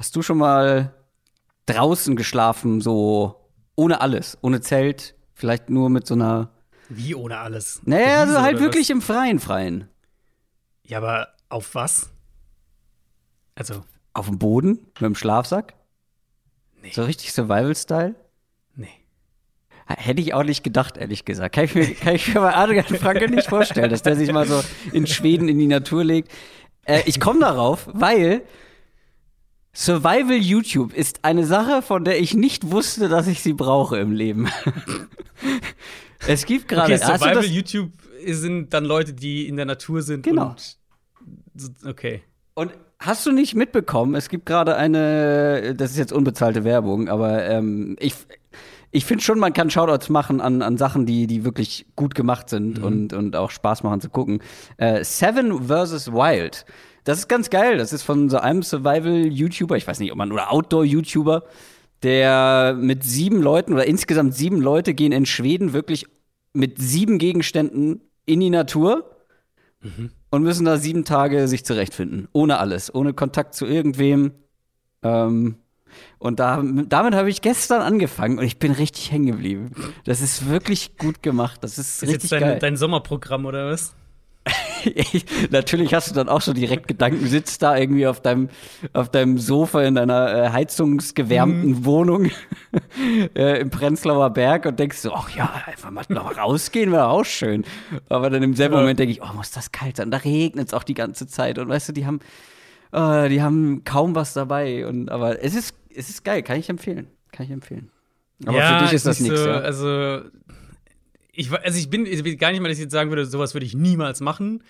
Hast du schon mal draußen geschlafen, so ohne alles, ohne Zelt, vielleicht nur mit so einer. Wie ohne alles? Naja, also Wiese halt wirklich was? im Freien, Freien. Ja, aber auf was? Also, Auf dem Boden, mit dem Schlafsack. Nee. So richtig Survival-Style. nee. Hätte ich auch nicht gedacht, ehrlich gesagt. Kann ich mir, kann ich mir bei Adrian Franke nicht vorstellen, dass der sich mal so in Schweden in die Natur legt. Äh, ich komme darauf, weil Survival YouTube ist eine Sache, von der ich nicht wusste, dass ich sie brauche im Leben. es gibt gerade. Okay, Survival YouTube sind dann Leute, die in der Natur sind. Genau. Und, okay. Und hast du nicht mitbekommen, es gibt gerade eine, das ist jetzt unbezahlte Werbung, aber ähm, ich, ich finde schon, man kann Shoutouts machen an, an Sachen, die, die wirklich gut gemacht sind und, und auch Spaß machen zu gucken. Äh, Seven vs. Wild. Das ist ganz geil. Das ist von so einem Survival-YouTuber, ich weiß nicht, ob man, oder Outdoor-YouTuber, der mit sieben Leuten oder insgesamt sieben Leute gehen in Schweden wirklich mit sieben Gegenständen in die Natur und müssen da sieben Tage sich zurechtfinden. Ohne alles, ohne Kontakt zu irgendwem. Ähm, und da, damit habe ich gestern angefangen und ich bin richtig hängen geblieben. Das ist wirklich gut gemacht. Das ist, Ist richtig jetzt geil. dein, dein Sommerprogramm oder was? Natürlich hast du dann auch schon direkt Gedanken, sitzt da irgendwie auf deinem, auf deinem Sofa in deiner äh, heizungsgewärmten Mhm. Wohnung äh, im Prenzlauer Berg und denkst so, ach ja, einfach mal noch rausgehen wäre auch schön. Aber dann im selben Ja. Moment denke ich, oh, muss das kalt sein. Da regnet es auch die ganze Zeit. Und weißt du, die haben, äh, die haben kaum was dabei. Und, aber es ist, es ist geil, kann ich empfehlen. Kann ich empfehlen. Aber ja, für dich ist das nicht nichts, so, ja. Also, ich, also ich bin ich gar nicht mal, dass ich jetzt sagen würde, sowas würde ich niemals machen.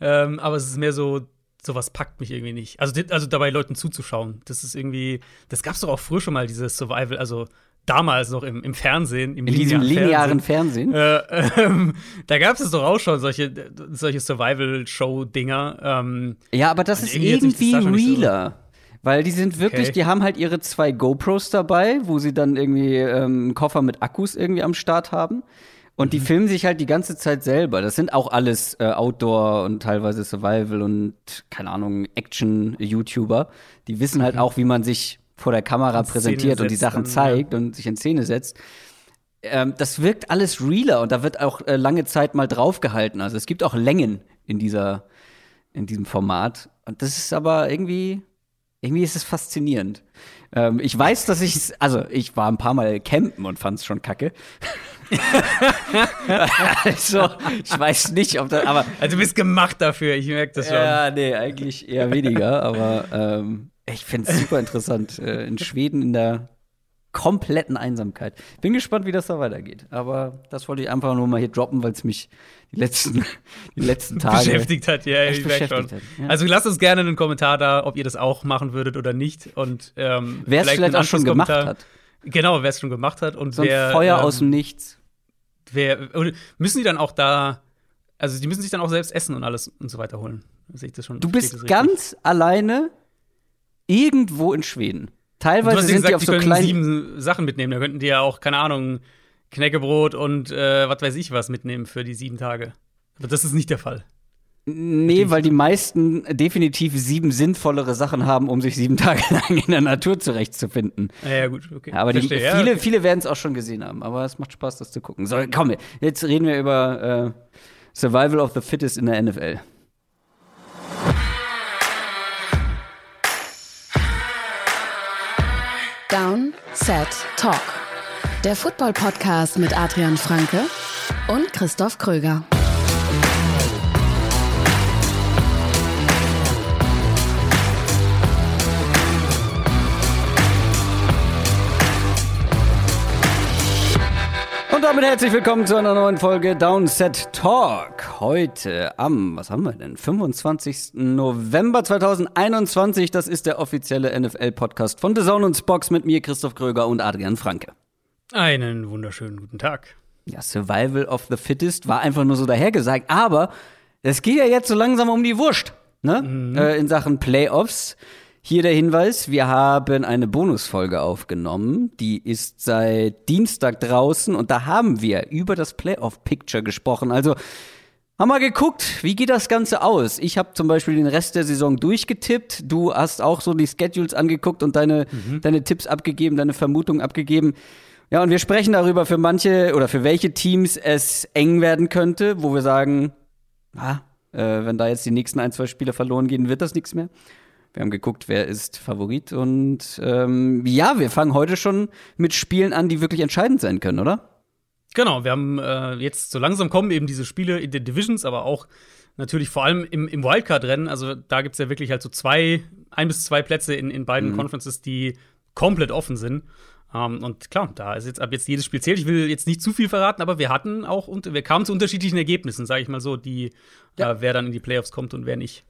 Ähm, aber es ist mehr so, sowas packt mich irgendwie nicht. Also, also dabei Leuten zuzuschauen. Das ist irgendwie, das gab's doch auch früher schon mal, dieses Survival, also damals noch im, im Fernsehen, im In diesem linearen Fernsehen. Äh, ähm, da gab es doch auch schon solche, solche Survival-Show-Dinger. Ähm, Ja, aber das ist irgendwie das so- realer. Weil die sind wirklich, Okay. die haben halt ihre zwei GoPros dabei, wo sie dann irgendwie ähm, einen Koffer mit Akkus irgendwie am Start haben. Und Mhm. die filmen sich halt die ganze Zeit selber. Das sind auch alles äh, Outdoor und teilweise Survival und, keine Ahnung, Action-YouTuber. Die wissen halt auch, wie man sich vor der Kamera präsentiert und die Sachen dann, zeigt und sich in Szene setzt. Ähm, das wirkt alles realer und da wird auch äh, lange Zeit mal draufgehalten. Also es gibt auch Längen in dieser, in diesem Format. Und das ist aber irgendwie, irgendwie ist es faszinierend. Ähm, ich weiß, dass ich, also ich war ein paar Mal campen und fand es schon kacke. also, ich weiß nicht, ob da, aber also du bist gemacht dafür, ich merke das schon. ja, nee, eigentlich eher weniger, aber ähm, ich finde es super interessant. Äh, in Schweden in der kompletten Einsamkeit. Bin gespannt, wie das da weitergeht. Aber das wollte ich einfach nur mal hier droppen, weil es mich die letzten, die letzten Tage beschäftigt hat, ja, ich merk beschäftigt schon. hat, ja. Also lasst uns gerne einen Kommentar da, ob ihr das auch machen würdet oder nicht. Und ähm, Wer es vielleicht auch schon gemacht hat. Genau, wer es schon gemacht hat und So ein wer Feuer ähm, aus dem Nichts. wer müssen die dann auch da also die müssen sich dann auch selbst essen und alles und so weiter holen. Sehe ich das schon? Du bist ganz alleine irgendwo in Schweden. Teilweise sind gesagt, die auf so kleinen. sieben Sachen mitnehmen. Da könnten die ja auch, keine Ahnung, Knäckebrot und äh, was weiß ich was mitnehmen für die sieben Tage. Aber das ist nicht der Fall. Nee, weil die meisten definitiv sieben sinnvollere Sachen haben, um sich sieben Tage lang in der Natur zurechtzufinden. Ja, ja gut, okay. Ja, aber die, Verstehe, ja, viele, okay. viele werden es auch schon gesehen haben. Aber es macht Spaß, das zu gucken. So, komm, jetzt reden wir über äh, Survival of the Fittest in der NFL. Down, Set, Talk. Der Football-Podcast mit Adrian Franke und Christoph Kröger. Und damit herzlich willkommen zu einer neuen Folge Downset Talk. Heute am, was haben wir denn? 25. November 2021. Das ist der offizielle NFL-Podcast von The Zone und Spox mit mir, Christoph Kröger und Adrian Franke. Einen wunderschönen guten Tag. Ja, Survival of the Fittest war einfach nur so dahergesagt, aber es geht ja jetzt so langsam um die Wurst, ne? Äh, in Sachen Playoffs. Hier der Hinweis, wir haben eine Bonusfolge aufgenommen, die ist seit Dienstag draußen und da haben wir über das Playoff-Picture gesprochen. Also Haben wir geguckt, wie geht das Ganze aus? Ich habe zum Beispiel den Rest der Saison durchgetippt. Du hast auch so die Schedules angeguckt und deine, mhm. deine Tipps abgegeben, deine Vermutungen abgegeben. Ja, und wir sprechen darüber, für manche oder für welche Teams es eng werden könnte, wo wir sagen, ah, äh, wenn da jetzt die nächsten ein, zwei Spiele verloren gehen, wird das nichts mehr. Wir haben geguckt, wer ist Favorit. Und ähm, ja, wir fangen heute schon mit Spielen an, die wirklich entscheidend sein können, oder? Genau, wir haben äh, jetzt so langsam kommen eben diese Spiele in den Divisions, aber auch natürlich vor allem im, im Wildcard-Rennen. Also da gibt es ja wirklich halt so zwei, ein bis zwei Plätze in, in beiden mhm. Conferences, die komplett offen sind. Um, ähm, und klar, da ist jetzt ab jetzt jedes Spiel zählt. Ich will jetzt nicht zu viel verraten, aber wir hatten auch und wir kamen zu unterschiedlichen Ergebnissen, sage ich mal so, die ja. äh, wer dann in die Playoffs kommt und wer nicht.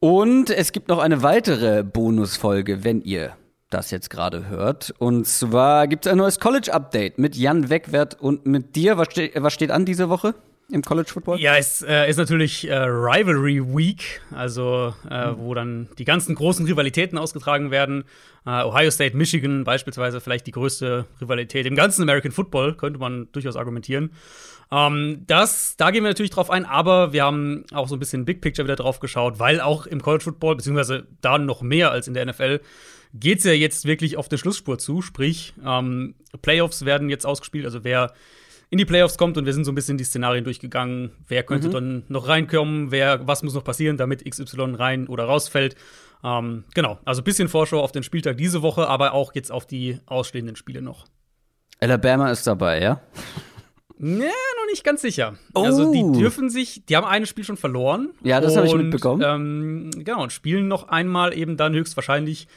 Und es gibt noch eine weitere Bonusfolge, wenn ihr das jetzt gerade hört. Und zwar gibt es ein neues College-Update mit Jan Wegwert und mit dir. Was, ste was steht an diese Woche? Im College Football? Ja, es äh, ist natürlich äh, Rivalry Week, also äh, mhm. wo dann die ganzen großen Rivalitäten ausgetragen werden. Äh, Ohio State, Michigan beispielsweise vielleicht die größte Rivalität im ganzen American Football, könnte man durchaus argumentieren. Ähm, das, da gehen wir natürlich drauf ein, aber wir haben auch so ein bisschen Big Picture wieder drauf geschaut, weil auch im College Football, beziehungsweise da noch mehr als in der NFL, geht es ja jetzt wirklich auf der Schlussspur zu. Sprich, ähm, Playoffs werden jetzt ausgespielt. Also wer in die Playoffs kommt und wir sind so ein bisschen die Szenarien durchgegangen. Wer könnte mhm. dann noch reinkommen? Wer, was muss noch passieren, damit XY rein oder rausfällt? Ähm, genau, also ein bisschen Vorschau auf den Spieltag diese Woche, aber auch jetzt auf die ausstehenden Spiele noch. Alabama ist dabei, ja? Nee, noch nicht ganz sicher. Oh. Also die dürfen sich, die haben ein Spiel schon verloren. Ja, das habe ich mitbekommen. Ähm, genau, und spielen noch einmal eben dann höchstwahrscheinlich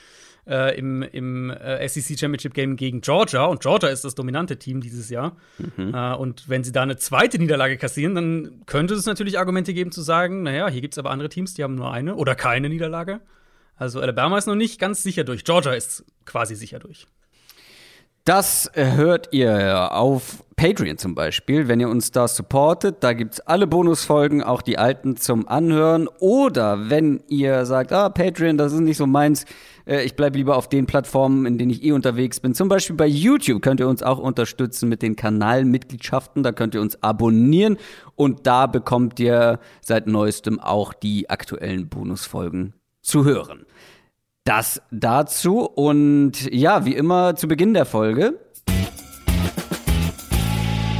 äh, im, im äh, SEC Championship Game gegen Georgia. Und Georgia ist das dominante Team dieses Jahr. Mhm. Äh, und wenn sie da eine zweite Niederlage kassieren, dann könnte es natürlich Argumente geben zu sagen, naja, hier gibt es aber andere Teams, die haben nur eine oder keine Niederlage. Also Alabama ist noch nicht ganz sicher durch. Georgia ist quasi sicher durch. Das hört ihr auf Patreon zum Beispiel, wenn ihr uns da supportet. Da gibt es alle Bonusfolgen, auch die alten zum Anhören. Oder wenn ihr sagt, ah, Patreon, das ist nicht so meins, äh, ich bleibe lieber auf den Plattformen, in denen ich eh unterwegs bin. Zum Beispiel bei YouTube könnt ihr uns auch unterstützen mit den Kanalmitgliedschaften. Da könnt ihr uns abonnieren und da bekommt ihr seit neuestem auch die aktuellen Bonusfolgen zu hören. Das dazu und ja, wie immer zu Beginn der Folge.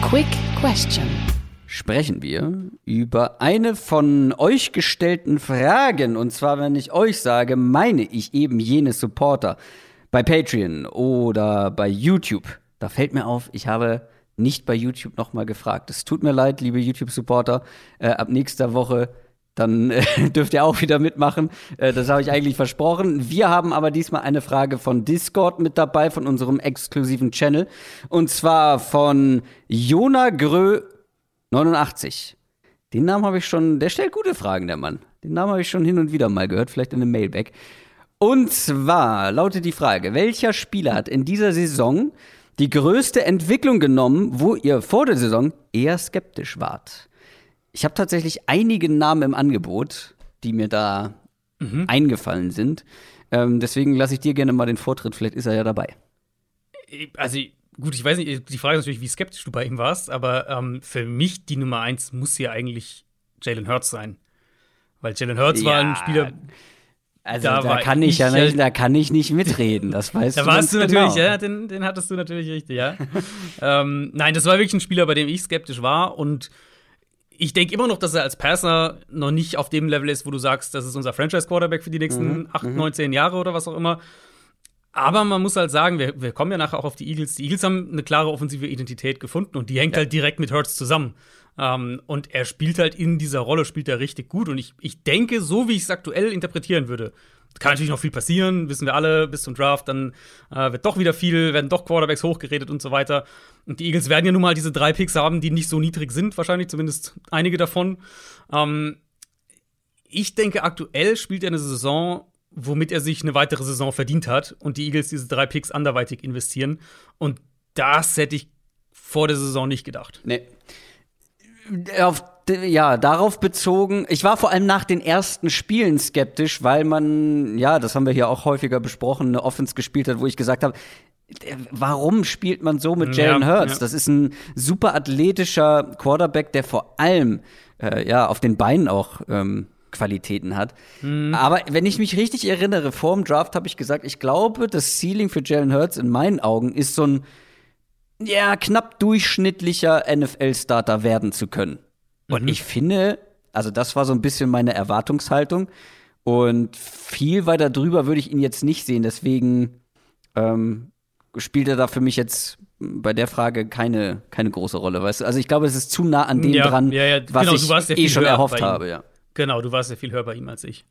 Quick Question. Sprechen wir über eine von euch gestellten Fragen. Und zwar, wenn ich euch sage, meine ich eben jene Supporter bei Patreon oder bei YouTube. Da fällt mir auf, ich habe nicht bei YouTube nochmal gefragt. Es tut mir leid, liebe YouTube-Supporter. Äh, ab nächster Woche dann äh, dürft ihr auch wieder mitmachen. Äh, das habe ich eigentlich versprochen. Wir haben aber diesmal eine Frage von Discord mit dabei, von unserem exklusiven Channel. Und zwar von Jona Grö 89. Den Namen habe ich schon, der stellt gute Fragen, der Mann. Den Namen habe ich schon hin und wieder mal gehört, vielleicht in einem Mailback. Und zwar lautet die Frage, welcher Spieler hat in dieser Saison die größte Entwicklung genommen, wo ihr vor der Saison eher skeptisch wart? Ich habe tatsächlich einige Namen im Angebot, die mir da mhm. eingefallen sind. Ähm, deswegen lasse ich dir gerne mal den Vortritt. Vielleicht ist er ja dabei. Also, gut, ich weiß nicht, die Frage ist natürlich, wie skeptisch du bei ihm warst, aber ähm, für mich die Nummer eins muss ja eigentlich Jalen Hurts sein. Weil Jalen Hurts ja. war ein Spieler. Also da, da kann ich ja nicht, da kann ich nicht mitreden, das weißt da du. Da warst du natürlich, genau. ja, den, den hattest du natürlich richtig, ja. ähm, nein, das war wirklich ein Spieler, bei dem ich skeptisch war und ich denke immer noch, dass er als Passer noch nicht auf dem Level ist, wo du sagst, das ist unser Franchise-Quarterback für die nächsten mhm. 8, 9, 10 Jahre oder was auch immer. Aber man muss halt sagen, wir, wir kommen ja nachher auch auf die Eagles. Die Eagles haben eine klare offensive Identität gefunden und die hängt ja. halt direkt mit Hurts zusammen. Um, und er spielt halt in dieser Rolle, spielt er richtig gut. Und ich, ich denke, so wie ich es aktuell interpretieren würde, kann natürlich noch viel passieren, wissen wir alle, bis zum Draft, dann äh, wird doch wieder viel, werden doch Quarterbacks hochgeredet und so weiter. Und die Eagles werden ja nun mal diese drei Picks haben, die nicht so niedrig sind, wahrscheinlich zumindest einige davon. Ähm, ich denke, aktuell spielt er eine Saison, womit er sich eine weitere Saison verdient hat und die Eagles diese drei Picks anderweitig investieren. Und das hätte ich vor der Saison nicht gedacht. Nee. Auf ja, darauf bezogen, ich war vor allem nach den ersten Spielen skeptisch, weil man, ja, das haben wir hier auch häufiger besprochen, eine Offense gespielt hat, wo ich gesagt habe, warum spielt man so mit Jalen Ja, Hurts? ja. Das ist ein super athletischer Quarterback, der vor allem äh, ja auf den Beinen auch ähm, Qualitäten hat. Mhm. Aber wenn ich mich richtig erinnere, vor dem Draft habe ich gesagt, ich glaube, das Ceiling für Jalen Hurts in meinen Augen ist so ein ja, knapp durchschnittlicher NFL-Starter werden zu können. Und ich finde, also das war so ein bisschen meine Erwartungshaltung. Und viel weiter drüber würde ich ihn jetzt nicht sehen. Deswegen ähm, spielt er da für mich jetzt bei der Frage keine, keine große Rolle, weißt du? Also ich glaube, es ist zu nah an dem Ja, dran, ja, ja, was genau, ich eh schon erhofft habe, ja. Genau, du warst ja viel höher bei ihm als ich.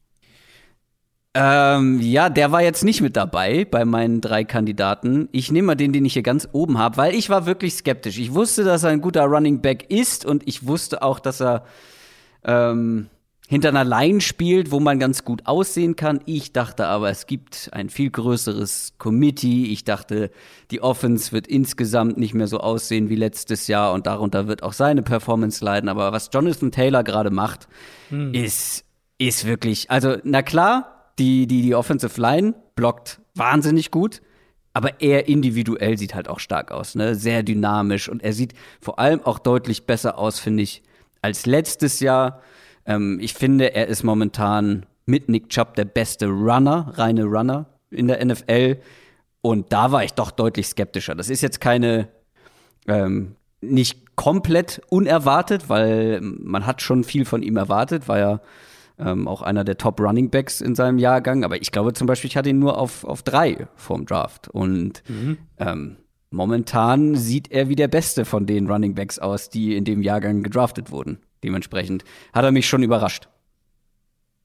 Ähm, ja, der war jetzt nicht mit dabei bei meinen drei Kandidaten. Ich nehme mal den, den ich hier ganz oben habe, weil ich war wirklich skeptisch. Ich wusste, dass er ein guter Running Back ist und ich wusste auch, dass er ähm, hinter einer Line spielt, wo man ganz gut aussehen kann. Ich dachte aber, es gibt ein viel größeres Committee. Ich dachte, die Offense wird insgesamt nicht mehr so aussehen wie letztes Jahr und darunter wird auch seine Performance leiden. Aber was Jonathan Taylor gerade macht, ist, ist wirklich, also na klar, die, die, die Offensive Line blockt wahnsinnig gut. Aber er individuell sieht halt auch stark aus, ne? Sehr dynamisch und er sieht vor allem auch deutlich besser aus, finde ich, als letztes Jahr. Ähm, ich finde, er ist momentan mit Nick Chubb der beste Runner, reine Runner in der NFL. Und da war ich doch deutlich skeptischer. Das ist jetzt keine, ähm, nicht komplett unerwartet, weil man hat schon viel von ihm erwartet, war ja ähm, auch einer der Top Running Backs in seinem Jahrgang. Aber ich glaube zum Beispiel, ich hatte ihn nur auf, auf drei vorm Draft. Und ähm, momentan sieht er wie der Beste von den Running Backs aus, die in dem Jahrgang gedraftet wurden. Dementsprechend hat er mich schon überrascht.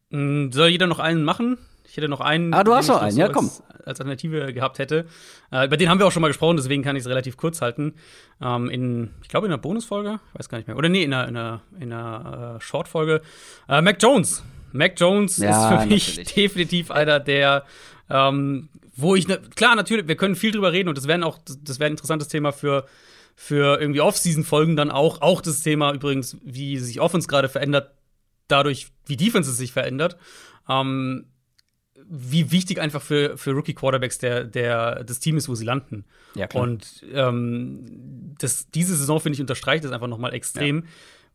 Mm, Soll jeder noch einen machen? Ich hätte noch einen. Ah, du hast noch ich einen, so ja, als, komm. Als Alternative gehabt hätte. Äh, über den haben wir auch schon mal gesprochen, deswegen kann ich es relativ kurz halten. Ähm, in, ich glaube, in einer Bonusfolge, weiß gar nicht mehr. Oder nee, in einer, in einer, in einer äh, Shortfolge. Äh, Mac Jones. Mac Jones Ja, ist für mich natürlich. definitiv einer der, ähm, wo ich, ne, klar, natürlich, wir können viel drüber reden und das wäre auch, das wäre ein interessantes Thema für, für irgendwie Off-Season-Folgen dann auch. Auch das Thema übrigens, wie sich Offense gerade verändert, dadurch, wie Defense sich verändert. Ähm, wie wichtig einfach für, für Rookie-Quarterbacks der, der, das Team ist, wo sie landen. Ja, klar. Und ähm, das, diese Saison, finde ich, unterstreicht das einfach noch mal extrem.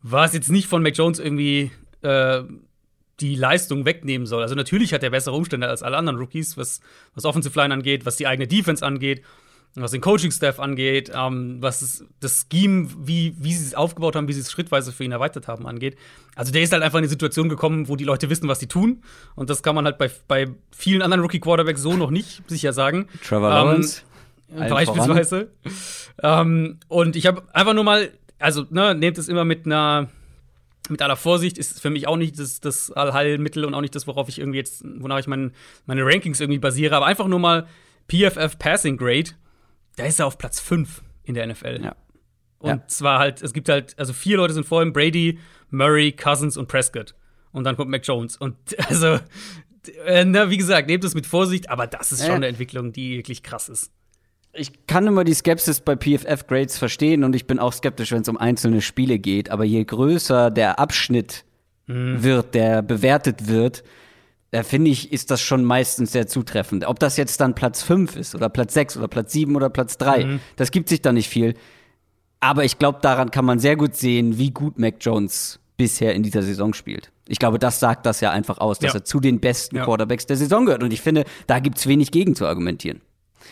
Was jetzt nicht von Mac Jones irgendwie äh, die Leistung wegnehmen soll. Also natürlich hat er bessere Umstände als alle anderen Rookies, was, was Offensive Line angeht, was die eigene Defense angeht, was den Coaching-Staff angeht, ähm, was das Scheme, wie, wie sie es aufgebaut haben, wie sie es schrittweise für ihn erweitert haben, angeht. Also der ist halt einfach in eine Situation gekommen, wo die Leute wissen, was sie tun. Und das kann man halt bei, bei vielen anderen Rookie-Quarterbacks so noch nicht sicher sagen. Trevor Ähm, Lawrence. Beispielsweise. Ähm, und ich habe einfach nur mal, also, ne, nehmt es immer mit einer, mit aller Vorsicht, ist für mich auch nicht das, das Allheilmittel und auch nicht das, worauf ich irgendwie jetzt, wonach ich mein, meine Rankings irgendwie basiere, aber einfach nur mal PFF Passing Grade, da ist er auf Platz 5 in der NFL. Ja. Und Ja. zwar halt, es gibt halt, also vier Leute sind vor ihm, Brady, Murray, Cousins und Prescott. Und dann kommt Mac Jones. Und also, äh, na, wie gesagt, nehmt es mit Vorsicht, aber das ist schon Ja. eine Entwicklung, die wirklich krass ist. Ich kann immer die Skepsis bei PFF-Grades verstehen und ich bin auch skeptisch, wenn es um einzelne Spiele geht. Aber je größer der Abschnitt wird, der bewertet wird, da finde ich, ist das schon meistens sehr zutreffend. Ob das jetzt dann Platz 5 ist oder Platz 6 oder Platz 7 oder Platz 3, das gibt sich da nicht viel. Aber ich glaube, daran kann man sehr gut sehen, wie gut Mac Jones bisher in dieser Saison spielt. Ich glaube, das sagt das ja einfach aus, dass Ja. er zu den besten Ja. Quarterbacks der Saison gehört. Und ich finde, da gibt es wenig gegen zu argumentieren.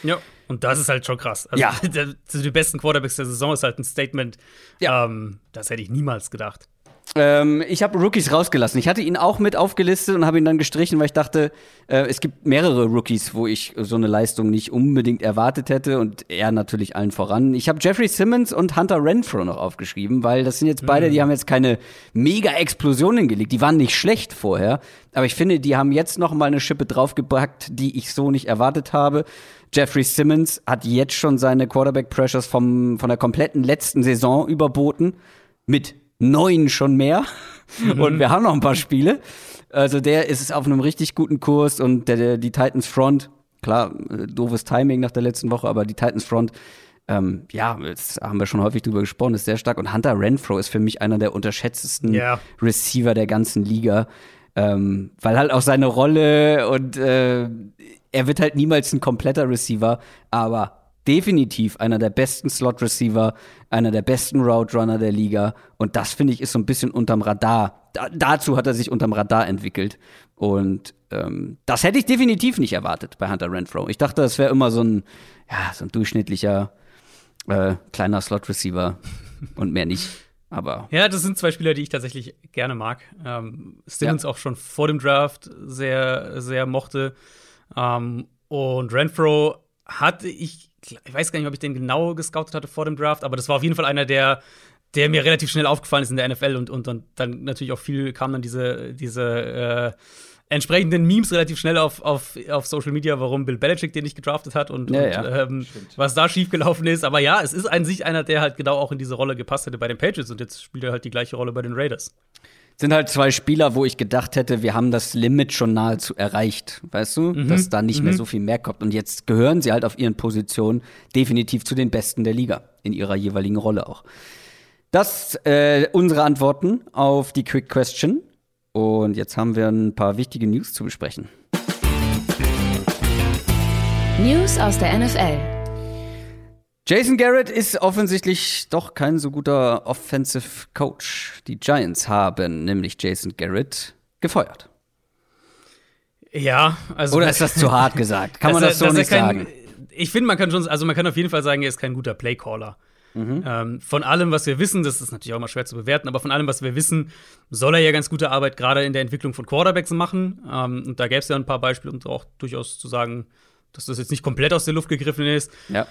Ja. Und das ist halt schon krass. Also, Ja. der, zu den besten Quarterbacks der Saison ist halt ein Statement. Ja. Ähm, das hätte ich niemals gedacht. Ähm, ich habe Rookies rausgelassen. Ich hatte ihn auch mit aufgelistet und habe ihn dann gestrichen, weil ich dachte, äh, es gibt mehrere Rookies, wo ich so eine Leistung nicht unbedingt erwartet hätte und er natürlich allen voran. Ich habe Jeffrey Simmons und Hunter Renfro noch aufgeschrieben, weil das sind jetzt beide, die haben jetzt keine Mega-Explosionen gelegt. Die waren nicht schlecht vorher, aber ich finde, die haben jetzt noch mal eine Schippe draufgepackt, die ich so nicht erwartet habe. Jeffrey Simmons hat jetzt schon seine Quarterback-Pressures vom, von der kompletten letzten Saison überboten. Mit neun schon mehr. Und wir haben noch ein paar Spiele. Also der ist auf einem richtig guten Kurs und der, der, die Titans Front, klar, äh, doofes Timing nach der letzten Woche, aber die Titans Front, ähm, ja, das haben wir schon häufig drüber gesprochen, ist sehr stark. Und Hunter Renfro ist für mich einer der unterschätztesten Ja. Receiver der ganzen Liga. Ähm, weil halt auch seine Rolle und äh, er wird halt niemals ein kompletter Receiver, aber definitiv einer der besten Slot-Receiver, einer der besten Route-Runner der Liga. Und das, finde ich, ist so ein bisschen unterm Radar. Da, dazu hat er sich unterm Radar entwickelt. Und ähm, das hätte ich definitiv nicht erwartet bei Hunter Renfro. Ich dachte, das wäre immer so ein, ja, so ein durchschnittlicher äh, kleiner Slot-Receiver und mehr nicht. Aber ja, das sind zwei Spieler, die ich tatsächlich gerne mag. Ähm, Simmons ja. auch schon vor dem Draft sehr, sehr mochte. Ähm, und Renfro hatte ich, ich weiß gar nicht, ob ich den genau gescoutet hatte vor dem Draft, aber das war auf jeden Fall einer, der, der mir relativ schnell aufgefallen ist in der NFL und, und, und dann natürlich auch viel kam dann diese, diese äh, entsprechenden Memes relativ schnell auf, auf, auf Social Media, warum Bill Belichick den nicht gedraftet hat und, ja, und ja. Ähm, was da schiefgelaufen ist. Aber ja, es ist an sich einer, der halt genau auch in diese Rolle gepasst hätte bei den Patriots und jetzt spielt er halt die gleiche Rolle bei den Raiders. Sind halt zwei Spieler, wo ich gedacht hätte, wir haben das Limit schon nahezu erreicht, weißt du, mhm. dass da nicht mhm. mehr so viel mehr kommt. Und jetzt gehören sie halt auf ihren Positionen definitiv zu den Besten der Liga, in ihrer jeweiligen Rolle auch. Das äh, unsere Antworten auf die Quick Question. Und jetzt haben wir ein paar wichtige News zu besprechen. News aus der NFL. Jason Garrett ist offensichtlich doch kein so guter Offensive Coach. Die Giants haben nämlich Jason Garrett gefeuert. Ja, also. Oder ist das zu hart gesagt? Kann man das so nicht kein, sagen? Ich finde, man kann schon, also man kann auf jeden Fall sagen, er ist kein guter Playcaller. Mhm. Ähm, von allem, was wir wissen, das ist natürlich auch immer schwer zu bewerten, aber von allem, was wir wissen, soll er ja ganz gute Arbeit gerade in der Entwicklung von Quarterbacks machen. Ähm, und da gäbe es ja ein paar Beispiele, um auch durchaus zu sagen, dass das jetzt nicht komplett aus der Luft gegriffen ist. Ja.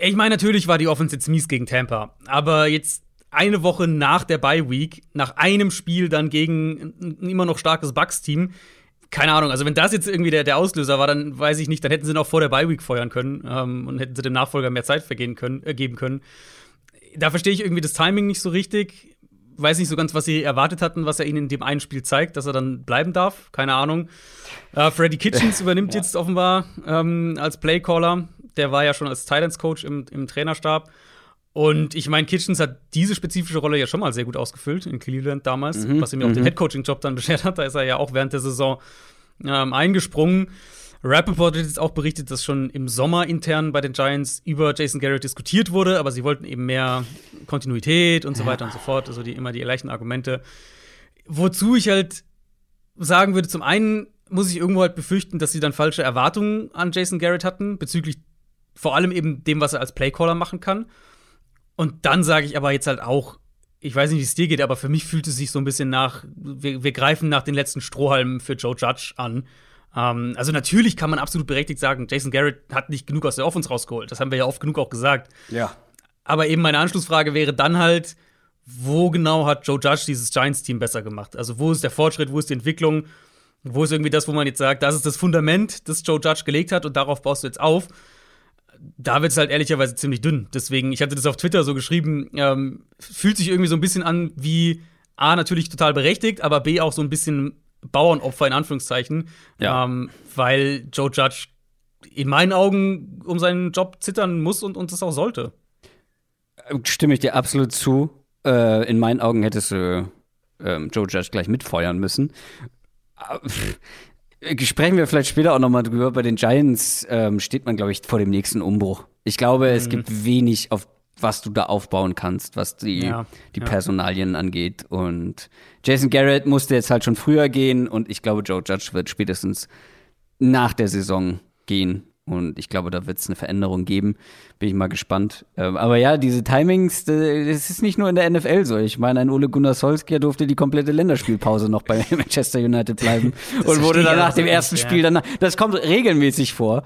Ich meine, natürlich war die Offense jetzt mies gegen Tampa, aber jetzt eine Woche nach der Bye Week, nach einem Spiel dann gegen ein immer noch starkes Bucks-Team, keine Ahnung, also wenn das jetzt irgendwie der, der Auslöser war, dann weiß ich nicht, dann hätten sie noch vor der Bye Week feuern können ähm, und hätten sie dem Nachfolger mehr Zeit vergehen können, äh, geben können. Da verstehe ich irgendwie das Timing nicht so richtig. Weiß nicht so ganz, was sie erwartet hatten, was er ihnen in dem einen Spiel zeigt, dass er dann bleiben darf. Keine Ahnung. Äh, Freddy Kitchens übernimmt ja. jetzt offenbar ähm, als Playcaller. Der war ja schon als Titans Coach im, im Trainerstab. Und ich meine, Kitchens hat diese spezifische Rolle ja schon mal sehr gut ausgefüllt in Cleveland damals, mhm, was ihm ja auch den mhm. Headcoaching-Job dann beschert hat. Da ist er ja auch während der Saison ähm, eingesprungen. Rappaport hat jetzt auch berichtet, dass schon im Sommer intern bei den Giants über Jason Garrett diskutiert wurde, aber sie wollten eben mehr Kontinuität und so weiter und so fort, also die, immer die gleichen Argumente. Wozu ich halt sagen würde, zum einen muss ich irgendwo halt befürchten, dass sie dann falsche Erwartungen an Jason Garrett hatten, bezüglich vor allem eben dem, was er als Playcaller machen kann. Und dann sage ich aber jetzt halt auch, ich weiß nicht, wie es dir geht, aber für mich fühlt es sich so ein bisschen nach, wir, wir greifen nach den letzten Strohhalmen für Joe Judge an. Ähm, also natürlich kann man absolut berechtigt sagen, Jason Garrett hat nicht genug aus der Offense rausgeholt. Das haben wir ja oft genug auch gesagt. Ja. Aber eben meine Anschlussfrage wäre dann halt, wo genau hat Joe Judge dieses Giants-Team besser gemacht? Also wo ist der Fortschritt, wo ist die Entwicklung? Wo ist irgendwie das, wo man jetzt sagt, das ist das Fundament, das Joe Judge gelegt hat und darauf baust du jetzt auf? Da wird es halt ehrlicherweise ziemlich dünn. Deswegen, ich hatte das auf Twitter so geschrieben, ähm, fühlt sich irgendwie so ein bisschen an wie A, natürlich total berechtigt, aber B, auch so ein bisschen Bauernopfer in Anführungszeichen. Ja. Ähm, weil Joe Judge in meinen Augen um seinen Job zittern muss und, und das auch sollte. Stimme ich dir absolut zu. Äh, in meinen Augen hättest du ähm, Joe Judge gleich mitfeuern müssen. Sprechen wir vielleicht später auch nochmal drüber. Bei den Giants ähm, steht man, glaube ich, vor dem nächsten Umbruch. Ich glaube, mhm. es gibt wenig, auf was du da aufbauen kannst, was die, ja, die ja. Personalien angeht. Und Jason Garrett musste jetzt halt schon früher gehen und ich glaube, Joe Judge wird spätestens nach der Saison gehen. Und ich glaube, da wird es eine Veränderung geben. Bin ich mal gespannt. Ähm, aber ja, diese Timings, das ist nicht nur in der NFL so. Ich meine, ein Ole Gunnar Solskjaer durfte die komplette Länderspielpause noch bei Manchester United bleiben und wurde dann nach dem ersten ja. Spiel dann. Das kommt regelmäßig vor,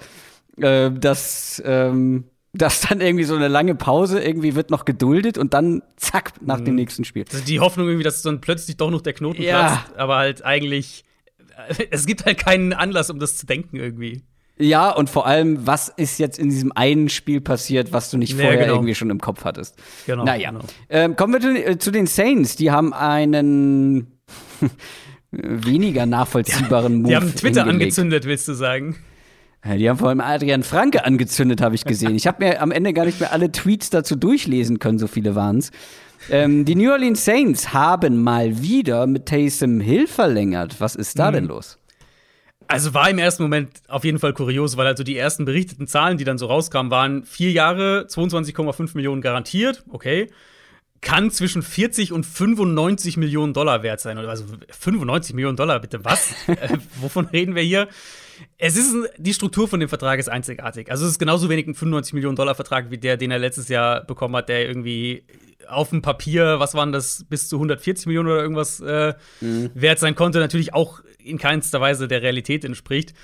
äh, dass. Ähm, dass dann irgendwie so eine lange Pause irgendwie wird noch geduldet und dann zack nach mhm. dem nächsten Spiel. Also die Hoffnung irgendwie, dass dann plötzlich doch noch der Knoten ja. platzt, aber halt eigentlich es gibt halt keinen Anlass, um das zu denken irgendwie. Ja, und vor allem, was ist jetzt in diesem einen Spiel passiert, was du nicht vorher ja, genau. irgendwie schon im Kopf hattest? Genau. Naja. Genau. Ähm, kommen wir zu, äh, zu, den Saints. Die haben einen weniger nachvollziehbaren Move. Die haben Twitter hingelegt. angezündet, willst du sagen? Die haben vor allem Adrian Franke angezündet, habe ich gesehen. Ich habe mir am Ende gar nicht mehr alle Tweets dazu durchlesen können, so viele waren es. Ähm, die New Orleans Saints haben mal wieder mit Taysom Hill verlängert. Was ist da mhm. denn los? Also war im ersten Moment auf jeden Fall kurios, weil also die ersten berichteten Zahlen, die dann so rauskamen, waren vier Jahre, 22,5 Millionen garantiert, okay. Kann zwischen 40 und 95 Millionen Dollar wert sein. Also 95 Millionen Dollar, bitte was? äh, wovon reden wir hier? Es ist die Struktur von dem Vertrag ist einzigartig. Also es ist genauso wenig ein 95 Millionen Dollar Vertrag wie der, den er letztes Jahr bekommen hat, der irgendwie auf dem Papier, was waren das, bis zu 140 Millionen oder irgendwas äh, mhm. wert sein konnte, natürlich auch in keinster Weise der Realität entspricht.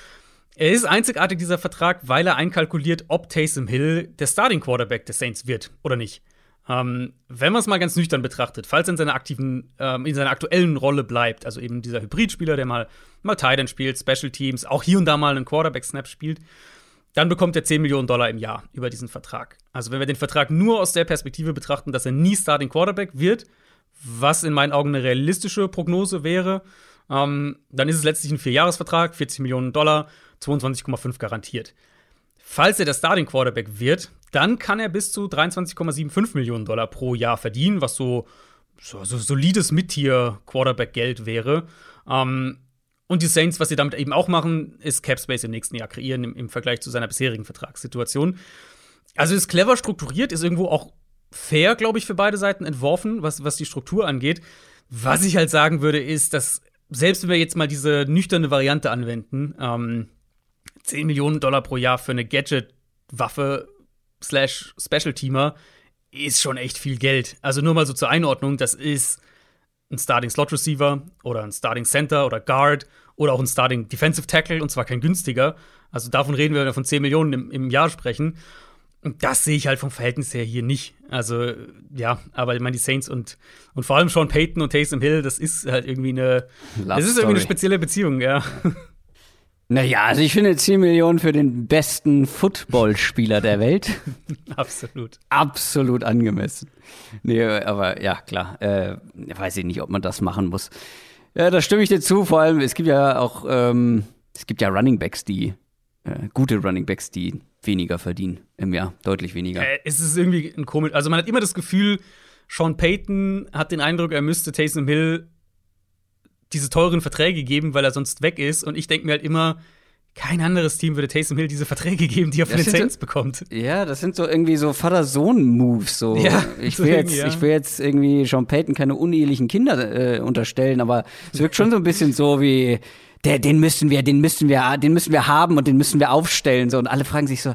Er ist einzigartig, dieser Vertrag, weil er einkalkuliert, ob Taysom Hill der Starting Quarterback des Saints wird oder nicht. Ähm, wenn man es mal ganz nüchtern betrachtet, falls er in seiner aktiven, ähm, in seiner aktuellen Rolle bleibt, also eben dieser Hybridspieler, der mal, mal Titan spielt, Special Teams, auch hier und da mal einen Quarterback-Snap spielt, dann bekommt er 10 Millionen Dollar im Jahr über diesen Vertrag. Also wenn wir den Vertrag nur aus der Perspektive betrachten, dass er nie Starting Quarterback wird, was in meinen Augen eine realistische Prognose wäre, ähm, dann ist es letztlich ein Vierjahresvertrag, 40 Millionen Dollar, 22,5 garantiert. Falls er der Starting Quarterback wird, dann kann er bis zu 23,75 Millionen Dollar pro Jahr verdienen, was so, so, so solides Mittier-Quarterback-Geld wäre. Ähm, und die Saints, was sie damit eben auch machen, ist Cap Space im nächsten Jahr kreieren im, im Vergleich zu seiner bisherigen Vertragssituation. Also ist clever strukturiert, ist irgendwo auch fair, glaube ich, für beide Seiten entworfen, was, was die Struktur angeht. Was ich halt sagen würde, ist, dass selbst wenn wir jetzt mal diese nüchterne Variante anwenden, ähm, 10 Millionen Dollar pro Jahr für eine Gadget-Waffe slash Special-Teamer ist schon echt viel Geld. Also nur mal so zur Einordnung, das ist ein Starting Slot Receiver oder ein Starting Center oder Guard oder auch ein Starting Defensive Tackle und zwar kein günstiger. Also davon reden wir, wenn wir von 10 Millionen im, im Jahr sprechen. Und das sehe ich halt vom Verhältnis her hier nicht. Also, ja, aber ich meine, die Saints und, und vor allem Sean Payton und Taysom Hill, das ist halt irgendwie eine, das ist irgendwie eine spezielle Beziehung, ja. Naja, also ich finde 10 Millionen für den besten Footballspieler der Welt. Absolut. Absolut angemessen. Nee, aber ja, klar. Äh, weiß ich nicht, ob man das machen muss. Ja, da stimme ich dir zu. Vor allem, es gibt ja auch, ähm, es gibt ja Running Backs, die, äh, gute Running Backs, die weniger verdienen im Jahr. Deutlich weniger. Äh, es ist irgendwie ein komisch. Also man hat immer das Gefühl, Sean Payton hat den Eindruck, er müsste Taysom Hill diese teuren Verträge geben, weil er sonst weg ist. Und ich denke mir halt immer, kein anderes Team würde Taysom Hill diese Verträge geben, die er von den Saints so, bekommt. Ja, das sind so irgendwie so Vater-Sohn-Moves. So. Ja, ich, will jetzt, ja. ich will jetzt irgendwie Sean Payton keine unehelichen Kinder äh, unterstellen, aber es wirkt schon so ein bisschen so wie, der, den müssen wir, den müssen wir, den müssen wir haben und den müssen wir aufstellen. So. Und alle fragen sich so,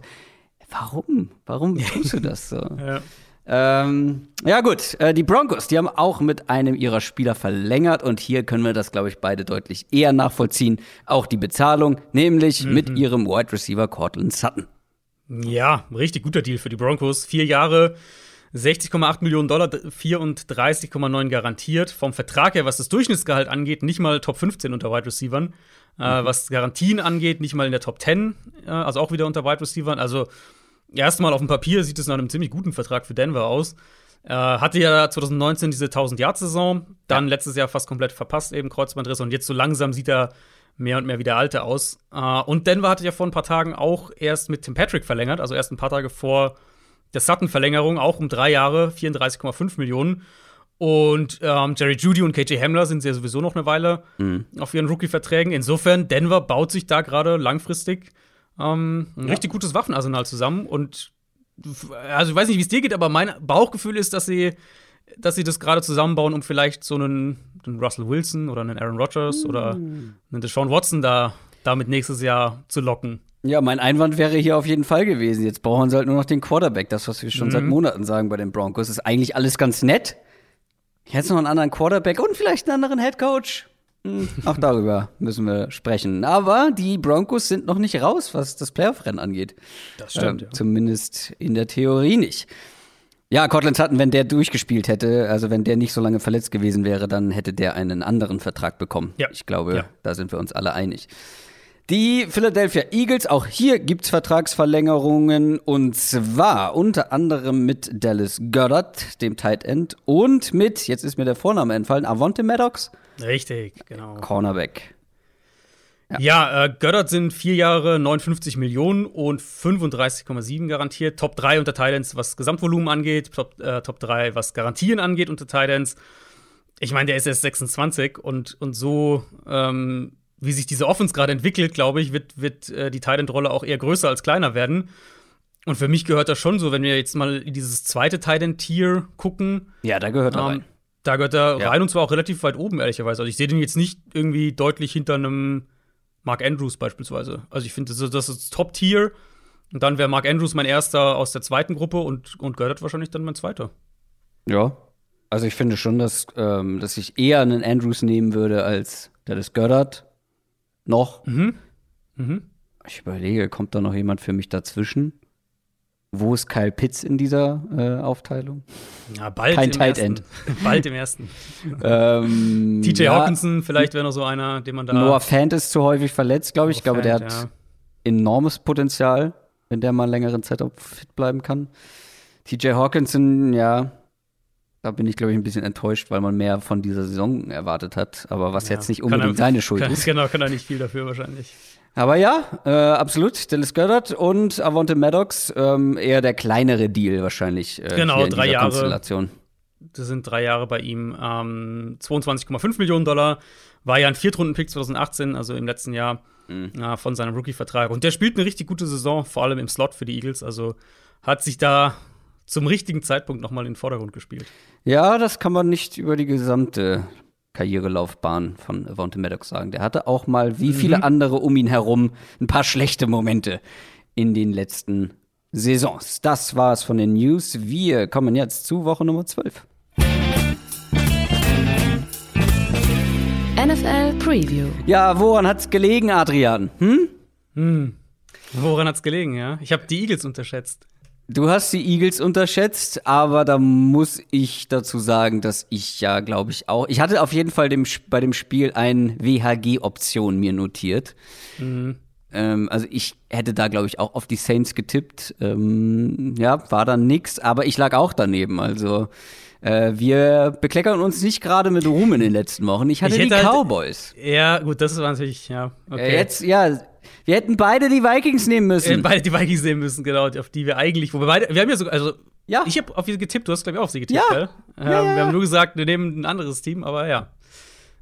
warum? Warum tust du das so? ja. Ähm, ja, gut. Äh, die Broncos, die haben auch mit einem ihrer Spieler verlängert und hier können wir das, glaube ich, beide deutlich eher nachvollziehen. Auch die Bezahlung, nämlich mhm. mit ihrem Wide Receiver Cortland Sutton. Ja, richtig guter Deal für die Broncos. Vier Jahre, 60,8 Millionen Dollar, 34,9 garantiert. Vom Vertrag her, was das Durchschnittsgehalt angeht, nicht mal Top 15 unter Wide Receivern. Äh, mhm. Äh, was Garantien angeht, nicht mal in der Top 10, äh, also auch wieder unter Wide Receivern. Also erstmal auf dem Papier sieht es nach einem ziemlich guten Vertrag für Denver aus. Äh, hatte ja 2019 diese 1000-Yard-Saison, dann ja. letztes Jahr fast komplett verpasst, eben Kreuzbandriss. Und jetzt so langsam sieht er mehr und mehr wie der Alte aus. Äh, und Denver hatte ja vor ein paar Tagen auch erst mit Tim Patrick verlängert, also erst ein paar Tage vor der Sutton-Verlängerung, auch um drei Jahre, 34,5 Millionen. Und ähm, Jerry Judy und KJ Hamler sind ja sowieso noch eine Weile mhm. auf ihren Rookie-Verträgen. Insofern, Denver baut sich da gerade langfristig ähm, ein ja. richtig gutes Waffenarsenal zusammen. Und also ich weiß nicht, wie es dir geht, aber mein Bauchgefühl ist, dass sie, dass sie das gerade zusammenbauen, um vielleicht so einen, einen, Russell Wilson oder einen Aaron Rodgers mm. oder einen Deshaun Watson da damit nächstes Jahr zu locken. Ja, mein Einwand wäre hier auf jeden Fall gewesen. Jetzt brauchen sie halt nur noch den Quarterback. Das, was wir schon mhm. seit Monaten sagen bei den Broncos, ist eigentlich alles ganz nett. Jetzt noch einen anderen Quarterback und vielleicht einen anderen Headcoach. Hm, auch darüber müssen wir sprechen. Aber die Broncos sind noch nicht raus, was das Playoff-Rennen angeht. Das stimmt. Äh, ja. Zumindest in der Theorie nicht. Ja, Cortland Sutton, wenn der durchgespielt hätte, also wenn der nicht so lange verletzt gewesen wäre, dann hätte der einen anderen Vertrag bekommen. Ja. Ich glaube, ja. da sind wir uns alle einig. Die Philadelphia Eagles, auch hier gibt's Vertragsverlängerungen und zwar unter anderem mit Dallas Goddard, dem Tight End, und mit, jetzt ist mir der Vorname entfallen, Avonte Maddox. Richtig, genau. Cornerback. Ja, ja äh, Goddard sind vier Jahre 59 Millionen und 35,7 garantiert. Top 3 unter Titans, was Gesamtvolumen angeht, Top, äh, Top 3, was Garantien angeht unter Titans. Ich meine, der ist erst 26 und, und so ähm, wie sich diese Offense gerade entwickelt, glaube ich, wird, wird äh, die Titan-Rolle auch eher größer als kleiner werden. Und für mich gehört das schon so, wenn wir jetzt mal in dieses zweite Titan-Tier gucken. Ja, da gehört er ähm, rein. Da gehört er Ja. rein und zwar auch relativ weit oben, ehrlicherweise. Also ich sehe den jetzt nicht irgendwie deutlich hinter einem Mark Andrews beispielsweise. Also ich finde, das, ist- das Top-Tier. Und dann wäre Mark Andrews mein erster aus der zweiten Gruppe und, und Goddard wahrscheinlich dann mein zweiter. Ja. Also ich finde schon, dass, ähm, dass ich eher einen Andrews nehmen würde als Dallas Goddard. Noch. Mhm. Mhm. Ich überlege, kommt da noch jemand für mich dazwischen? Wo ist Kyle Pitts in dieser äh, Aufteilung? Ja, bald Kein Tight. End. bald im ersten. ähm, TJ ja, Hawkinson vielleicht wäre noch so einer, den man da. Noah Fant ist zu häufig verletzt, glaube ich. Ich glaube, der hat Fant, ja. enormes Potenzial, wenn der mal einen längeren Zeitraum fit bleiben kann. TJ Hawkinson, ja, da bin ich, glaube ich, ein bisschen enttäuscht, weil man mehr von dieser Saison erwartet hat. Aber was Ja, jetzt nicht unbedingt er- seine Schuld Kann, ist. genau, kann er nicht viel dafür wahrscheinlich. Aber ja, äh, absolut. Dallas Goddard und Avonte Maddox, ähm, eher der kleinere Deal wahrscheinlich. Äh, Genau, drei Jahre. Konstellation. Das sind drei Jahre bei ihm. Ähm, 22,5 Millionen Dollar. War ja ein Viertrunden-Pick 2018, also im letzten Jahr Mhm. äh, von seinem Rookie-Vertrag. Und der spielt eine richtig gute Saison, vor allem im Slot für die Eagles. Also hat sich da zum richtigen Zeitpunkt noch mal in den Vordergrund gespielt. Ja, das kann man nicht über die gesamte Karrierelaufbahn von Avonte Maddox sagen. Der hatte auch mal, wie viele andere um ihn herum, ein paar schlechte Momente in den letzten Saisons. Das war's von den News. Wir kommen jetzt zu Woche Nummer 12. NFL Preview. Ja, woran hat's gelegen, Adrian? Hm? Woran hat's gelegen, ja? Ich habe die Eagles unterschätzt. Du hast die Eagles unterschätzt, aber da muss ich dazu sagen, dass ich ja, glaube ich, auch. Ich hatte auf jeden Fall dem, bei dem Spiel ein WHG-Option mir notiert. Ähm, also ich hätte da, glaube ich, auch auf die Saints getippt. Ähm, ja, war dann nix, aber ich lag auch daneben. Also äh, wir bekleckern uns nicht gerade mit Ruhm in den letzten Wochen. Ich hatte Ich die halt- Cowboys. Ja, gut, das war natürlich, ja. Okay. Äh, jetzt, ja, wir hätten beide die Vikings nehmen müssen. beide die Vikings sehen müssen, genau, auf die wir eigentlich, wo wir beide, wir haben ja sogar, also Ja. ich habe auf sie getippt, du hast glaube ich auch auf sie getippt, Ja. gell? Ähm, Ja, ja. Wir haben nur gesagt, wir nehmen ein anderes Team, aber ja.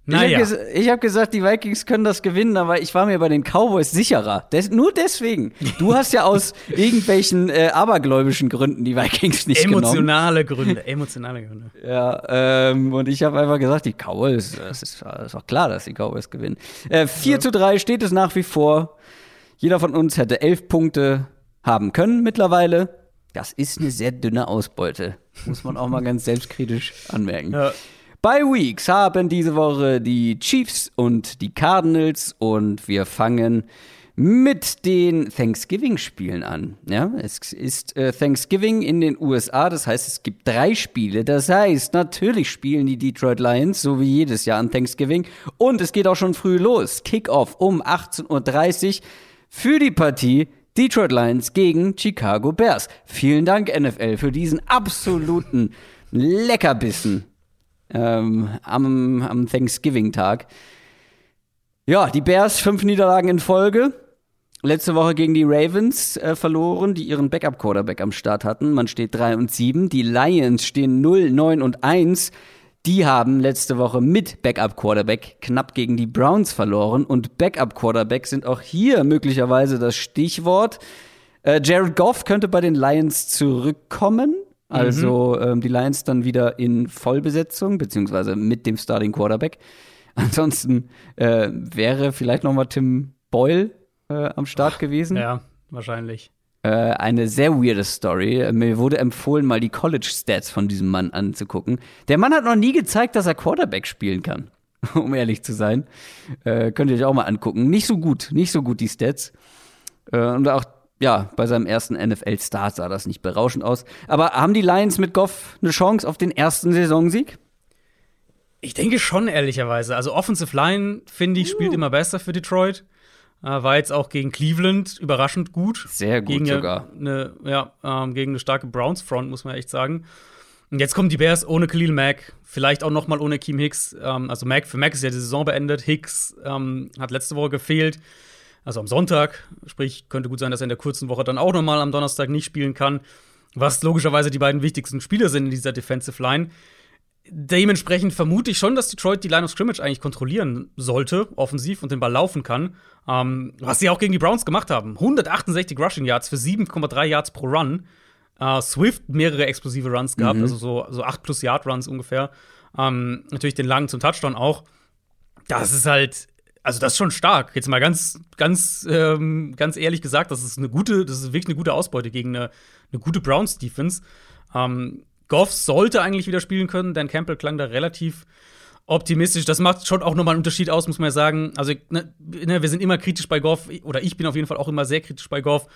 Ich habe Naja. ges hab gesagt, die Vikings können das gewinnen, aber ich war mir bei den Cowboys sicherer. Des nur deswegen. Du hast ja aus irgendwelchen äh, abergläubischen Gründen die Vikings nicht genommen. Emotionale Gründe, emotionale Gründe. Ja, ähm, und ich habe einfach gesagt, die Cowboys, das ist, ist auch klar, dass die Cowboys gewinnen. Äh, 4 zu 3 steht es nach wie vor. Jeder von uns hätte elf Punkte haben können mittlerweile. Das ist eine sehr dünne Ausbeute. Muss man auch mal ganz selbstkritisch anmerken. Ja. Bei Weeks haben diese Woche die Chiefs und die Cardinals und wir fangen mit den Thanksgiving-Spielen an. Ja, es ist äh, Thanksgiving in den USA, das heißt, es gibt drei Spiele. Das heißt, natürlich spielen die Detroit Lions, so wie jedes Jahr an Thanksgiving. Und es geht auch schon früh los. Kickoff um 18.30 Uhr für die Partie Detroit Lions gegen Chicago Bears. Vielen Dank, NFL, für diesen absoluten Leckerbissen ähm, am, am Thanksgiving-Tag. Ja, die Bears fünf Niederlagen in Folge. Letzte Woche gegen die Ravens äh, verloren, die ihren Backup-Quarterback am Start hatten. Man steht 3 und 7. Die Lions stehen 0, 9 und 1. Die haben letzte Woche mit Backup-Quarterback knapp gegen die Browns verloren. Und Backup-Quarterback sind auch hier möglicherweise das Stichwort. Äh, Jared Goff könnte bei den Lions zurückkommen. Also ähm, die Lions dann wieder in Vollbesetzung, beziehungsweise mit dem Starting Quarterback. Ansonsten äh, wäre vielleicht noch mal Tim Boyle äh, am Start gewesen. Ja, wahrscheinlich. Äh, eine sehr weirde Story. Äh, Mir wurde empfohlen, mal die College-Stats von diesem Mann anzugucken. Der Mann hat noch nie gezeigt, dass er Quarterback spielen kann, um ehrlich zu sein. Äh, könnt ihr euch auch mal angucken. Nicht so gut, nicht so gut die Stats. Äh, und auch, ja, bei seinem ersten NFL-Start sah das nicht berauschend aus. Aber haben die Lions mit Goff eine Chance auf den ersten Saisonsieg? Ich denke schon, ehrlicherweise. Also Offensive Line, finde ich, spielt immer besser für Detroit. Äh, war jetzt auch gegen Cleveland überraschend gut. Sehr gut gegen sogar. Eine, ja, ähm, gegen eine starke Browns-Front, muss man echt sagen. Und jetzt kommen die Bears ohne Khalil Mack, vielleicht auch noch mal ohne Keem Hicks. Ähm, also Mack, für Mack ist ja die Saison beendet. Hicks ähm, hat letzte Woche gefehlt. Also am Sonntag. Sprich, könnte gut sein, dass er in der kurzen Woche dann auch noch mal am Donnerstag nicht spielen kann. Was logischerweise die beiden wichtigsten Spieler sind in dieser Defensive Line. dementsprechend vermute ich schon, dass Detroit die Line of Scrimmage eigentlich kontrollieren sollte, offensiv und den Ball laufen kann. Ähm, was sie auch gegen die Browns gemacht haben. 168 Rushing Yards für 7,3 Yards pro Run. Uh, Swift mehrere explosive Runs gehabt, mhm. also so, so 8 plus Yard Runs ungefähr. Ähm, natürlich den langen zum Touchdown auch. Das ist halt, also das ist schon stark. Jetzt mal ganz, ganz, ähm, ganz ehrlich gesagt, das ist eine gute, das ist wirklich eine gute Ausbeute gegen eine, eine gute Browns Defense. Ähm, Goff sollte eigentlich wieder spielen können, denn Campbell klang da relativ optimistisch. Das macht schon auch nochmal einen Unterschied aus, muss man ja sagen. Also, ne, ne, wir sind immer kritisch bei Goff, oder ich bin auf jeden Fall auch immer sehr kritisch bei Goff.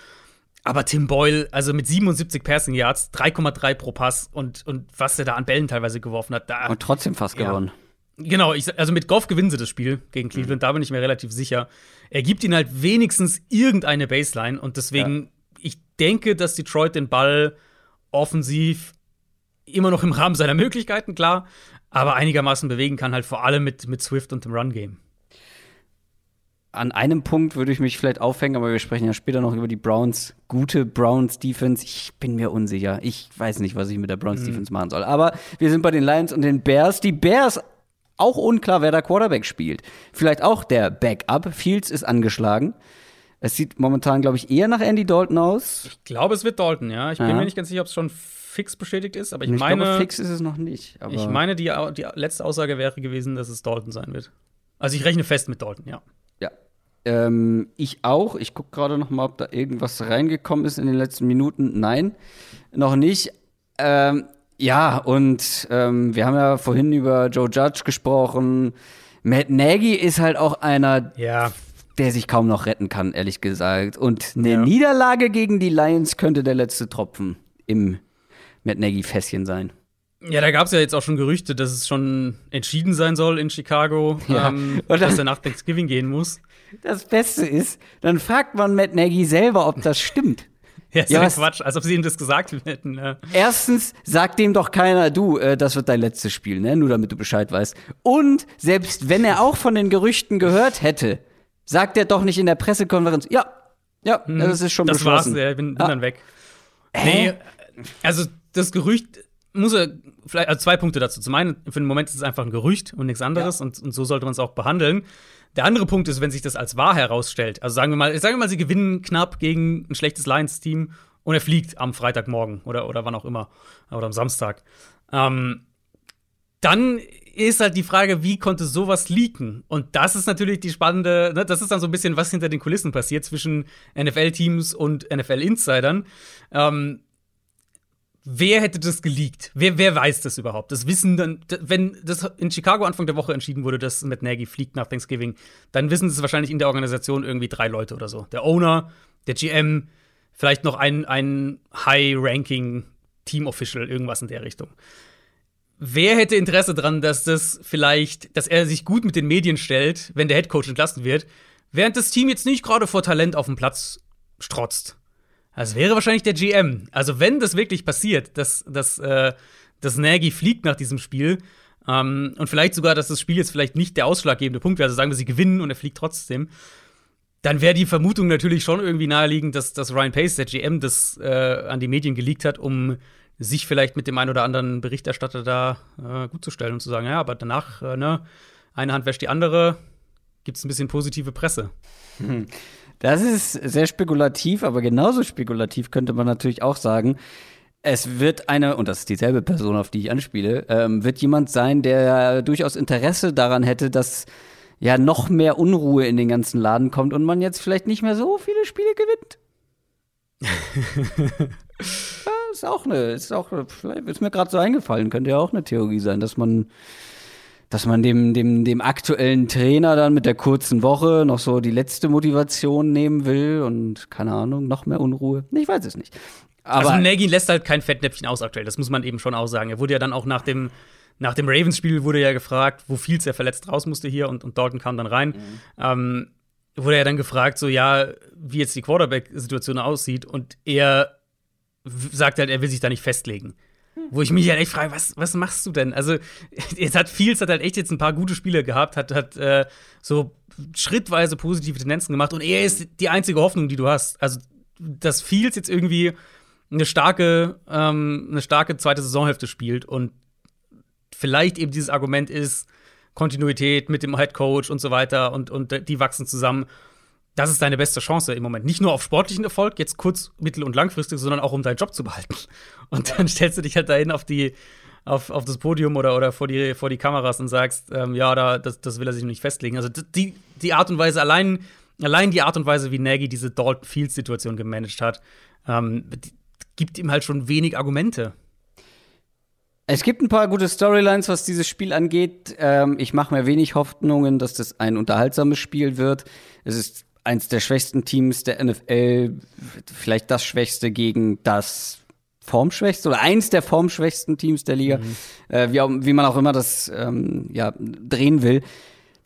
Aber Tim Boyle, also mit 77 Passing Yards, 3,3 pro Pass und, und was er da an Bällen teilweise geworfen hat, da. Und trotzdem fast ja. gewonnen. Genau, ich, also mit Goff gewinnen sie das Spiel gegen Cleveland, mhm. da bin ich mir relativ sicher. Er gibt ihnen halt wenigstens irgendeine Baseline und deswegen, ja. ich denke, dass Detroit den Ball offensiv immer noch im Rahmen seiner Möglichkeiten, klar, aber einigermaßen bewegen kann, halt vor allem mit, mit Swift und dem Run-Game an einem Punkt würde ich mich vielleicht aufhängen, aber wir sprechen ja später noch über die Browns. Gute Browns Defense. Ich bin mir unsicher. Ich weiß nicht, was ich mit der Browns mhm. Machen soll. Aber wir sind bei den Lions und den Bears. Die Bears auch unklar, wer da Quarterback spielt. Vielleicht auch der Backup. Fields ist angeschlagen. Es sieht momentan, glaube ich, eher nach Andy Dalton aus. Ich glaube, es wird Dalton, ja. Ich bin ja. mir nicht ganz sicher, ob es schon fix bestätigt ist, aber ich, ich meine. Glaube, fix ist es noch nicht. ich meine, die, die letzte Aussage wäre gewesen, dass es Dalton sein wird. Also ich rechne fest mit Dalton, ja. Ähm, ich auch. Ich gucke gerade noch mal, ob da irgendwas reingekommen ist in den letzten Minuten. Nein, noch nicht. Ähm, ja, und ähm, wir haben ja vorhin über Joe Judge gesprochen. Matt Nagy ist halt auch einer, ja. der sich kaum noch retten kann, ehrlich gesagt. Und eine ja. Niederlage gegen die Lions könnte der letzte Tropfen im Matt Nagy-Fässchen sein. Ja, da gab es ja jetzt auch schon Gerüchte, dass es schon entschieden sein soll in Chicago, ja. ähm, dass er nach Thanksgiving gehen muss. Das Beste ist, dann fragt man Matt Nagy selber, ob das stimmt. Ja, ist ja, ja Quatsch, als ob sie ihm das gesagt hätten. Ja. Erstens sagt dem doch keiner, du, äh, das wird dein letztes Spiel, ne? Nur damit du Bescheid weißt. Und selbst wenn er auch von den Gerüchten gehört hätte, sagt er doch nicht in der Pressekonferenz, ja, ja, hm, das ist schon das beschlossen. Das war's, ja, bin, bin ah. dann weg. Hä? Nee, also das Gerücht muss er vielleicht also zwei Punkte dazu. Zum einen, für den Moment ist es einfach ein Gerücht und nichts anderes ja. und, und so sollte man es auch behandeln. Der andere Punkt ist, wenn sich das als wahr herausstellt. Also sagen wir mal, sagen wir mal, sie gewinnen knapp gegen ein schlechtes Lions-Team und er fliegt am Freitagmorgen oder, oder wann auch immer. Oder am Samstag. Ähm, dann ist halt die Frage, wie konnte sowas leaken? Und das ist natürlich die spannende, ne, das ist dann so ein bisschen, was hinter den Kulissen passiert zwischen NFL-Teams und NFL-Insidern. Ähm, Wer hätte das geleakt? Wer, wer weiß das überhaupt? Das wissen dann, wenn das in Chicago Anfang der Woche entschieden wurde, dass Matt Nagy fliegt nach Thanksgiving, dann wissen es wahrscheinlich in der Organisation irgendwie drei Leute oder so. Der Owner, der GM, vielleicht noch ein, ein High-Ranking Team-Official, irgendwas in der Richtung. Wer hätte Interesse daran, dass das vielleicht, dass er sich gut mit den Medien stellt, wenn der Headcoach entlassen wird, während das Team jetzt nicht gerade vor Talent auf dem Platz strotzt? Das wäre wahrscheinlich der GM. Also, wenn das wirklich passiert, dass, dass, äh, dass Nagy fliegt nach diesem Spiel ähm, und vielleicht sogar, dass das Spiel jetzt vielleicht nicht der ausschlaggebende Punkt wäre, also sagen wir, sie gewinnen und er fliegt trotzdem, dann wäre die Vermutung natürlich schon irgendwie naheliegend, dass, dass Ryan Pace, der GM, das äh, an die Medien geleakt hat, um sich vielleicht mit dem einen oder anderen Berichterstatter da äh, gut zu stellen und zu sagen, ja, aber danach, äh, ne, eine Hand wäscht die andere, gibt es ein bisschen positive Presse. Hm. Das ist sehr spekulativ, aber genauso spekulativ könnte man natürlich auch sagen, es wird eine, und das ist dieselbe Person, auf die ich anspiele, ähm, wird jemand sein, der durchaus Interesse daran hätte, dass ja noch mehr Unruhe in den ganzen Laden kommt und man jetzt vielleicht nicht mehr so viele Spiele gewinnt. ja, ist auch eine, ist auch, ist mir gerade so eingefallen, könnte ja auch eine Theorie sein, dass man dass man dem, dem, dem aktuellen Trainer dann mit der kurzen Woche noch so die letzte Motivation nehmen will und keine Ahnung, noch mehr Unruhe. Ich weiß es nicht. Aber also Nagy lässt halt kein Fettnäpfchen aus aktuell, das muss man eben schon auch sagen. Er wurde ja dann auch nach dem, nach dem Ravens-Spiel wurde ja gefragt, wo Fields er verletzt raus musste hier und, und Dalton kam dann rein. Mhm. Ähm, wurde er dann gefragt, so ja, wie jetzt die Quarterback-Situation aussieht und er sagt halt, er will sich da nicht festlegen. Wo ich mich halt echt frage, was, was machst du denn? Also, jetzt hat Fields hat halt echt jetzt ein paar gute Spiele gehabt, hat, hat äh, so schrittweise positive Tendenzen gemacht und er ist die einzige Hoffnung, die du hast. Also, dass Fields jetzt irgendwie eine starke, ähm, eine starke zweite Saisonhälfte spielt und vielleicht eben dieses Argument ist, Kontinuität mit dem Head Coach und so weiter und, und die wachsen zusammen. Das ist deine beste Chance im Moment. Nicht nur auf sportlichen Erfolg, jetzt kurz-, mittel- und langfristig, sondern auch um deinen Job zu behalten. Und dann stellst du dich halt dahin auf die, auf, auf das Podium oder, oder vor, die, vor die Kameras und sagst, ähm, ja, da, das, das will er sich nicht festlegen. Also die, die Art und Weise, allein, allein die Art und Weise, wie Nagy diese Dalton Fields-Situation gemanagt hat, ähm, gibt ihm halt schon wenig Argumente. Es gibt ein paar gute Storylines, was dieses Spiel angeht. Ähm, ich mache mir wenig Hoffnungen, dass das ein unterhaltsames Spiel wird. Es ist eins der schwächsten Teams der NFL, vielleicht das schwächste gegen das formschwächste oder eins der formschwächsten Teams der Liga, mhm. äh, wie, auch, wie, man auch immer das ähm, ja, drehen will.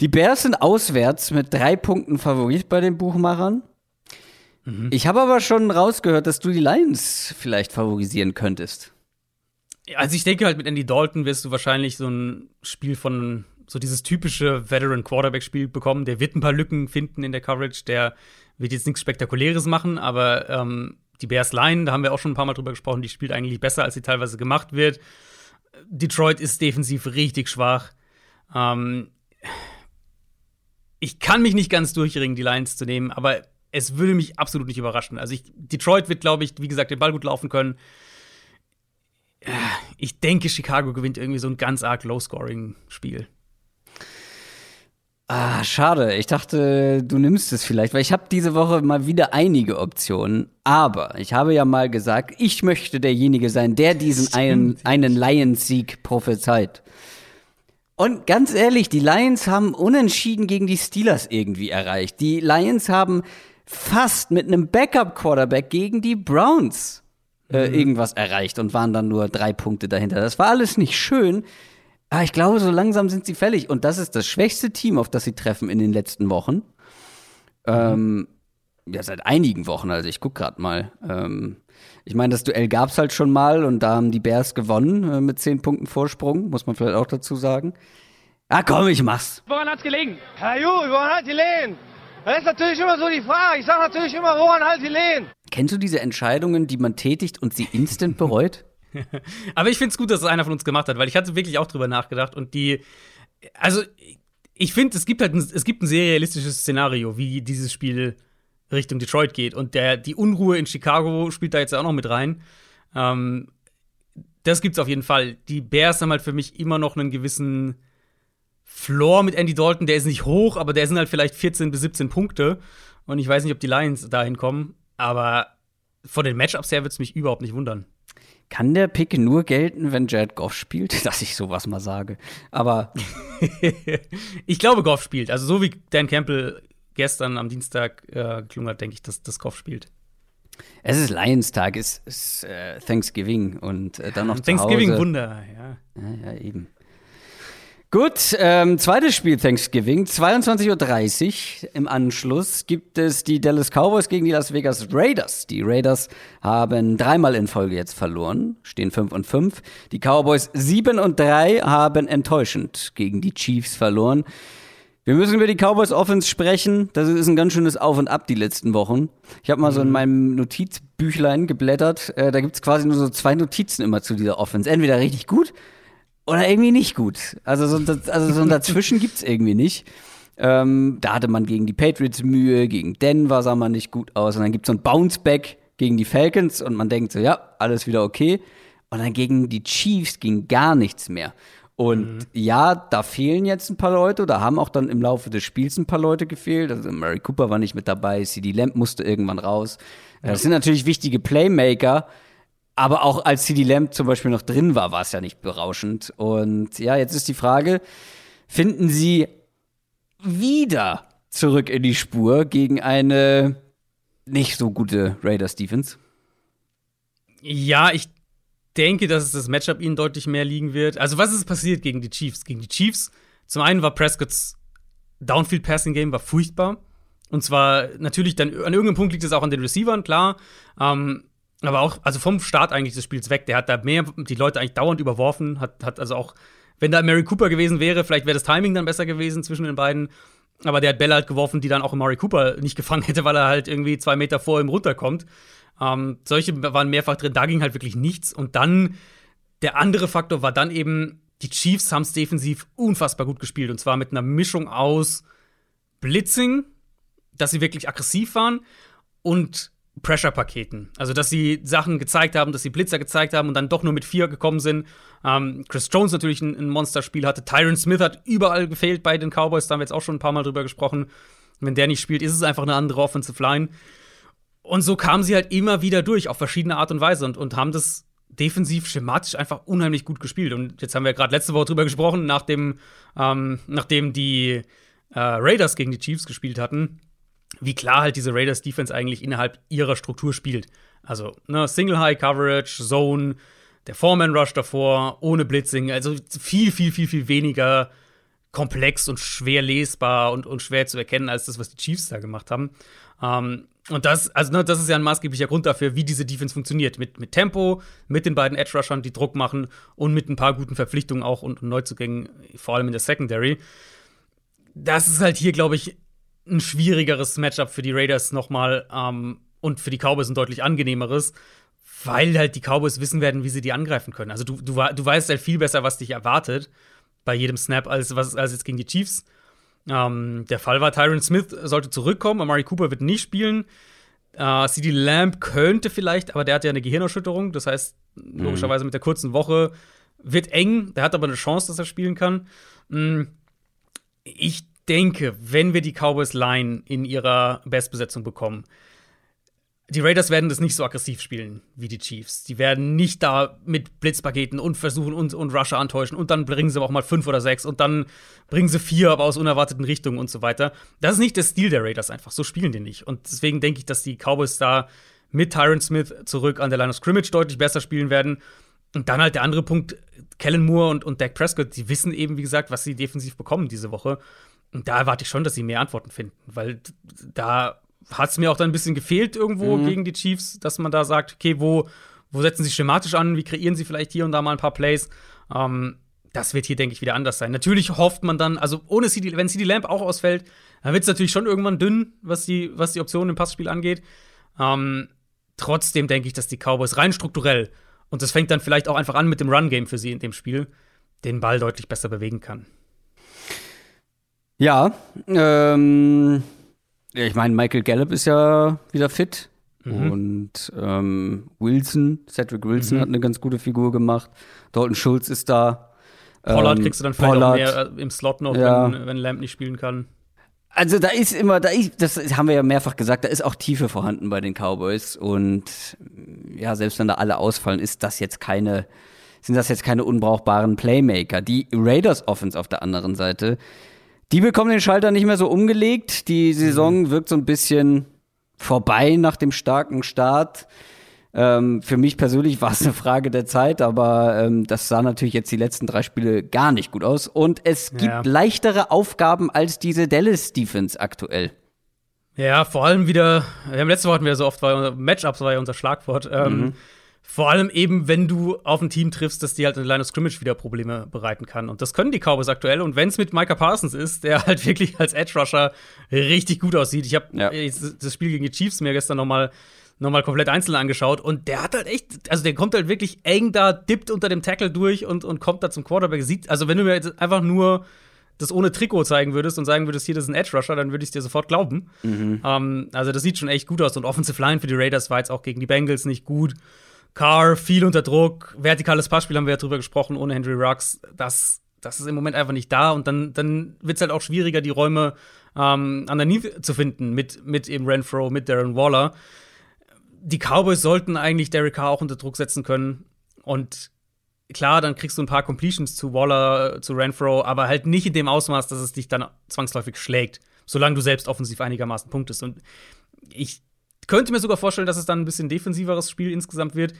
Die Bears sind auswärts mit drei Punkten Favorit bei den Buchmachern. Mhm. Ich habe aber schon rausgehört, dass du die Lions vielleicht favorisieren könntest. Also ich denke halt mit Andy Dalton wirst du wahrscheinlich so ein Spiel von so dieses typische Veteran Quarterback Spiel bekommen. Der wird ein paar Lücken finden in der Coverage. Der wird jetzt nichts Spektakuläres machen, aber ähm, die Bears Line, da haben wir auch schon ein paar Mal drüber gesprochen, die spielt eigentlich besser, als sie teilweise gemacht wird. Detroit ist defensiv richtig schwach. Ähm, ich kann mich nicht ganz durchringen, die Lions zu nehmen, aber es würde mich absolut nicht überraschen. Also ich, Detroit wird, glaube ich, wie gesagt, den Ball gut laufen können ich denke, Chicago gewinnt irgendwie so ein ganz arg Low-Scoring-Spiel. Ah, schade. Ich dachte, du nimmst es vielleicht, weil ich habe diese Woche mal wieder einige Optionen. Aber ich habe ja mal gesagt, ich möchte derjenige sein, der diesen einen, einen Lions-Sieg prophezeit. Und ganz ehrlich, die Lions haben unentschieden gegen die Steelers irgendwie erreicht. Die Lions haben fast mit einem Backup-Quarterback gegen die Browns äh, mhm. irgendwas erreicht und waren dann nur drei Punkte dahinter. Das war alles nicht schön. Aber ich glaube, so langsam sind sie fällig. Und das ist das schwächste Team, auf das sie treffen in den letzten Wochen. Mhm. Ähm, ja, seit einigen Wochen. Also ich guck gerade mal. Ähm, ich meine, das Duell gab es halt schon mal und da haben die Bears gewonnen äh, mit zehn Punkten Vorsprung, muss man vielleicht auch dazu sagen. Ah, komm, ich mach's. Woran hat's gelegen? Herr Ju, woran hat gelegen? Das ist natürlich immer so die Frage. Ich sage natürlich immer, woran halt gelegen? Kennst du diese Entscheidungen, die man tätigt und sie instant bereut? Aber ich finde es gut, dass es einer von uns gemacht hat, weil ich hatte wirklich auch drüber nachgedacht und die, also ich finde, es gibt halt ein, es gibt ein sehr realistisches Szenario, wie dieses Spiel Richtung Detroit geht und der, die Unruhe in Chicago spielt da jetzt auch noch mit rein. Ähm, das gibt's auf jeden Fall. Die Bears haben halt für mich immer noch einen gewissen Floor mit Andy Dalton, der ist nicht hoch, aber der sind halt vielleicht 14 bis 17 Punkte. Und ich weiß nicht, ob die Lions dahin kommen. Aber von den Matchups her würde es mich überhaupt nicht wundern. Kann der Pick nur gelten, wenn Jared Goff spielt? Dass ich sowas mal sage. Aber. ich glaube, Goff spielt. Also, so wie Dan Campbell gestern am Dienstag äh, gelungen hat, denke ich, dass, dass Goff spielt. Es ist Lions-Tag, es ist äh, Thanksgiving und äh, dann noch Thanksgiving-Wunder, ja. ja. Ja, eben. Gut, ähm, zweites Spiel Thanksgiving, 22.30 Uhr im Anschluss gibt es die Dallas Cowboys gegen die Las Vegas Raiders. Die Raiders haben dreimal in Folge jetzt verloren, stehen 5 und 5. Die Cowboys 7 und 3 haben enttäuschend gegen die Chiefs verloren. Wir müssen über die Cowboys Offense sprechen. Das ist ein ganz schönes Auf und Ab die letzten Wochen. Ich habe mal so in mhm. meinem Notizbüchlein geblättert. Äh, da gibt's quasi nur so zwei Notizen immer zu dieser Offense. Entweder richtig gut oder irgendwie nicht gut. Also so, also so ein Dazwischen gibt's irgendwie nicht. Ähm, da hatte man gegen die Patriots Mühe, gegen Denver sah man nicht gut aus. Und dann gibt's so ein Bounceback gegen die Falcons und man denkt so, ja, alles wieder okay. Und dann gegen die Chiefs ging gar nichts mehr. Und mhm. ja, da fehlen jetzt ein paar Leute, da haben auch dann im Laufe des Spiels ein paar Leute gefehlt. Also Murray Cooper war nicht mit dabei, CD Lamb musste irgendwann raus. Das sind natürlich wichtige Playmaker, aber auch als CD Lamb zum Beispiel noch drin war, war es ja nicht berauschend. Und ja, jetzt ist die Frage, finden Sie wieder zurück in die Spur gegen eine nicht so gute Raiders Defense? Ja, ich denke, dass es das Matchup ihnen deutlich mehr liegen wird. Also, was ist passiert gegen die Chiefs? Gegen die Chiefs, zum einen war Prescott's Downfield Passing Game war furchtbar. Und zwar natürlich dann an irgendeinem Punkt liegt es auch an den Receivern, klar. Ähm, aber auch, also vom Start eigentlich des Spiels weg, der hat da mehr die Leute eigentlich dauernd überworfen, hat, hat also auch, wenn da Mary Cooper gewesen wäre, vielleicht wäre das Timing dann besser gewesen zwischen den beiden. Aber der hat Bälle halt geworfen, die dann auch Murray Cooper nicht gefangen hätte, weil er halt irgendwie zwei Meter vor ihm runterkommt. Ähm, solche waren mehrfach drin, da ging halt wirklich nichts. Und dann, der andere Faktor war dann eben, die Chiefs haben es defensiv unfassbar gut gespielt. Und zwar mit einer Mischung aus Blitzing, dass sie wirklich aggressiv waren, und Pressure-Paketen. Also, dass sie Sachen gezeigt haben, dass sie Blitzer gezeigt haben und dann doch nur mit vier gekommen sind. Ähm, Chris Jones natürlich ein, ein Monsterspiel hatte. Tyron Smith hat überall gefehlt bei den Cowboys. Da haben wir jetzt auch schon ein paar Mal drüber gesprochen. Wenn der nicht spielt, ist es einfach eine andere Offensive Line. Und so kamen sie halt immer wieder durch, auf verschiedene Art und Weise und, und haben das defensiv schematisch einfach unheimlich gut gespielt. Und jetzt haben wir gerade letzte Woche drüber gesprochen, nachdem, ähm, nachdem die äh, Raiders gegen die Chiefs gespielt hatten wie klar halt diese Raiders Defense eigentlich innerhalb ihrer Struktur spielt. Also, ne, Single High Coverage, Zone, der Foreman Rush davor, ohne Blitzing, also viel, viel, viel, viel weniger komplex und schwer lesbar und, und schwer zu erkennen als das, was die Chiefs da gemacht haben. Ähm, und das, also ne, das ist ja ein maßgeblicher Grund dafür, wie diese Defense funktioniert. Mit, mit Tempo, mit den beiden Edge Rushern, die Druck machen und mit ein paar guten Verpflichtungen auch und, und Neuzugängen, vor allem in der Secondary. Das ist halt hier, glaube ich, ein schwierigeres Matchup für die Raiders nochmal ähm, und für die Cowboys ein deutlich angenehmeres, weil halt die Cowboys wissen werden, wie sie die angreifen können. Also du, du, du weißt halt viel besser, was dich erwartet bei jedem Snap, als, was, als jetzt gegen die Chiefs. Ähm, der Fall war, Tyron Smith sollte zurückkommen, Amari Cooper wird nicht spielen. Äh, CD Lamb könnte vielleicht, aber der hat ja eine Gehirnerschütterung, das heißt, mhm. logischerweise mit der kurzen Woche wird eng. Der hat aber eine Chance, dass er spielen kann. Mhm. Ich denke, wenn wir die Cowboys Line in ihrer Bestbesetzung bekommen, die Raiders werden das nicht so aggressiv spielen wie die Chiefs. Die werden nicht da mit Blitzpaketen und versuchen und, und Rusher antäuschen und dann bringen sie auch mal fünf oder sechs und dann bringen sie vier, aber aus unerwarteten Richtungen und so weiter. Das ist nicht der Stil der Raiders einfach. So spielen die nicht. Und deswegen denke ich, dass die Cowboys da mit Tyron Smith zurück an der Line of Scrimmage deutlich besser spielen werden. Und dann halt der andere Punkt, Kellen Moore und, und Dak Prescott, die wissen eben, wie gesagt, was sie defensiv bekommen diese Woche. Und da erwarte ich schon, dass sie mehr Antworten finden, weil da hat es mir auch dann ein bisschen gefehlt irgendwo mhm. gegen die Chiefs, dass man da sagt, okay, wo, wo setzen sie schematisch an, wie kreieren sie vielleicht hier und da mal ein paar Plays. Ähm, das wird hier, denke ich, wieder anders sein. Natürlich hofft man dann, also ohne CD, wenn CD Lamp auch ausfällt, dann wird es natürlich schon irgendwann dünn, was die, was die Optionen im Passspiel angeht. Ähm, trotzdem denke ich, dass die Cowboys rein strukturell, und das fängt dann vielleicht auch einfach an mit dem Run-Game für sie in dem Spiel, den Ball deutlich besser bewegen kann. Ja, ähm, ich meine, Michael Gallup ist ja wieder fit. Mhm. Und ähm, Wilson, Cedric Wilson mhm. hat eine ganz gute Figur gemacht. Dalton Schulz ist da. Pollard ähm, kriegst du dann vielleicht Pollard, mehr äh, im Slot noch, ja. wenn, wenn Lamb nicht spielen kann. Also da ist immer, da ist, das haben wir ja mehrfach gesagt, da ist auch Tiefe vorhanden bei den Cowboys. Und ja, selbst wenn da alle ausfallen, ist das jetzt keine, sind das jetzt keine unbrauchbaren Playmaker. Die Raiders Offense auf der anderen Seite die bekommen den Schalter nicht mehr so umgelegt. Die Saison mhm. wirkt so ein bisschen vorbei nach dem starken Start. Ähm, für mich persönlich war es eine Frage der Zeit, aber ähm, das sah natürlich jetzt die letzten drei Spiele gar nicht gut aus. Und es gibt ja. leichtere Aufgaben als diese Dallas Defense aktuell. Ja, vor allem wieder, wir haben letzte Woche hatten wir so oft, weil Matchups war ja unser Schlagwort. Ähm, mhm. Vor allem eben, wenn du auf ein Team triffst, das dir halt in Line of Scrimmage wieder Probleme bereiten kann. Und das können die Cowboys aktuell. Und wenn es mit Micah Parsons ist, der halt wirklich als Edge Rusher richtig gut aussieht. Ich habe ja. das Spiel gegen die Chiefs mir gestern noch mal noch mal komplett einzeln angeschaut und der hat halt echt, also der kommt halt wirklich eng da, dippt unter dem Tackle durch und, und kommt da zum Quarterback. Sieht, also wenn du mir jetzt einfach nur das ohne Trikot zeigen würdest und sagen würdest, hier, das ist ein Edge Rusher, dann würde ich es dir sofort glauben. Mhm. Ähm, also das sieht schon echt gut aus und Offensive Line für die Raiders war jetzt auch gegen die Bengals nicht gut. Carr viel unter Druck, vertikales Passspiel haben wir ja drüber gesprochen, ohne Henry Rux. Das, das ist im Moment einfach nicht da und dann, dann wird es halt auch schwieriger, die Räume ähm, underneath zu finden mit, mit eben Renfro, mit Darren Waller. Die Cowboys sollten eigentlich Derek Carr auch unter Druck setzen können und klar, dann kriegst du ein paar Completions zu Waller, zu Renfro, aber halt nicht in dem Ausmaß, dass es dich dann zwangsläufig schlägt, solange du selbst offensiv einigermaßen punktest. Und ich könnte mir sogar vorstellen, dass es dann ein bisschen defensiveres Spiel insgesamt wird.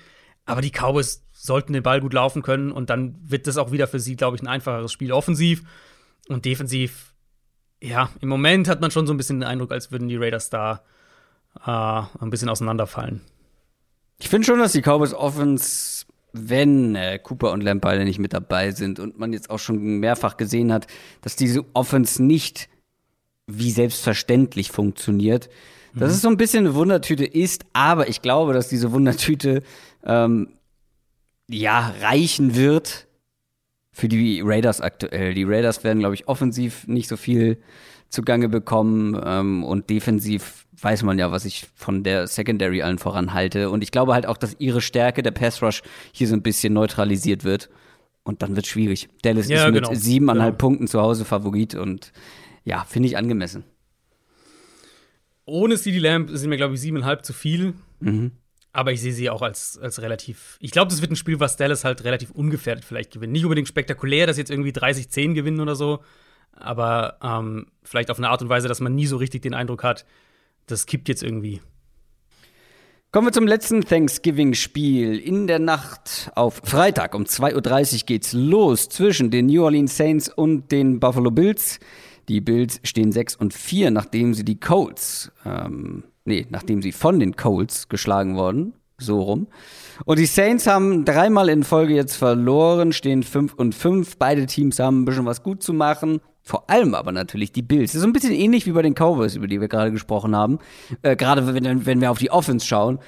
Aber die Cowboys sollten den Ball gut laufen können und dann wird das auch wieder für sie, glaube ich, ein einfacheres Spiel. Offensiv und defensiv, ja, im Moment hat man schon so ein bisschen den Eindruck, als würden die Raiders da äh, ein bisschen auseinanderfallen. Ich finde schon, dass die Cowboys Offense, wenn äh, Cooper und Lamb beide nicht mit dabei sind und man jetzt auch schon mehrfach gesehen hat, dass diese Offense nicht wie selbstverständlich funktioniert, dass mhm. es so ein bisschen eine Wundertüte ist, aber ich glaube, dass diese Wundertüte ähm, ja reichen wird, für die Raiders aktuell. Die Raiders werden, glaube ich, offensiv nicht so viel zugange bekommen ähm, und defensiv weiß man ja, was ich von der Secondary allen voran halte. Und ich glaube halt auch, dass ihre Stärke, der Pass Rush, hier so ein bisschen neutralisiert wird. Und dann wird schwierig. Dallas ja, ist mit genau. siebeneinhalb genau. Punkten zu Hause Favorit und ja, finde ich angemessen. Ohne CD Lamb sind mir, glaube ich, siebeneinhalb zu viel. Mhm. Aber ich sehe sie auch als, als relativ. Ich glaube, das wird ein Spiel, was Dallas halt relativ ungefährdet vielleicht gewinnt. Nicht unbedingt spektakulär, dass jetzt irgendwie 30-10 gewinnen oder so. Aber ähm, vielleicht auf eine Art und Weise, dass man nie so richtig den Eindruck hat, das kippt jetzt irgendwie. Kommen wir zum letzten Thanksgiving-Spiel. In der Nacht auf Freitag um 2.30 Uhr geht's los zwischen den New Orleans Saints und den Buffalo Bills. Die Bills stehen 6 und 4, nachdem sie die Colts, ähm, nee, nachdem sie von den Colts geschlagen wurden. So rum. Und die Saints haben dreimal in Folge jetzt verloren, stehen 5 und 5. Beide Teams haben ein bisschen was gut zu machen. Vor allem aber natürlich die Bills. Das ist so ein bisschen ähnlich wie bei den Cowboys, über die wir gerade gesprochen haben. Äh, gerade wenn, wenn wir auf die Offense schauen.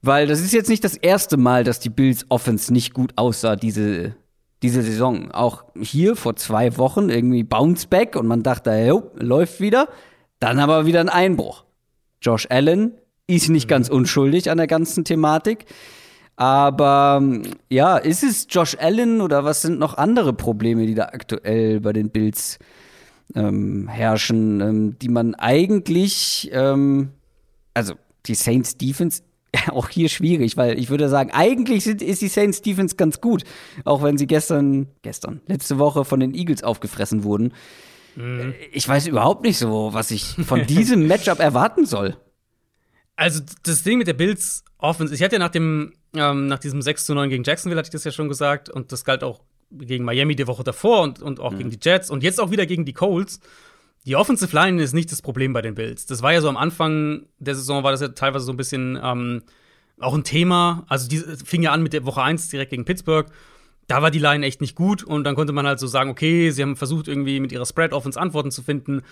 Weil das ist jetzt nicht das erste Mal, dass die Bills Offense nicht gut aussah diese, diese Saison. Auch hier vor zwei Wochen irgendwie Bounceback und man dachte, jo, läuft wieder. Dann aber wieder ein Einbruch. Josh Allen ist nicht ganz unschuldig an der ganzen Thematik. Aber ja, ist es Josh Allen oder was sind noch andere Probleme, die da aktuell bei den Bills ähm, herrschen, ähm, die man eigentlich, ähm, also die Saints Defense auch hier schwierig, weil ich würde sagen, eigentlich sind, ist die Saints Defense ganz gut, auch wenn sie gestern, gestern, letzte Woche von den Eagles aufgefressen wurden. Mhm. Ich weiß überhaupt nicht so, was ich von diesem Matchup erwarten soll. Also das Ding mit der Bills Offense, ich hatte ja nach dem, ähm, nach diesem 6 zu 9 gegen Jacksonville, hatte ich das ja schon gesagt, und das galt auch gegen Miami die Woche davor und, und auch mhm. gegen die Jets und jetzt auch wieder gegen die Colts. Die Offensive Line ist nicht das Problem bei den Bills. Das war ja so am Anfang der Saison, war das ja teilweise so ein bisschen ähm, auch ein Thema. Also, die fing ja an mit der Woche 1 direkt gegen Pittsburgh. Da war die Line echt nicht gut und dann konnte man halt so sagen, okay, sie haben versucht, irgendwie mit ihrer Spread-Offense Antworten zu finden.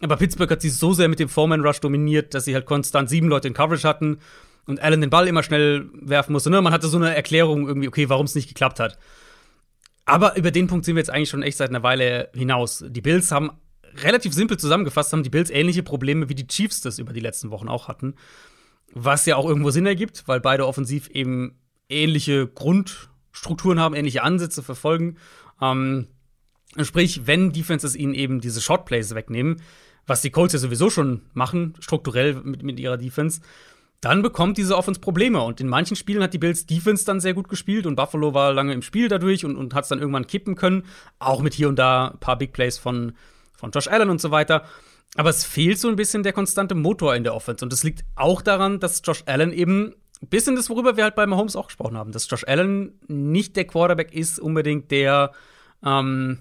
Aber Pittsburgh hat sie so sehr mit dem Foreman-Rush dominiert, dass sie halt konstant sieben Leute in Coverage hatten und Allen den Ball immer schnell werfen musste. Ne? Man hatte so eine Erklärung irgendwie, okay, warum es nicht geklappt hat. Aber über den Punkt sind wir jetzt eigentlich schon echt seit einer Weile hinaus. Die Bills haben relativ simpel zusammengefasst, haben die Bills ähnliche Probleme wie die Chiefs das über die letzten Wochen auch hatten. Was ja auch irgendwo Sinn ergibt, weil beide offensiv eben ähnliche Grundstrukturen haben, ähnliche Ansätze verfolgen. Ähm, sprich, wenn Defenses ihnen eben diese Shotplays wegnehmen, was die Colts ja sowieso schon machen, strukturell mit, mit ihrer Defense, dann bekommt diese Offense Probleme. Und in manchen Spielen hat die Bills Defense dann sehr gut gespielt und Buffalo war lange im Spiel dadurch und, und hat es dann irgendwann kippen können. Auch mit hier und da ein paar Big Plays von, von Josh Allen und so weiter. Aber es fehlt so ein bisschen der konstante Motor in der Offense. Und das liegt auch daran, dass Josh Allen eben ein bisschen das, worüber wir halt bei Mahomes auch gesprochen haben, dass Josh Allen nicht der Quarterback ist, unbedingt der ähm,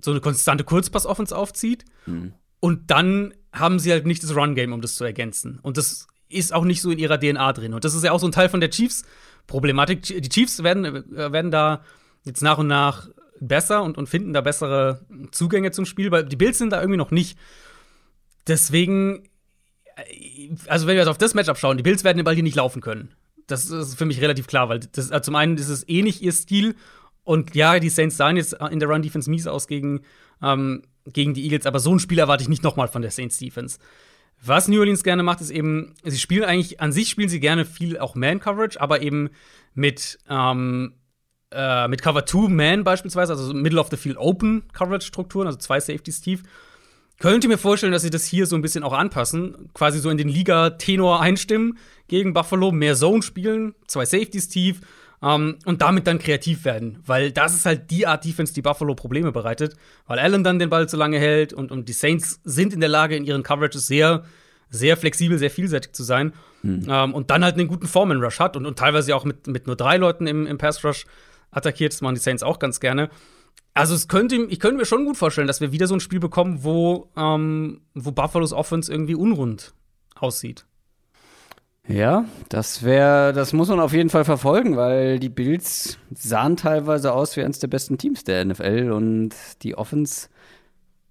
so eine konstante Kurzpass-Offense aufzieht. Mhm. Und dann haben sie halt nicht das Run-Game, um das zu ergänzen. Und das ist auch nicht so in ihrer DNA drin. Und das ist ja auch so ein Teil von der Chiefs-Problematik. Die Chiefs werden, äh, werden da jetzt nach und nach besser und, und finden da bessere Zugänge zum Spiel, weil die Bills sind da irgendwie noch nicht. Deswegen, äh, also wenn wir jetzt auf das Matchup schauen, die Bills werden den Ball hier nicht laufen können. Das ist für mich relativ klar, weil das, also zum einen ist es eh nicht ihr Stil und ja, die Saints sahen jetzt in der Run-Defense mies aus gegen, ähm, gegen die Eagles, aber so ein Spiel erwarte ich nicht nochmal von der Saints-Defense. Was New Orleans gerne macht, ist eben, sie spielen eigentlich, an sich spielen sie gerne viel auch Man-Coverage, aber eben mit, ähm, äh, mit Cover 2 Man beispielsweise, also Middle of the Field Open Coverage-Strukturen, also zwei Safeties tief. Könnt ihr mir vorstellen, dass sie das hier so ein bisschen auch anpassen, quasi so in den Liga-Tenor einstimmen gegen Buffalo, mehr Zone spielen, zwei Safeties tief ähm, und damit dann kreativ werden. Weil das ist halt die Art Defense, die Buffalo Probleme bereitet, weil Allen dann den Ball zu lange hält und, und die Saints sind in der Lage, in ihren Coverages sehr, sehr flexibel, sehr vielseitig zu sein. Mhm. Ähm, und dann halt einen guten Foreman-Rush hat und, und teilweise auch mit, mit nur drei Leuten im, im Pass-Rush attackiert. Machen die Saints auch ganz gerne. Also es könnte, ich könnte mir schon gut vorstellen, dass wir wieder so ein Spiel bekommen, wo, ähm, wo Buffalos Offense irgendwie unrund aussieht. Ja, das wäre, das muss man auf jeden Fall verfolgen, weil die Bills sahen teilweise aus wie eines der besten Teams der NFL und die Offense,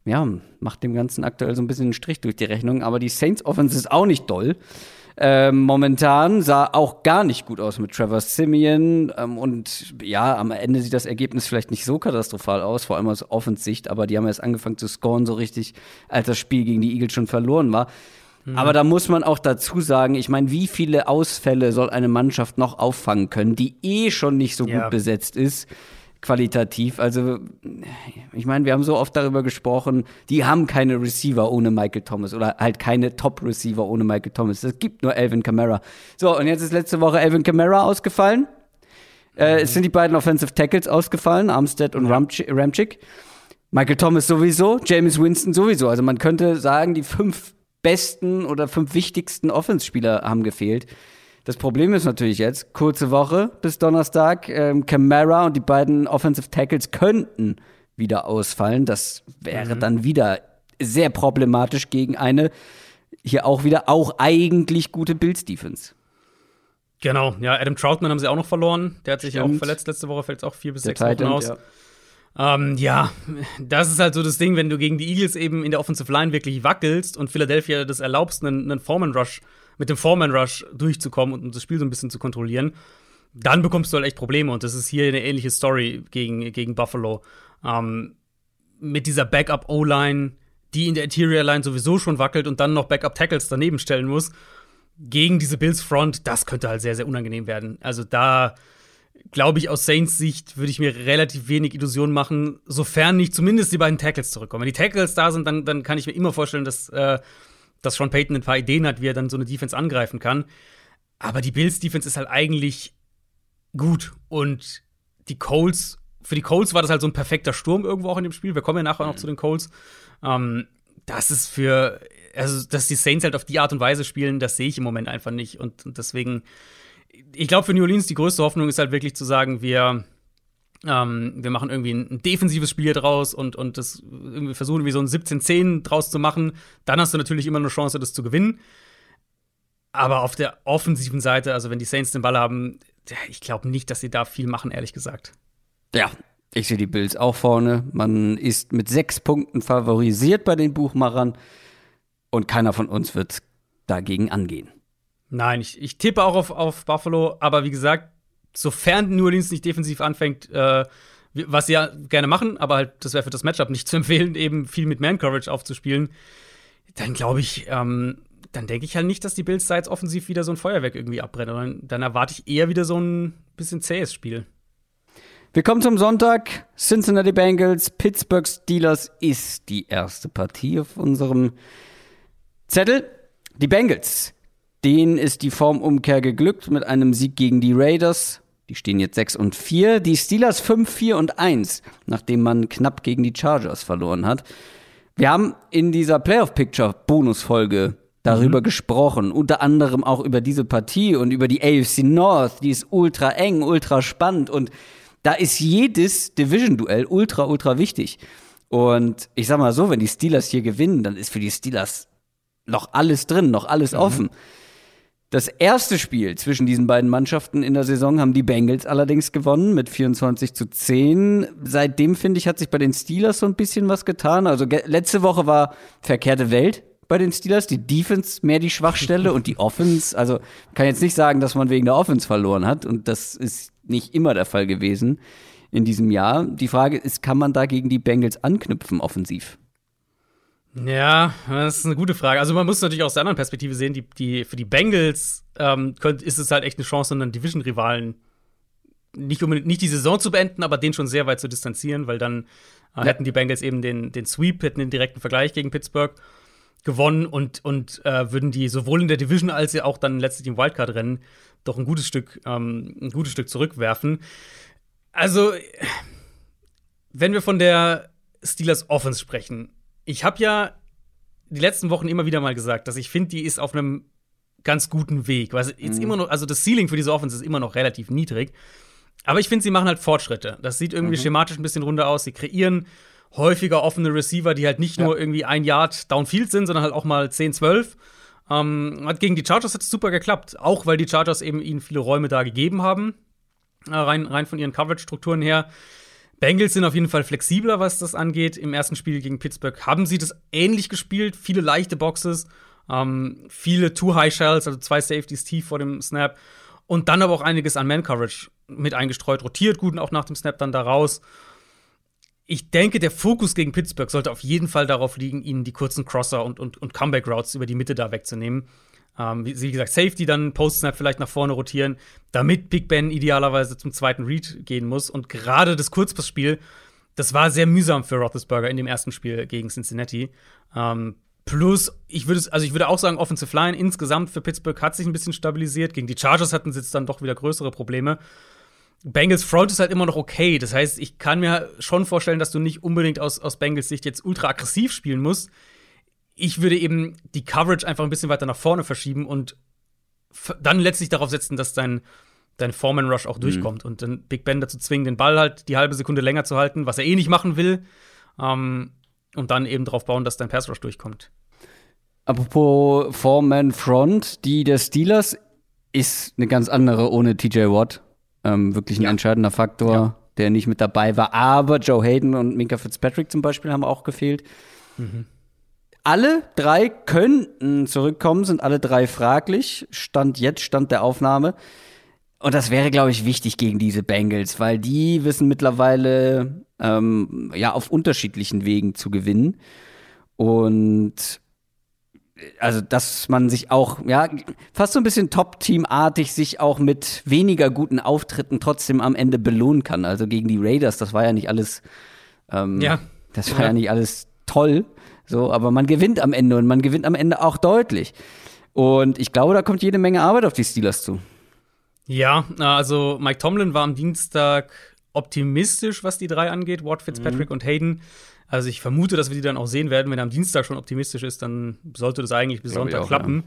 ja, macht dem Ganzen aktuell so ein bisschen einen Strich durch die Rechnung. Aber die Saints Offense ist auch nicht doll. Ähm, momentan sah auch gar nicht gut aus mit Trevor Simeon. Ähm, und ja, am Ende sieht das Ergebnis vielleicht nicht so katastrophal aus, vor allem aus Offensicht, aber die haben erst angefangen zu scoren, so richtig, als das Spiel gegen die Eagles schon verloren war. Mhm. Aber da muss man auch dazu sagen, ich meine, wie viele Ausfälle soll eine Mannschaft noch auffangen können, die eh schon nicht so ja. gut besetzt ist? Qualitativ. Also, ich meine, wir haben so oft darüber gesprochen, die haben keine Receiver ohne Michael Thomas oder halt keine Top-Receiver ohne Michael Thomas. Es gibt nur Elvin Kamara. So, und jetzt ist letzte Woche Elvin Kamara ausgefallen. Äh, es sind die beiden Offensive Tackles ausgefallen, Armstead und Ramchick. Michael Thomas sowieso, James Winston sowieso. Also man könnte sagen, die fünf besten oder fünf wichtigsten Offenspieler haben gefehlt. Das Problem ist natürlich jetzt, kurze Woche bis Donnerstag, ähm, Camara und die beiden Offensive Tackles könnten wieder ausfallen. Das wäre mhm. dann wieder sehr problematisch gegen eine hier auch wieder auch eigentlich gute Bills Defense. Genau, ja, Adam Troutman haben sie auch noch verloren. Der hat sich Stimmt. auch verletzt letzte Woche, fällt es auch vier bis Der sechs Wochen aus. Ja. Ähm, ja, das ist halt so das Ding, wenn du gegen die Eagles eben in der Offensive Line wirklich wackelst und Philadelphia das erlaubst, einen, einen Foreman Rush mit dem Foreman Rush durchzukommen und das Spiel so ein bisschen zu kontrollieren, dann bekommst du halt echt Probleme. Und das ist hier eine ähnliche Story gegen, gegen Buffalo. Ähm, mit dieser Backup-O-Line, die in der Interior Line sowieso schon wackelt und dann noch Backup-Tackles daneben stellen muss, gegen diese Bills Front, das könnte halt sehr, sehr unangenehm werden. Also da glaube ich, aus Saints Sicht würde ich mir relativ wenig Illusionen machen, sofern nicht zumindest die beiden Tackles zurückkommen. Wenn die Tackles da sind, dann, dann kann ich mir immer vorstellen, dass äh, dass Sean Payton ein paar Ideen hat, wie er dann so eine Defense angreifen kann. Aber die Bills Defense ist halt eigentlich gut und die Colts für die Colts war das halt so ein perfekter Sturm irgendwo auch in dem Spiel. Wir kommen ja nachher noch mhm. zu den Colts. Ähm, das ist für, also, dass die Saints halt auf die Art und Weise spielen, das sehe ich im Moment einfach nicht. Und, und deswegen, ich glaube, für New Orleans die größte Hoffnung ist halt wirklich zu sagen, wir, ähm, wir machen irgendwie ein, ein, defensives Spiel draus und, und das irgendwie versuchen, wie so ein 17-10 draus zu machen. Dann hast du natürlich immer eine Chance, das zu gewinnen. Aber auf der offensiven Seite, also wenn die Saints den Ball haben, ich glaube nicht, dass sie da viel machen, ehrlich gesagt. Ja, ich sehe die Bills auch vorne. Man ist mit sechs Punkten favorisiert bei den Buchmachern und keiner von uns wird dagegen angehen. Nein, ich, ich tippe auch auf, auf Buffalo, aber wie gesagt, sofern New Orleans nicht defensiv anfängt, äh, was sie ja gerne machen, aber halt, das wäre für das Matchup nicht zu empfehlen, eben viel mit Man-Coverage aufzuspielen, dann glaube ich, ähm, dann denke ich halt nicht, dass die Bills da jetzt offensiv wieder so ein Feuerwerk irgendwie abbrennen. Dann, dann erwarte ich eher wieder so ein bisschen zähes Spiel. Wir kommen zum Sonntag. Cincinnati Bengals, Pittsburgh Steelers ist die erste Partie auf unserem Zettel. Die Bengals, denen ist die Formumkehr geglückt mit einem Sieg gegen die Raiders. Die stehen jetzt 6 und 4. Die Steelers 5, 4 und 1, nachdem man knapp gegen die Chargers verloren hat. Wir haben in dieser Playoff-Picture-Bonusfolge darüber mhm. gesprochen, unter anderem auch über diese Partie und über die AFC North, die ist ultra eng, ultra spannend und da ist jedes Division-Duell ultra, ultra wichtig. Und ich sag mal so, wenn die Steelers hier gewinnen, dann ist für die Steelers noch alles drin, noch alles mhm. offen. Das erste Spiel zwischen diesen beiden Mannschaften in der Saison haben die Bengals allerdings gewonnen mit 24 zu 10. Seitdem, finde ich, hat sich bei den Steelers so ein bisschen was getan. Also letzte Woche war verkehrte Welt bei den Steelers. Die Defense mehr die Schwachstelle und die Offense. Also kann jetzt nicht sagen, dass man wegen der Offense verloren hat. Und das ist nicht immer der Fall gewesen in diesem Jahr. Die Frage ist, kann man da gegen die Bengals anknüpfen offensiv? Ja, das ist eine gute Frage. Also man muss natürlich aus der anderen Perspektive sehen, die, die, für die Bengals ähm, könnt, ist es halt echt eine Chance, einen Division-Rivalen nicht unbedingt nicht die Saison zu beenden, aber den schon sehr weit zu distanzieren, weil dann äh, ja. hätten die Bengals eben den, den Sweep, hätten den direkten Vergleich gegen Pittsburgh gewonnen und, und äh, würden die sowohl in der Division als auch dann letztlich im Wildcard-Rennen doch ein gutes Stück, ähm, ein gutes Stück zurückwerfen. Also, wenn wir von der Steelers Offense sprechen, ich habe ja die letzten Wochen immer wieder mal gesagt, dass ich finde, die ist auf einem ganz guten Weg. Weil jetzt mhm. immer noch, also das Ceiling für diese Offense ist immer noch relativ niedrig. Aber ich finde, sie machen halt Fortschritte. Das sieht irgendwie mhm. schematisch ein bisschen runder aus. Sie kreieren häufiger offene Receiver, die halt nicht ja. nur irgendwie ein Yard downfield sind, sondern halt auch mal 10, 12. Ähm, hat gegen die Chargers hat es super geklappt. Auch weil die Chargers eben ihnen viele Räume da gegeben haben. Äh, rein, rein von ihren Coverage-Strukturen her. Bengals sind auf jeden Fall flexibler, was das angeht. Im ersten Spiel gegen Pittsburgh haben sie das ähnlich gespielt, viele leichte Boxes. Ähm, viele Two-High-Shells, also zwei Safeties tief vor dem Snap. Und dann aber auch einiges an Man-Coverage mit eingestreut, rotiert gut und auch nach dem Snap dann da raus. Ich denke, der Fokus gegen Pittsburgh sollte auf jeden Fall darauf liegen, ihnen die kurzen Crosser und, und, und Comeback-Routes über die Mitte da wegzunehmen. Ähm, wie, wie, gesagt, Safety dann Post-Snap vielleicht nach vorne rotieren, damit Big Ben idealerweise zum zweiten Read gehen muss. Und gerade das Kurzpassspiel, das war sehr mühsam für Roethlisberger in dem ersten Spiel gegen Cincinnati. Ähm, plus, ich würde, also ich würde auch sagen, Offensive Line insgesamt für Pittsburgh hat sich ein bisschen stabilisiert. Gegen die Chargers hatten sie jetzt dann doch wieder größere Probleme. Bengals Front ist halt immer noch okay. Das heißt, ich kann mir schon vorstellen, dass du nicht unbedingt aus, aus Bengals Sicht jetzt ultra aggressiv spielen musst ich würde eben die Coverage einfach ein bisschen weiter nach vorne verschieben und dann letztlich darauf setzen, dass dein, dein Foreman Rush auch mhm. durchkommt und dann Big Ben dazu zwingen, den Ball halt die halbe Sekunde länger zu halten, was er eh nicht machen will. Ähm, und dann eben darauf bauen, dass dein Pass Rush durchkommt. Apropos Foreman Front, die der Steelers ist eine ganz andere ohne TJ Watt. Ähm, wirklich ein ja. entscheidender Faktor, ja. der nicht mit dabei war. Aber Joe Hayden und Minka Fitzpatrick zum Beispiel haben auch gefehlt. Mhm. Alle drei könnten zurückkommen, sind alle drei fraglich. Stand jetzt, Stand der Aufnahme. Und das wäre, glaube ich, wichtig gegen diese Bengals, weil die wissen mittlerweile ähm, ja auf unterschiedlichen Wegen zu gewinnen. Und also, dass man sich auch, ja, fast so ein bisschen Top-Team-artig sich auch mit weniger guten Auftritten trotzdem am Ende belohnen kann. Also gegen die Raiders, das war ja nicht alles, ähm, ja. das war ja. ja nicht alles toll. So, aber man gewinnt am Ende und man gewinnt am Ende auch deutlich. Und ich glaube, da kommt jede Menge Arbeit auf die Steelers zu. Ja, also Mike Tomlin war am Dienstag optimistisch, was die drei angeht, Watt, Fitzpatrick mhm. und Hayden. Also ich vermute, dass wir die dann auch sehen werden. Wenn er am Dienstag schon optimistisch ist, dann sollte das eigentlich bis Sonntag auch, klappen.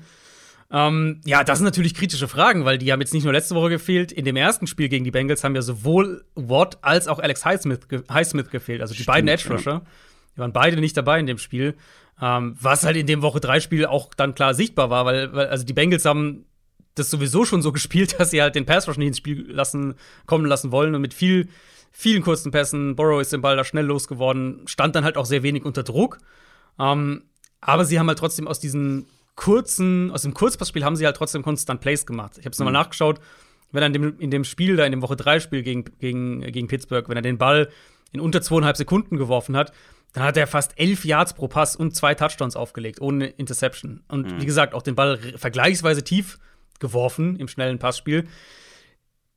Ja. Ähm, ja, das sind natürlich kritische Fragen, weil die haben jetzt nicht nur letzte Woche gefehlt. In dem ersten Spiel gegen die Bengals haben ja sowohl Watt als auch Alex Highsmith, ge Highsmith gefehlt, also die Stimmt, beiden Edge Rusher. Ja. Die waren beide nicht dabei in dem Spiel. Ähm, was halt in dem Woche 3 Spiel auch dann klar sichtbar war, weil, weil also die Bengals haben das sowieso schon so gespielt, dass sie halt den Pass Rush nicht ins Spiel lassen, kommen lassen wollen und mit viel, vielen kurzen Pässen, Burrow ist den Ball da schnell losgeworden, stand dann halt auch sehr wenig unter Druck. Ähm, aber sie haben halt trotzdem aus diesen kurzen, aus dem Kurzpassspiel haben sie halt trotzdem konstant Plays gemacht. Ich habe es nochmal mhm. nachgeschaut, wenn er in dem, in dem Spiel da, in dem Woche 3 Spiel gegen, gegen, gegen Pittsburgh, wenn er den Ball in unter zweieinhalb Sekunden geworfen hat, dann hat er fast elf Yards pro Pass und zwei Touchdowns aufgelegt, ohne Interception. Und mhm. wie gesagt, auch den Ball vergleichsweise tief geworfen im schnellen Passspiel.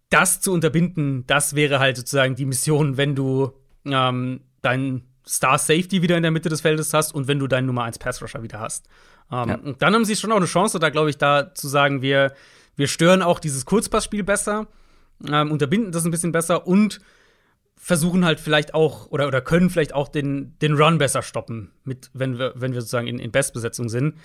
Das zu unterbinden, das wäre halt sozusagen die Mission, wenn du ähm, deinen Star Safety wieder in der Mitte des Feldes hast und wenn du deinen Nummer 1 Pass Rusher wieder hast. Ähm, ja. Und dann haben sie schon auch eine Chance, da glaube ich, da zu sagen, wir, wir stören auch dieses Kurzpassspiel besser, ähm, unterbinden das ein bisschen besser und versuchen halt vielleicht auch oder, oder können vielleicht auch den, den Run besser stoppen, mit, wenn, wir, wenn wir sozusagen in, in Bestbesetzung sind.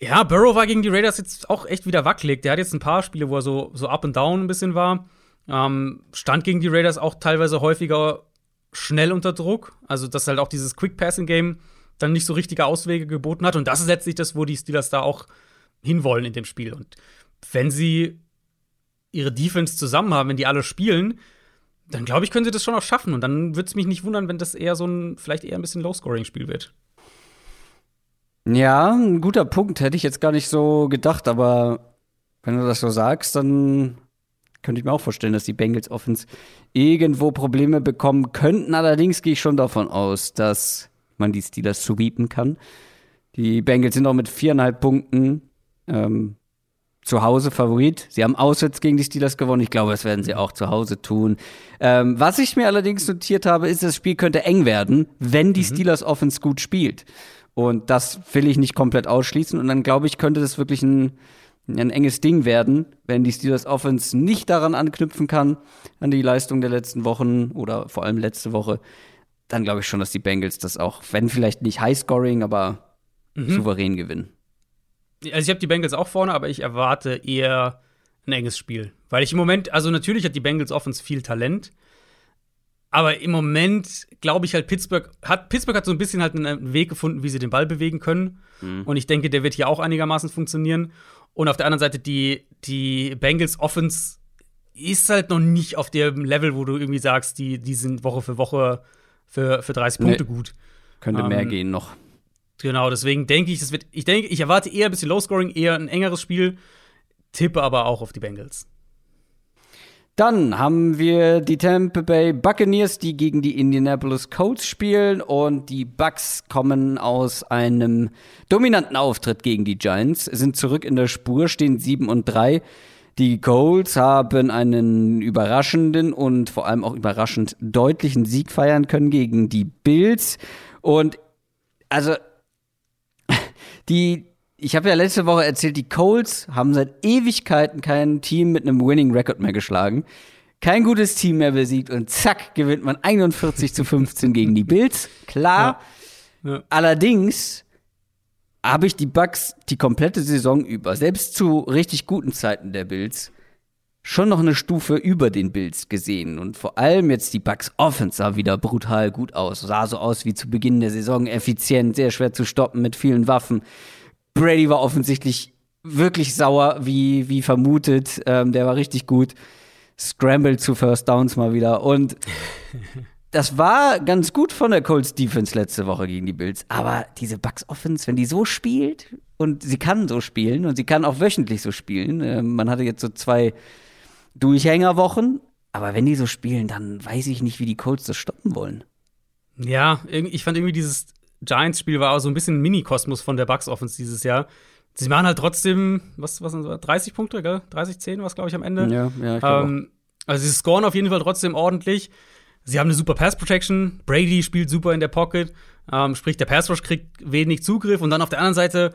Ja, Burrow war gegen die Raiders jetzt auch echt wieder wackelig. Der hat jetzt ein paar Spiele, wo er so, so up and down ein bisschen war. Ähm, stand gegen die Raiders auch teilweise häufiger schnell unter Druck. Also, dass halt auch dieses Quick-Passing-Game dann nicht so richtige Auswege geboten hat. Und das ist letztlich das, wo die Steelers da auch hinwollen in dem Spiel. Und wenn sie ihre Defense zusammen haben, wenn die alle spielen, dann glaube ich, können sie das schon auch schaffen. Und dann würde es mich nicht wundern, wenn das eher so ein, vielleicht eher ein bisschen Low-Scoring-Spiel wird. Ja, ein guter Punkt. Hätte ich jetzt gar nicht so gedacht, aber wenn du das so sagst, dann könnte ich mir auch vorstellen, dass die Bengals Offens irgendwo Probleme bekommen könnten. Allerdings gehe ich schon davon aus, dass man die Steelers sweepen kann. Die Bengals sind auch mit viereinhalb Punkten ähm, zu Hause Favorit. Sie haben auswärts gegen die Steelers gewonnen. Ich glaube, das werden sie auch zu Hause tun. Ähm, was ich mir allerdings notiert habe, ist, das Spiel könnte eng werden, wenn die mhm. Steelers Offense gut spielt. Und das will ich nicht komplett ausschließen. Und dann glaube ich, könnte das wirklich ein, ein enges Ding werden, wenn die Steelers Offense nicht daran anknüpfen kann, an die Leistung der letzten Wochen oder vor allem letzte Woche. Dann glaube ich schon, dass die Bengals das auch, wenn vielleicht nicht High-Scoring, aber mhm. souverän gewinnen. Also ich habe die Bengals auch vorne, aber ich erwarte eher ein enges Spiel. Weil ich im Moment, also natürlich hat die Bengals Offense viel Talent, aber im Moment glaube ich halt, Pittsburgh hat, Pittsburgh hat so ein bisschen halt einen Weg gefunden, wie sie den Ball bewegen können. Mhm. Und ich denke, der wird hier auch einigermaßen funktionieren. Und auf der anderen Seite, die, die Bengals Offense ist halt noch nicht auf dem Level, wo du irgendwie sagst, die, die sind Woche für Woche für, für 30 nee. Punkte gut. Könnte ähm, mehr gehen noch. Genau, deswegen denke ich, das wird, ich denke, ich erwarte eher ein bisschen Low-Scoring, eher ein engeres Spiel, tippe aber auch auf die Bengals. Dann haben wir die Tampa Bay Buccaneers, die gegen die Indianapolis Colts spielen und die Bucks kommen aus einem dominanten Auftritt gegen die Giants, sind zurück in der Spur, stehen 7 und 3. Die Colts haben einen überraschenden und vor allem auch überraschend deutlichen Sieg feiern können gegen die Bills und also die ich habe ja letzte Woche erzählt, die Colts haben seit Ewigkeiten kein Team mit einem Winning Record mehr geschlagen. Kein gutes Team mehr besiegt und zack, gewinnt man 41 zu 15 gegen die Bills. Klar. Ja. Ja. Allerdings habe ich die Bucks die komplette Saison über, selbst zu richtig guten Zeiten der Bills, schon noch eine Stufe über den Bills gesehen. Und vor allem jetzt die Bucks Offense sah wieder brutal gut aus. Sah so aus wie zu Beginn der Saison, effizient, sehr schwer zu stoppen mit vielen Waffen. Brady war offensichtlich wirklich sauer, wie, wie vermutet. Ähm, der war richtig gut. Scrambled zu First Downs mal wieder. Und das war ganz gut von der Colts Defense letzte Woche gegen die Bills. Aber diese Bucks Offense, wenn die so spielt, und sie kann so spielen, und sie kann auch wöchentlich so spielen. Äh, man hatte jetzt so zwei Durchhängerwochen. Aber wenn die so spielen, dann weiß ich nicht, wie die Colts das stoppen wollen. Ja, ich fand irgendwie dieses Giants-Spiel war auch so ein bisschen ein Mini-Kosmos von der Bucks-Offense dieses Jahr. Sie machen halt trotzdem, was, was sind so, 30 Punkte, gell? 30, 10 war es, glaube ich, am Ende. Ja, ja, ich ähm, Also, sie scoren auf jeden Fall trotzdem ordentlich. Sie haben eine super Pass-Protection. Brady spielt super in der Pocket. Ähm, sprich, der Pass-Rush kriegt wenig Zugriff. Und dann auf der anderen Seite,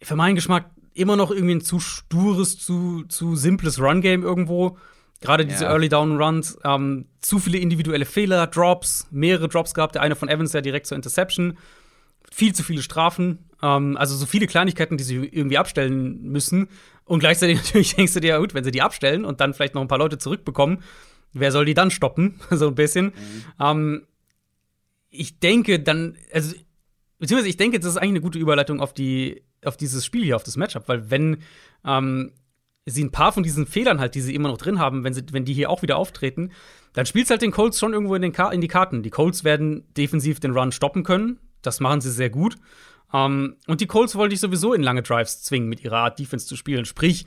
für meinen Geschmack, immer noch irgendwie ein zu stures, zu, zu simples Run-Game irgendwo. Gerade diese ja. Early Down Runs, ähm, zu viele individuelle Fehler, Drops, mehrere Drops gehabt, der eine von Evans ja direkt zur Interception. Viel zu viele Strafen, ähm, also so viele Kleinigkeiten, die sie irgendwie abstellen müssen. Und gleichzeitig natürlich denkst du dir, ja gut, wenn sie die abstellen und dann vielleicht noch ein paar Leute zurückbekommen, wer soll die dann stoppen? so ein bisschen. Mhm. Ähm, ich denke dann, also, beziehungsweise ich denke, das ist eigentlich eine gute Überleitung auf die, auf dieses Spiel hier, auf das Matchup, weil wenn ähm, sie ein paar von diesen Fehlern halt, die sie immer noch drin haben, wenn, sie, wenn die hier auch wieder auftreten, dann spielt halt den Colts schon irgendwo in, den in die Karten. Die Colts werden defensiv den Run stoppen können. Das machen sie sehr gut. Ähm, und die Colts wollen dich sowieso in lange Drives zwingen, mit ihrer Art Defense zu spielen. Sprich,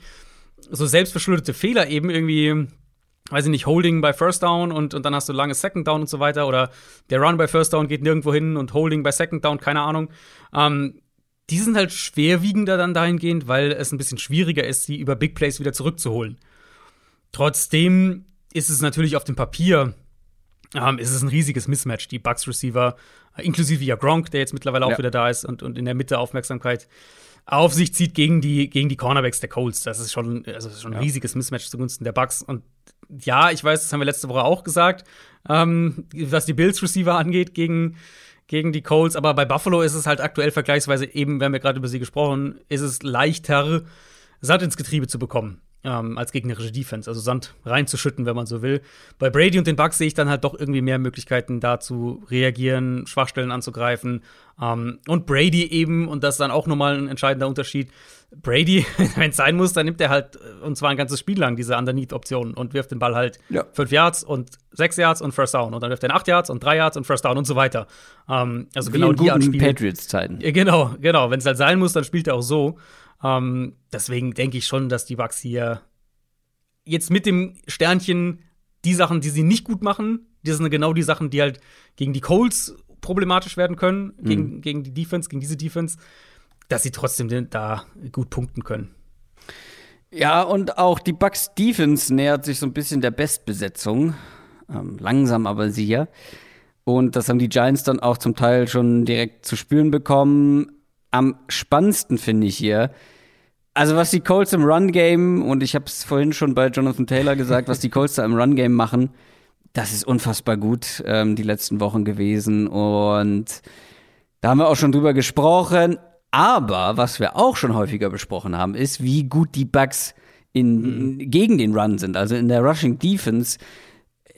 so selbstverschuldete Fehler eben irgendwie, weiß ich nicht, Holding bei First Down und, und dann hast du lange Second Down und so weiter. Oder der Run bei First Down geht nirgendwo hin und Holding bei Second Down, keine Ahnung. Ähm, die sind halt schwerwiegender dann dahingehend, weil es ein bisschen schwieriger ist, sie über Big Plays wieder zurückzuholen. Trotzdem ist es natürlich auf dem Papier, ähm, ist es ein riesiges Mismatch. Die Bucks Receiver, äh, inklusive ja Gronk, der jetzt mittlerweile auch ja. wieder da ist und, und in der Mitte Aufmerksamkeit auf sich zieht gegen die, gegen die Cornerbacks der Colts. Das ist schon, also schon ein ja. riesiges Mismatch zugunsten der Bucks. Und ja, ich weiß, das haben wir letzte Woche auch gesagt, ähm, was die Bills Receiver angeht gegen gegen die Colts. Aber bei Buffalo ist es halt aktuell vergleichsweise eben, wir haben ja gerade über sie gesprochen, ist es leichter, Sand ins Getriebe zu bekommen. Ähm, als gegnerische Defense, also Sand reinzuschütten, wenn man so will. Bei Brady und den Bucks sehe ich dann halt doch irgendwie mehr Möglichkeiten, da zu reagieren, Schwachstellen anzugreifen. Ähm, und Brady eben, und das ist dann auch nochmal ein entscheidender Unterschied, Brady, wenn es sein muss, dann nimmt er halt, äh, und zwar ein ganzes Spiel lang, diese Underneath-Option und wirft den Ball halt ja. fünf Yards und sechs Yards und First Down. Und dann wirft er acht Yards und drei Yards und First Down und so weiter. Ähm, also Wie genau in die Spiel. Patriots-Zeiten. Ja, genau, genau. Wenn es halt sein muss, dann spielt er auch so. Ähm, deswegen denke ich schon, dass die Bucks hier jetzt mit dem Sternchen die Sachen, die sie nicht gut machen, das sind genau die Sachen, die halt gegen die Colts problematisch werden können, mhm. gegen, gegen die Defense, gegen diese Defense dass sie trotzdem da gut punkten können. Ja, und auch die Bucks Defense nähert sich so ein bisschen der Bestbesetzung. Ähm, langsam aber sicher. Und das haben die Giants dann auch zum Teil schon direkt zu spüren bekommen. Am spannendsten finde ich hier, also was die Colts im Run-Game, und ich habe es vorhin schon bei Jonathan Taylor gesagt, was die Colts da im Run-Game machen, das ist unfassbar gut ähm, die letzten Wochen gewesen. Und da haben wir auch schon drüber gesprochen. Aber was wir auch schon häufiger besprochen haben, ist, wie gut die Bugs in, mhm. gegen den Run sind. Also in der Rushing Defense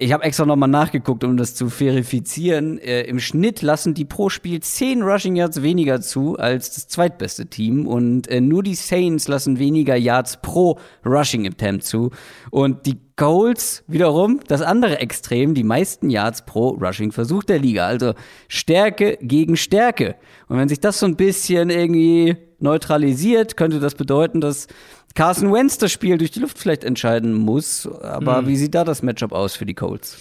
ich habe extra nochmal nachgeguckt, um das zu verifizieren. Äh, Im Schnitt lassen die pro Spiel 10 Rushing Yards weniger zu als das zweitbeste Team. Und äh, nur die Saints lassen weniger Yards pro Rushing Attempt zu. Und die Goals wiederum, das andere Extrem, die meisten Yards pro Rushing Versuch der Liga. Also Stärke gegen Stärke. Und wenn sich das so ein bisschen irgendwie neutralisiert, könnte das bedeuten, dass Carson Wentz das Spiel durch die Luft vielleicht entscheiden muss. Aber mhm. wie sieht da das Matchup aus für die Colts?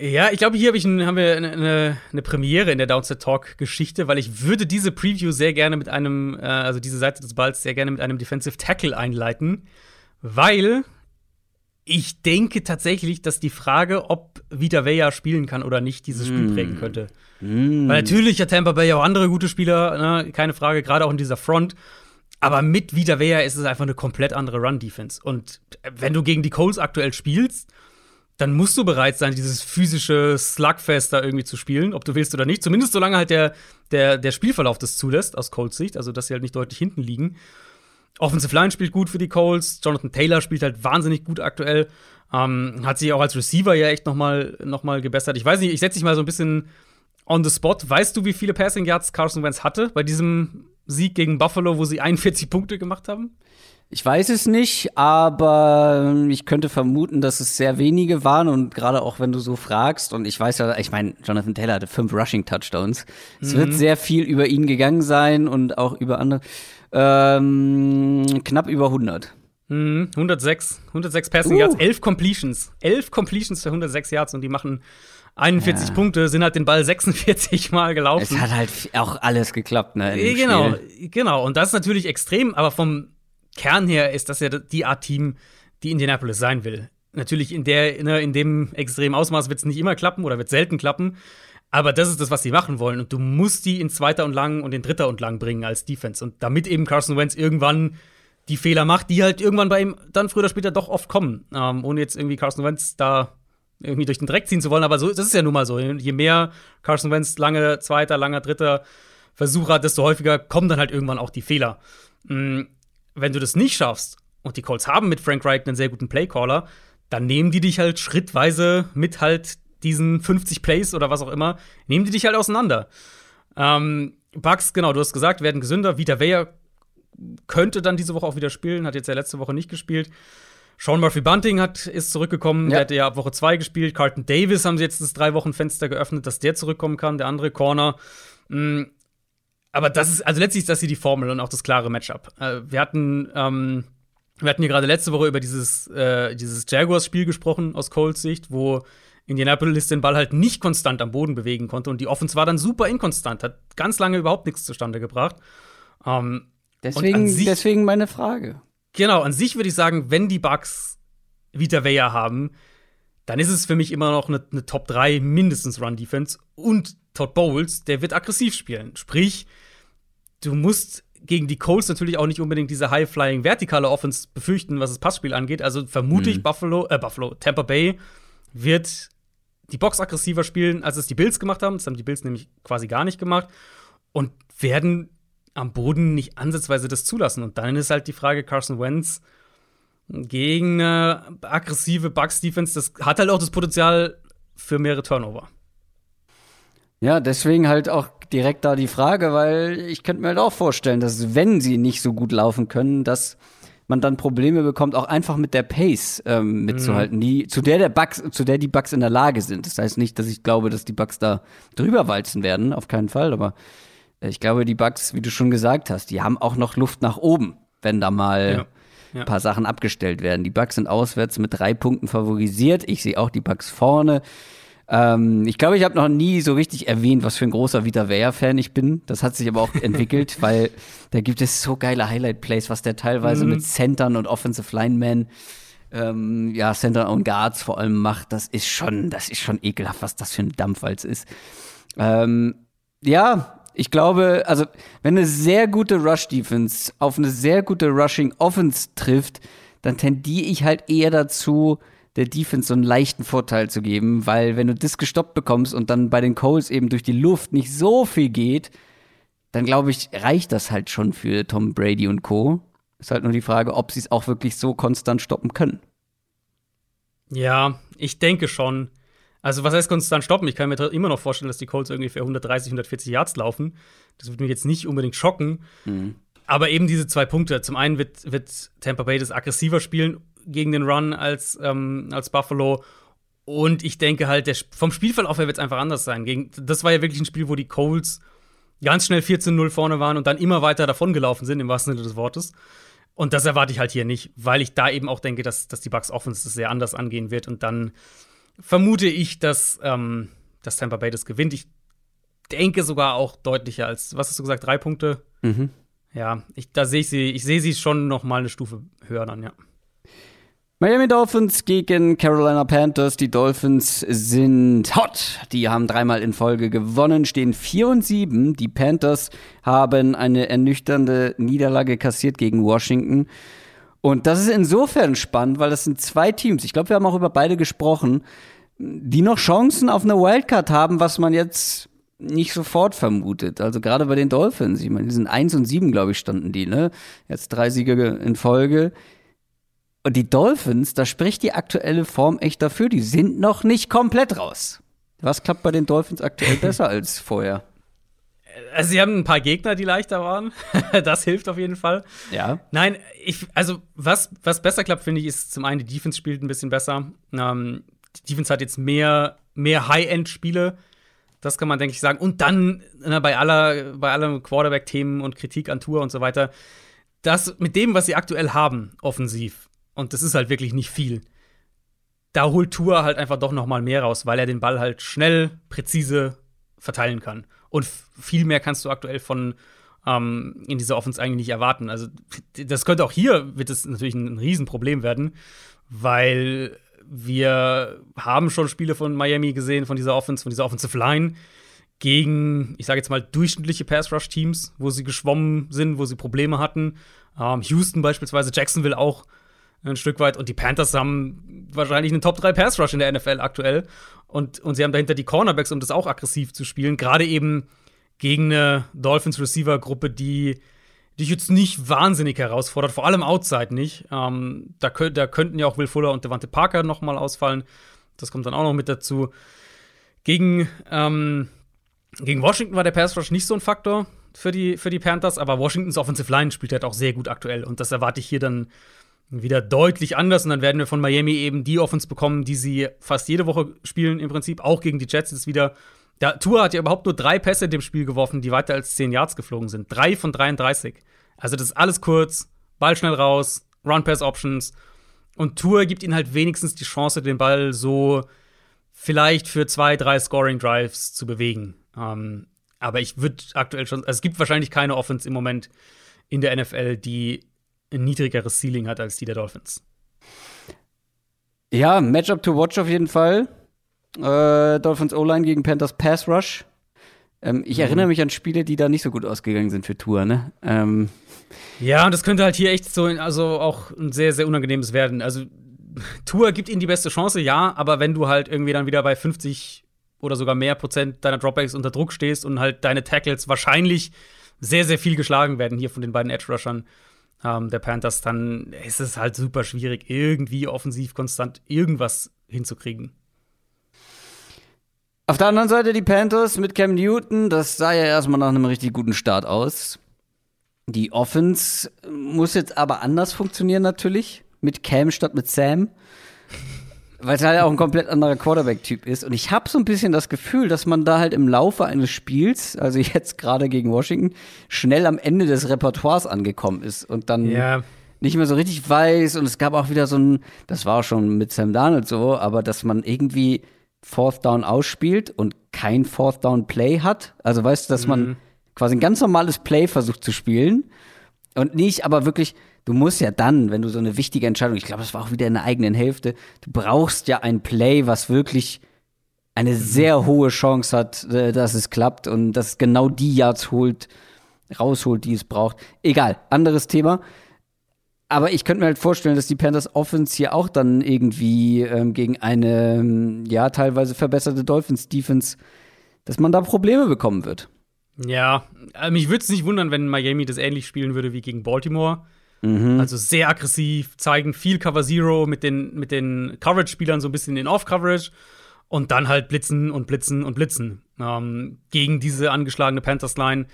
Ja, ich glaube, hier hab ich ein, haben wir eine, eine, eine, Premiere in der Downset Talk Geschichte, weil ich würde diese Preview sehr gerne mit einem, äh, also diese Seite des Balls sehr gerne mit einem Defensive Tackle einleiten, weil ich denke tatsächlich, dass die Frage, ob Vita Vea spielen kann oder nicht, dieses Spiel mm. prägen könnte. Mm. Weil natürlich hat Tampa Bay auch andere gute Spieler, ne? keine Frage, gerade auch in dieser Front. Aber mit Vea ist es einfach eine komplett andere Run-Defense. Und wenn du gegen die Coles aktuell spielst, dann musst du bereit sein, dieses physische Slugfest da irgendwie zu spielen, ob du willst oder nicht. Zumindest solange halt der, der, der Spielverlauf das zulässt, aus Coles Sicht, also dass sie halt nicht deutlich hinten liegen. Offensive Line spielt gut für die Coles. Jonathan Taylor spielt halt wahnsinnig gut aktuell. Ähm, hat sich auch als Receiver ja echt noch mal, noch mal gebessert. Ich weiß nicht, ich setze dich mal so ein bisschen on the spot. Weißt du, wie viele Passing Yards Carson Wentz hatte bei diesem Sieg gegen Buffalo, wo sie 41 Punkte gemacht haben? Ich weiß es nicht, aber ich könnte vermuten, dass es sehr wenige waren und gerade auch wenn du so fragst und ich weiß ja, ich meine, Jonathan Taylor hatte fünf Rushing Touchdowns. Mhm. Es wird mhm. sehr viel über ihn gegangen sein und auch über andere. Ähm, knapp über 100. Mhm, 106, 106 Passing uh. Yards, 11 Completions, 11 Completions für 106 Yards und die machen 41 ja. Punkte, sind halt den Ball 46 Mal gelaufen. Es hat halt auch alles geklappt, ne? Genau, Spiel. genau. Und das ist natürlich extrem, aber vom Kern her ist das ja die Art Team, die Indianapolis sein will. Natürlich in der, ne, in dem extremen Ausmaß wird es nicht immer klappen oder wird selten klappen. Aber das ist das, was sie machen wollen. Und du musst die in zweiter und lang und in dritter und lang bringen als Defense. Und damit eben Carson Wentz irgendwann die Fehler macht, die halt irgendwann bei ihm dann früher oder später doch oft kommen. Ähm, ohne jetzt irgendwie Carson Wentz da irgendwie durch den Dreck ziehen zu wollen. Aber so, das ist ja nun mal so. Je mehr Carson Wentz lange zweiter, langer dritter Versuch hat, desto häufiger kommen dann halt irgendwann auch die Fehler. Mhm. Wenn du das nicht schaffst, und die Colts haben mit Frank Reich einen sehr guten Playcaller, dann nehmen die dich halt schrittweise mit halt diesen 50 Plays oder was auch immer, nehmen die dich halt auseinander. Ähm, Bugs, genau, du hast gesagt, werden gesünder. Vita Vea könnte dann diese Woche auch wieder spielen, hat jetzt ja letzte Woche nicht gespielt. Sean Murphy Bunting hat, ist zurückgekommen, ja. der hatte ja ab Woche 2 gespielt. Carlton Davis haben sie jetzt das drei Wochen Fenster geöffnet, dass der zurückkommen kann, der andere Corner. Mhm. Aber das ist, also letztlich ist das hier die Formel und auch das klare Matchup. Äh, wir hatten, ähm, wir hatten hier gerade letzte Woche über dieses, äh, dieses Jaguars-Spiel gesprochen aus Coles Sicht, wo Indianapolis den Ball halt nicht konstant am Boden bewegen konnte und die Offense war dann super inkonstant, hat ganz lange überhaupt nichts zustande gebracht. Ähm, deswegen, deswegen meine Frage. Genau, an sich würde ich sagen, wenn die Bucks Vita Vea haben, dann ist es für mich immer noch eine, eine Top 3 mindestens Run Defense und Todd Bowles, der wird aggressiv spielen. Sprich, du musst gegen die Colts natürlich auch nicht unbedingt diese High-Flying vertikale Offense befürchten, was das Passspiel angeht. Also vermute ich mhm. Buffalo, äh, Buffalo, Tampa Bay wird die Box aggressiver spielen, als es die Bills gemacht haben. Das haben die Bills nämlich quasi gar nicht gemacht. Und werden am Boden nicht ansatzweise das zulassen. Und dann ist halt die Frage, Carson Wentz gegen eine aggressive Bucks-Defense, das hat halt auch das Potenzial für mehrere Turnover. Ja, deswegen halt auch direkt da die Frage, weil ich könnte mir halt auch vorstellen, dass wenn sie nicht so gut laufen können, dass man dann Probleme bekommt, auch einfach mit der Pace ähm, mitzuhalten, mhm. die, zu der der Bugs, zu der die Bugs in der Lage sind. Das heißt nicht, dass ich glaube, dass die Bugs da drüber walzen werden, auf keinen Fall, aber ich glaube, die Bugs, wie du schon gesagt hast, die haben auch noch Luft nach oben, wenn da mal ja. Ja. ein paar Sachen abgestellt werden. Die Bugs sind auswärts mit drei Punkten favorisiert. Ich sehe auch die Bugs vorne. Ähm, ich glaube, ich habe noch nie so richtig erwähnt, was für ein großer Vita Vea-Fan ich bin. Das hat sich aber auch entwickelt, weil da gibt es so geile Highlight-Plays, was der teilweise mhm. mit Centern und Offensive Linemen ähm, ja, Center und Guards vor allem macht, das ist schon, das ist schon ekelhaft, was das für ein Dampfwalz ist. Ähm, ja, ich glaube, also wenn eine sehr gute Rush-Defense auf eine sehr gute Rushing-Offense trifft, dann tendiere ich halt eher dazu, der Defense so einen leichten Vorteil zu geben, weil wenn du das gestoppt bekommst und dann bei den Coles eben durch die Luft nicht so viel geht, dann glaube ich, reicht das halt schon für Tom Brady und Co. Ist halt nur die Frage, ob sie es auch wirklich so konstant stoppen können. Ja, ich denke schon. Also, was heißt konstant stoppen? Ich kann mir immer noch vorstellen, dass die Colts irgendwie für 130, 140 Yards laufen. Das würde mich jetzt nicht unbedingt schocken. Mhm. Aber eben diese zwei Punkte. Zum einen wird, wird Tampa Bay das aggressiver spielen gegen den Run als, ähm, als Buffalo. Und ich denke halt, der, vom Spielverlauf her wird es einfach anders sein. Gegen, das war ja wirklich ein Spiel, wo die Colts ganz schnell 14-0 vorne waren und dann immer weiter davongelaufen sind, im wahrsten Sinne des Wortes. Und das erwarte ich halt hier nicht, weil ich da eben auch denke, dass, dass die Bucks Offense das sehr anders angehen wird. Und dann vermute ich, dass, ähm, dass Tampa Bay das gewinnt. Ich denke sogar auch deutlicher als, was hast du gesagt, drei Punkte? Mhm. Ja, ich, da sehe ich sie, ich sehe sie schon noch mal eine Stufe höher dann, ja. Miami Dolphins gegen Carolina Panthers. Die Dolphins sind hot. Die haben dreimal in Folge gewonnen, stehen 4 und 7. Die Panthers haben eine ernüchternde Niederlage kassiert gegen Washington. Und das ist insofern spannend, weil das sind zwei Teams. Ich glaube, wir haben auch über beide gesprochen, die noch Chancen auf eine Wildcard haben, was man jetzt nicht sofort vermutet. Also gerade bei den Dolphins. Ich meine, die sind 1 und 7, glaube ich, standen die, ne? Jetzt drei Siege in Folge und die Dolphins, da spricht die aktuelle Form echt dafür, die sind noch nicht komplett raus. Was klappt bei den Dolphins aktuell besser als vorher? Also, sie haben ein paar Gegner, die leichter waren. das hilft auf jeden Fall. Ja. Nein, ich, also, was, was besser klappt, finde ich, ist zum einen, die Defense spielt ein bisschen besser. Ähm, die Defense hat jetzt mehr, mehr High-End-Spiele. Das kann man, denke ich, sagen. Und dann, na, bei aller, bei allem Quarterback-Themen und Kritik an Tour und so weiter, das mit dem, was sie aktuell haben, offensiv, und das ist halt wirklich nicht viel. Da holt Tour halt einfach doch noch mal mehr raus, weil er den Ball halt schnell, präzise verteilen kann. Und viel mehr kannst du aktuell von ähm, in dieser Offense eigentlich nicht erwarten. Also das könnte auch hier wird es natürlich ein, ein Riesenproblem werden, weil wir haben schon Spiele von Miami gesehen, von dieser Offense, von dieser Offensive Line gegen, ich sage jetzt mal, durchschnittliche Pass-Rush-Teams, wo sie geschwommen sind, wo sie Probleme hatten. Ähm, Houston beispielsweise, Jacksonville auch ein Stück weit. Und die Panthers haben wahrscheinlich einen Top 3 Pass Rush in der NFL aktuell. Und, und sie haben dahinter die Cornerbacks, um das auch aggressiv zu spielen. Gerade eben gegen eine Dolphins Receiver Gruppe, die dich jetzt nicht wahnsinnig herausfordert, vor allem Outside nicht. Ähm, da, da könnten ja auch Will Fuller und Devante Parker noch mal ausfallen. Das kommt dann auch noch mit dazu. Gegen, ähm, gegen Washington war der Pass Rush nicht so ein Faktor für die, für die Panthers, aber Washingtons Offensive Line spielt halt auch sehr gut aktuell. Und das erwarte ich hier dann wieder deutlich anders und dann werden wir von Miami eben die Offense bekommen, die sie fast jede Woche spielen im Prinzip, auch gegen die Jets ist wieder. Der Tour hat ja überhaupt nur drei Pässe in dem Spiel geworfen, die weiter als 10 Yards geflogen sind. Drei von 33. Also das ist alles kurz, Ball schnell raus, Run-Pass-Options. Und Tour gibt ihnen halt wenigstens die Chance, den Ball so vielleicht für zwei, drei Scoring-Drives zu bewegen. Ähm, aber ich würde aktuell schon, also es gibt wahrscheinlich keine Offense im Moment in der NFL, die ein niedrigeres Ceiling hat als die der Dolphins. Ja, Matchup to watch auf jeden Fall. Äh, Dolphins O-Line gegen Panthers Pass Rush. Ähm, ich mhm. erinnere mich an Spiele, die da nicht so gut ausgegangen sind für Tour, ne? Ähm. Ja, und das könnte halt hier echt so, also auch ein sehr, sehr unangenehmes werden. Also, Tour gibt ihnen die beste Chance, ja, aber wenn du halt irgendwie dann wieder bei 50 oder sogar mehr Prozent deiner Dropbacks unter Druck stehst und halt deine Tackles wahrscheinlich sehr, sehr viel geschlagen werden hier von den beiden Edge-Rushern, ähm, der Panthers, dann ist es halt super schwierig, irgendwie offensiv konstant irgendwas hinzukriegen. Auf der anderen Seite die Panthers mit Cam Newton, das sah ja erstmal nach einem richtig guten Start aus. Die Offense muss jetzt aber anders funktionieren natürlich, mit Cam statt mit Sam weil es halt auch ein komplett anderer Quarterback-Typ ist. Und ich habe so ein bisschen das Gefühl, dass man da halt im Laufe eines Spiels, also jetzt gerade gegen Washington, schnell am Ende des Repertoires angekommen ist und dann ja. nicht mehr so richtig weiß. Und es gab auch wieder so ein, das war auch schon mit Sam Darnold so, aber dass man irgendwie Fourth Down ausspielt und kein Fourth Down Play hat. Also weißt du, dass mhm. man quasi ein ganz normales Play versucht zu spielen und nicht aber wirklich du musst ja dann, wenn du so eine wichtige Entscheidung, ich glaube, das war auch wieder in der eigenen Hälfte, du brauchst ja ein Play, was wirklich eine sehr hohe Chance hat, äh, dass es klappt und dass es genau die Yards holt, rausholt, die es braucht. Egal, anderes Thema. Aber ich könnte mir halt vorstellen, dass die Panthers Offense hier auch dann irgendwie ähm, gegen eine, ähm, ja, teilweise verbesserte Dolphins Defense, dass man da Probleme bekommen wird. Ja, äh, mich würde es nicht wundern, wenn Miami das ähnlich spielen würde wie gegen Baltimore Also sehr aggressiv, zeigen viel Cover Zero mit den, mit den Coverage-Spielern so ein bisschen in Off-Coverage und dann halt blitzen und blitzen und blitzen ähm, gegen diese angeschlagene Panthers-Line.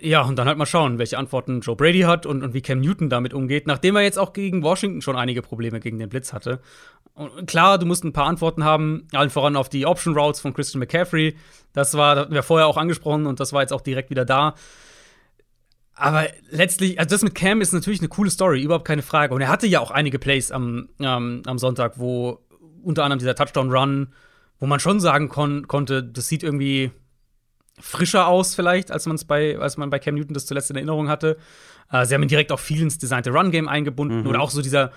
Ja, und dann halt mal schauen, welche Antworten Joe Brady hat und, und wie Cam Newton damit umgeht, nachdem er jetzt auch gegen Washington schon einige Probleme gegen den Blitz hatte. Und klar, du musst ein paar Antworten haben, allen voran auf die Option Routes von Christian McCaffrey. Das war, das hatten wir vorher auch angesprochen und das war jetzt auch direkt wieder da. Aber letztlich, also das mit Cam ist natürlich eine coole Story, überhaupt keine Frage. Und er hatte ja auch einige Plays am, ähm, am Sonntag, wo unter anderem dieser Touchdown-Run, wo man schon sagen kon konnte, das sieht irgendwie frischer aus, vielleicht, als, man's bei, als man bei Cam Newton das zuletzt in Erinnerung hatte. Äh, sie haben ihn direkt auch viel ins designte Run-Game eingebunden. Mhm. Oder auch so dieser,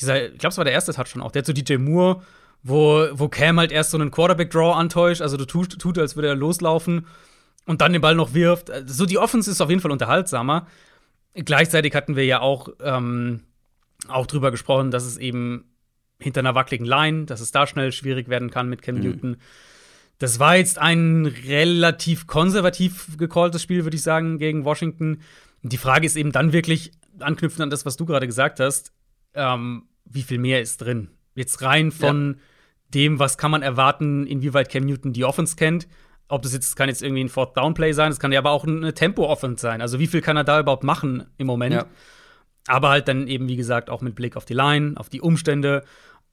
dieser ich glaube, es war der erste Touchdown auch, der zu DJ Moore, wo, wo Cam halt erst so einen Quarterback-Draw antäuscht, also du tut, tut, als würde er loslaufen und dann den Ball noch wirft. So die Offense ist auf jeden Fall unterhaltsamer. Gleichzeitig hatten wir ja auch, ähm, auch drüber gesprochen, dass es eben hinter einer wackeligen Line, dass es da schnell schwierig werden kann mit Cam Newton. Das war jetzt ein relativ konservativ gecalltes Spiel, würde ich sagen, gegen Washington. Die Frage ist eben dann wirklich, anknüpfend an das, was du gerade gesagt hast, ähm, wie viel mehr ist drin? Jetzt rein von dem, was kann man erwarten, inwieweit Cam Newton die Offense kennt. Ob das jetzt kann jetzt irgendwie ein Fourth Down Play sein, es kann ja aber auch eine Tempo Offense sein. Also wie viel kann er da überhaupt machen im Moment? Ja. Aber halt dann eben, wie gesagt, auch mit Blick auf die Line, auf die Umstände,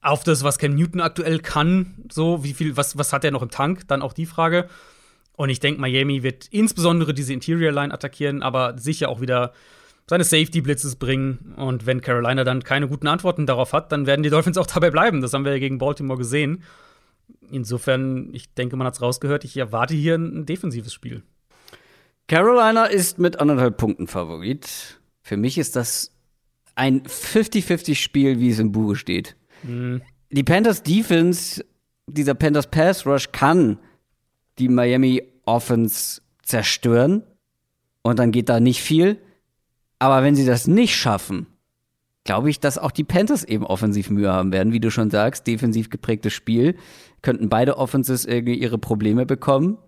auf das, was Cam Newton aktuell kann. So, wie viel, was, was hat er noch im Tank? Dann auch die Frage. Und ich denke, Miami wird insbesondere diese Interior Line attackieren, aber sicher auch wieder seine Safety Blitzes bringen. Und wenn Carolina dann keine guten Antworten darauf hat, dann werden die Dolphins auch dabei bleiben. Das haben wir ja gegen Baltimore gesehen. Insofern, ich denke, man hat es rausgehört. Ich erwarte hier ein defensives Spiel. Carolina ist mit anderthalb Punkten Favorit. Für mich ist das ein 50-50-Spiel, wie es im Buche steht. Die Panthers Defense, dieser Panthers Pass Rush kann die Miami Offense zerstören. Und dann geht da nicht viel. Aber wenn sie das nicht schaffen, glaube ich, dass auch die Panthers eben offensiv Mühe haben werden, wie du schon sagst, defensiv geprägtes Spiel. Könnten beide Offenses irgendwie ihre Probleme bekommen.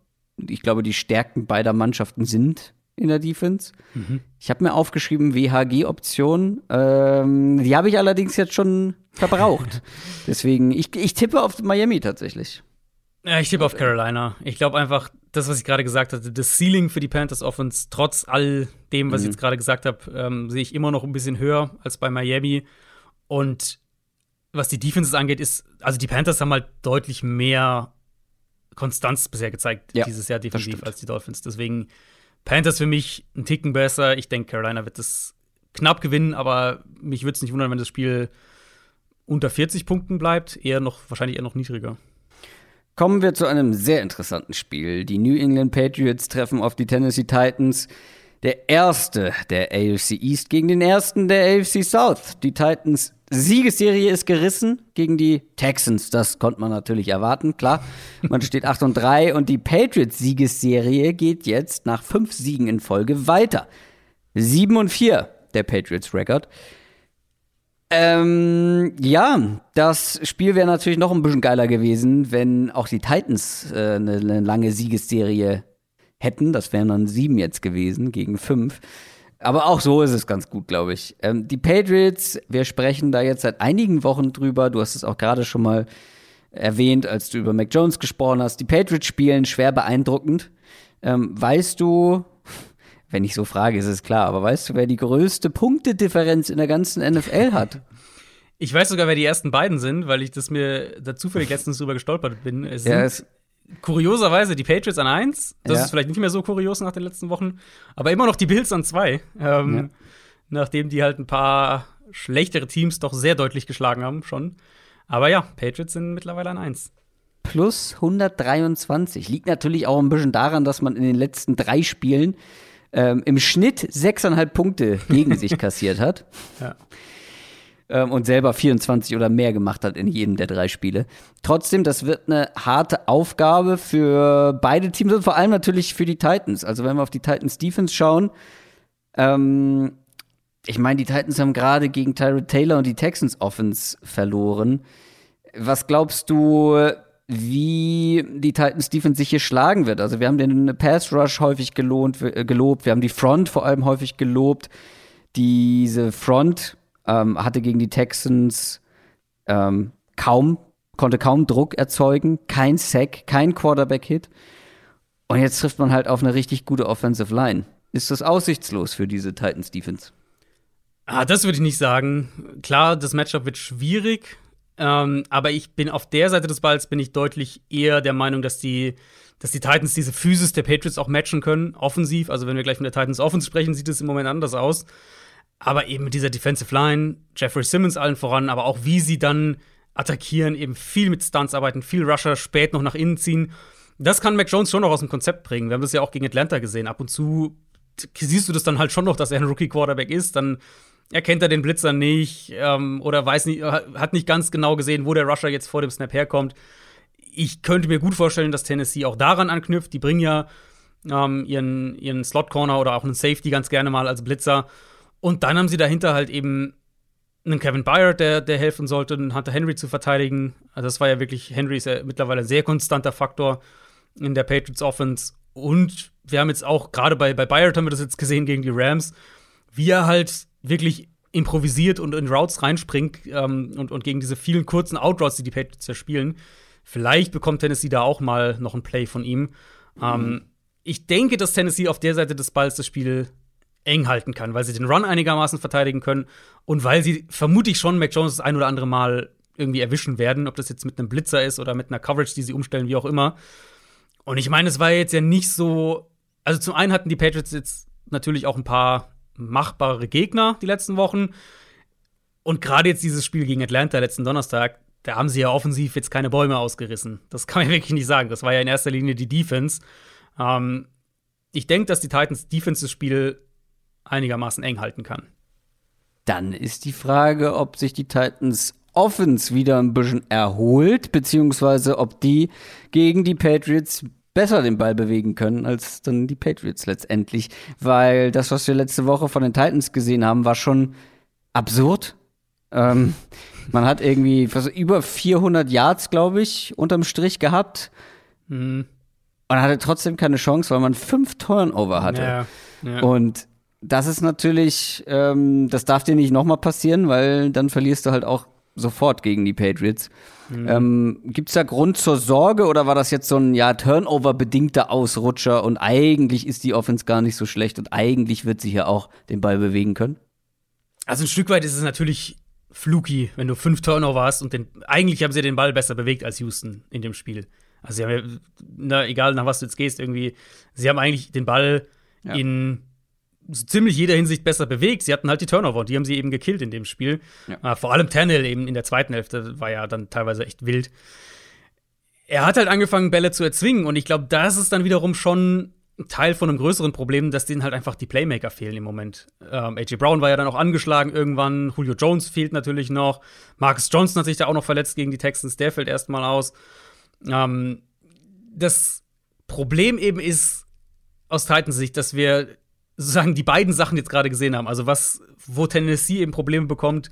Ich glaube, die Stärken beider Mannschaften sind in der Defense. Ich habe mir aufgeschrieben WHG-Option. Ähm, die habe ich allerdings jetzt schon verbraucht. Deswegen, ich, ich tippe auf Miami tatsächlich. Ja, ich tippe auf Carolina. Ich glaube einfach, das, was ich gerade gesagt hatte, das Ceiling für die Panthers Offense, trotz all dem, was ich jetzt gerade gesagt habe, ähm, sehe ich immer noch ein bisschen höher als bei Miami. Und was die Defenses angeht, ist, also die Panthers haben halt deutlich mehr Konstanz bisher gezeigt Ja, dieses Jahr defensiv als die Dolphins. Deswegen Panthers für mich ein Ticken besser. Ich denke, Carolina wird das knapp gewinnen, aber mich würde es nicht wundern, wenn das Spiel unter 40 Punkten bleibt. Eher noch, wahrscheinlich eher noch niedriger. Kommen wir zu einem sehr interessanten Spiel. Die New England Patriots treffen auf die Tennessee Titans. Der erste der AFC East gegen den ersten der AFC South. Die Titans Siegesserie ist gerissen gegen die Texans. Das konnte man natürlich erwarten, klar. Man steht 8 und 3 und die Patriots Siegesserie geht jetzt nach fünf Siegen in Folge weiter. 7 und 4 der Patriots Record. Ähm, ja, das Spiel wäre natürlich noch ein bisschen geiler gewesen, wenn auch die Titans äh, eine, lange Siegesserie hätten. Das wären dann sieben jetzt gewesen gegen fünf. Aber auch so ist es ganz gut, glaube ich. Ähm, die Patriots, wir sprechen da jetzt seit einigen Wochen drüber. Du hast es auch gerade schon mal erwähnt, als du über Mac Jones gesprochen hast. Die Patriots spielen schwer beeindruckend. Ähm, weißt du, wenn ich so frage, ist es klar, aber weißt du, wer die größte Punktedifferenz in der ganzen NFL hat? Ich weiß sogar, wer die ersten beiden sind, weil ich das mir da zufällig letztens drüber gestolpert bin. Es Ja, sind es, kurioserweise die Patriots an eins. Das Ja. ist vielleicht nicht mehr so kurios nach den letzten Wochen, aber immer noch die Bills an zwei. Ähm, Ja. Nachdem die halt ein paar schlechtere Teams doch sehr deutlich geschlagen haben schon. Aber ja, Patriots sind mittlerweile an eins. plus 123. Liegt natürlich auch ein bisschen daran, dass man in den letzten drei Spielen ähm, im Schnitt sechseinhalb Punkte gegen sich kassiert hat. Ja. Ähm, und selber 24 oder mehr gemacht hat in jedem der drei Spiele. Trotzdem, das wird eine harte Aufgabe für beide Teams und vor allem natürlich für die Titans. Also wenn wir auf die Titans Defense schauen, ähm, ich meine, die Titans haben gerade gegen Tyrod Taylor und die Texans Offense verloren. Was glaubst du, wie die Titans Defense sich hier schlagen wird? Also wir haben den Pass Rush häufig gelohnt, äh, gelobt, wir haben die Front vor allem häufig gelobt. diese Front ähm, hatte gegen die Texans ähm, kaum, konnte kaum Druck erzeugen, kein Sack, kein Quarterback-Hit. Und jetzt trifft man halt auf eine richtig gute Offensive Line. Ist das aussichtslos für diese Titans Defense? Ah, das würde ich nicht sagen. Klar, das Matchup wird schwierig, ähm, aber ich bin auf der Seite des Balls bin ich deutlich eher der Meinung, dass die, dass die Titans diese Physis der Patriots auch matchen können, offensiv. Also wenn wir gleich von der Titans Offense sprechen, sieht es im Moment anders aus. Aber eben mit dieser Defensive Line, Jeffrey Simmons allen voran, aber auch wie sie dann attackieren, eben viel mit Stunts arbeiten, viel Rusher spät noch nach innen ziehen. Das kann Mac Jones schon noch aus dem Konzept bringen. Wir haben das ja auch gegen Atlanta gesehen. Ab und zu siehst du das dann halt schon noch, dass er ein Rookie-Quarterback ist. Dann erkennt er den Blitzer nicht ähm, oder weiß nicht, hat nicht ganz genau gesehen, wo der Rusher jetzt vor dem Snap herkommt. Ich könnte mir gut vorstellen, dass Tennessee auch daran anknüpft. Die bringen ja ähm, ihren, ihren Slot-Corner oder auch einen Safety ganz gerne mal als Blitzer. Und dann haben sie dahinter halt eben einen Kevin Byard, der, der helfen sollte, einen Hunter Henry zu verteidigen. Also das war ja wirklich, Henry ist ja mittlerweile ein sehr konstanter Faktor in der Patriots Offense. Und wir haben jetzt auch, gerade bei, bei Byard haben wir das jetzt gesehen gegen die Rams, wie er halt wirklich improvisiert und in Routes reinspringt ähm, und, und gegen diese vielen kurzen Outroutes, die die Patriots ja spielen. Vielleicht bekommt Tennessee da auch mal noch ein Play von ihm. Mhm. Ähm, ich denke, dass Tennessee auf der Seite des Balls das Spiel eng halten kann, weil sie den Run einigermaßen verteidigen können und weil sie vermutlich schon Mac Jones das ein oder andere Mal irgendwie erwischen werden, ob das jetzt mit einem Blitzer ist oder mit einer Coverage, die sie umstellen, wie auch immer. Und ich meine, es war jetzt ja nicht so. Also zum einen hatten die Patriots jetzt natürlich auch ein paar machbare Gegner die letzten Wochen. Und gerade jetzt dieses Spiel gegen Atlanta letzten Donnerstag, da haben sie ja offensiv jetzt keine Bäume ausgerissen. Das kann man wirklich nicht sagen. Das war ja in erster Linie die Defense. Ähm, ich denke, dass die Titans Defense das Spiel einigermaßen eng halten kann. Dann ist die Frage, ob sich die Titans Offense wieder ein bisschen erholt, beziehungsweise ob die gegen die Patriots besser den Ball bewegen können als dann die Patriots letztendlich. Weil das, was wir letzte Woche von den Titans gesehen haben, war schon absurd. Ähm, man hat irgendwie über 400 Yards, glaube ich, unterm Strich gehabt. Mhm. Und hatte trotzdem keine Chance, weil man fünf Turnover hatte. Ja, ja. Und das ist natürlich, ähm, das darf dir nicht nochmal passieren, weil dann verlierst du halt auch sofort gegen die Patriots. Mhm. Ähm, Gibt es da Grund zur Sorge oder war das jetzt so ein ja, Turnover-bedingter Ausrutscher und eigentlich ist die Offense gar nicht so schlecht und eigentlich wird sie hier auch den Ball bewegen können? Also ein Stück weit ist es natürlich fluky, wenn du fünf Turnover hast und den, eigentlich haben sie den Ball besser bewegt als Houston in dem Spiel. Also sie haben, na, egal nach was du jetzt gehst, irgendwie, sie haben eigentlich den Ball ja. in so ziemlich jeder Hinsicht besser bewegt. Sie hatten halt die Turnover und die haben sie eben gekillt in dem Spiel. Ja. Äh, vor allem Tannehill eben in der zweiten Hälfte war ja dann teilweise echt wild. Er hat halt angefangen, Bälle zu erzwingen und ich glaube, das ist dann wiederum schon Teil von einem größeren Problem, dass denen halt einfach die Playmaker fehlen im Moment. Ähm, AJ Brown war ja dann auch angeschlagen irgendwann, Julio Jones fehlt natürlich noch, Marcus Johnson hat sich da auch noch verletzt gegen die Texans, der fällt erstmal aus. Ähm, das Problem eben ist aus Titans Sicht, dass wir sozusagen die beiden Sachen jetzt gerade gesehen haben. Also was, wo Tennessee eben Probleme bekommt,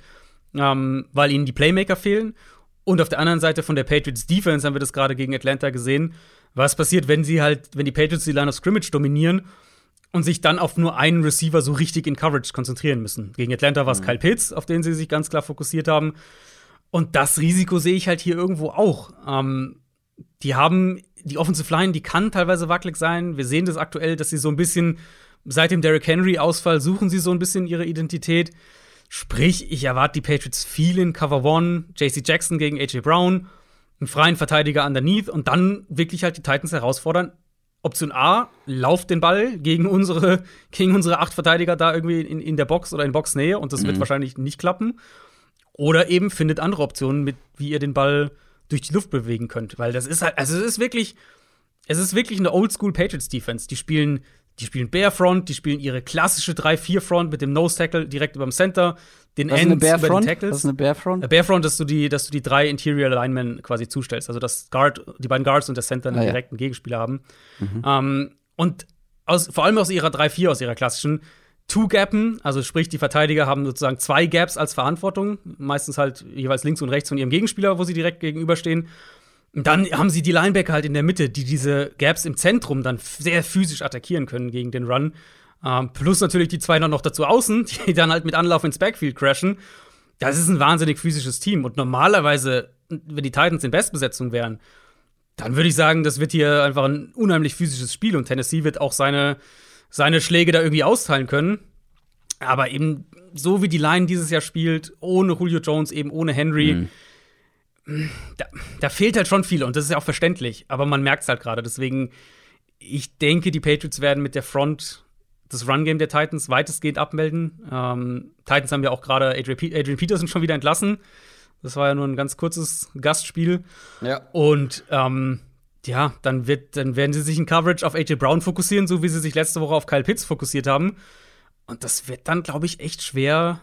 ähm, weil ihnen die Playmaker fehlen. Und auf der anderen Seite von der Patriots Defense haben wir das gerade gegen Atlanta gesehen. Was passiert, wenn sie halt, wenn die Patriots die Line of Scrimmage dominieren und sich dann auf nur einen Receiver so richtig in Coverage konzentrieren müssen? Gegen Atlanta war es mhm. Kyle Pitts, auf den sie sich ganz klar fokussiert haben. Und das Risiko sehe ich halt hier irgendwo auch. Ähm, die haben die Offensive Line, die kann teilweise wackelig sein. Wir sehen das aktuell, dass sie so ein bisschen seit dem Derrick Henry-Ausfall suchen sie so ein bisschen ihre Identität. Sprich, ich erwarte die Patriots viel in Cover One, JC Jackson gegen AJ Brown, einen freien Verteidiger underneath und dann wirklich halt die Titans herausfordern. Option A, lauft den Ball gegen unsere, gegen unsere acht Verteidiger da irgendwie in, in der Box oder in Boxnähe und das mhm. wird wahrscheinlich nicht klappen. Oder eben findet andere Optionen, mit wie ihr den Ball durch die Luft bewegen könnt. Weil das ist halt, also es ist wirklich, es ist wirklich eine Oldschool Patriots Defense. Die spielen die spielen Barefront, die spielen ihre klassische 3-4-Front mit dem Nose-Tackle direkt über dem Center, den Was Ends über den Tackles. Was ist eine Barefront? Äh, Barefront, dass du die, dass du die drei Interior Linemen quasi zustellst. Also dass Guard, die beiden Guards und der Center einen ah, direkten ja. Gegenspieler haben. Mhm. Ähm, und aus, vor allem aus ihrer 3-4, aus ihrer klassischen, Two-Gappen, also sprich, die Verteidiger haben sozusagen zwei Gaps als Verantwortung, meistens halt jeweils links und rechts von ihrem Gegenspieler, wo sie direkt gegenüberstehen. Und dann haben sie die Linebacker halt in der Mitte, die diese Gaps im Zentrum dann sehr physisch attackieren können gegen den Run. Ähm, plus natürlich die zwei noch dazu außen, die dann halt mit Anlauf ins Backfield crashen. Das ist ein wahnsinnig physisches Team. Und normalerweise, wenn die Titans in Bestbesetzung wären, dann würde ich sagen, das wird hier einfach ein unheimlich physisches Spiel und Tennessee wird auch seine, seine Schläge da irgendwie austeilen können. Aber eben so wie die Line dieses Jahr spielt, ohne Julio Jones, eben ohne Henry, mhm. Da, da, fehlt halt schon viel und das ist ja auch verständlich. Aber man merkt es halt gerade. Deswegen, ich denke, die Patriots werden mit der Front das Run-Game der Titans weitestgehend abmelden. Ähm, Titans haben ja auch gerade Adrian, Adrian Peterson schon wieder entlassen. Das war ja nur ein ganz kurzes Gastspiel. Ja. Und ähm, ja, dann, wird, dann werden sie sich in Coverage auf AJ Brown fokussieren, so wie sie sich letzte Woche auf Kyle Pitts fokussiert haben. Und das wird dann, glaube ich, echt schwer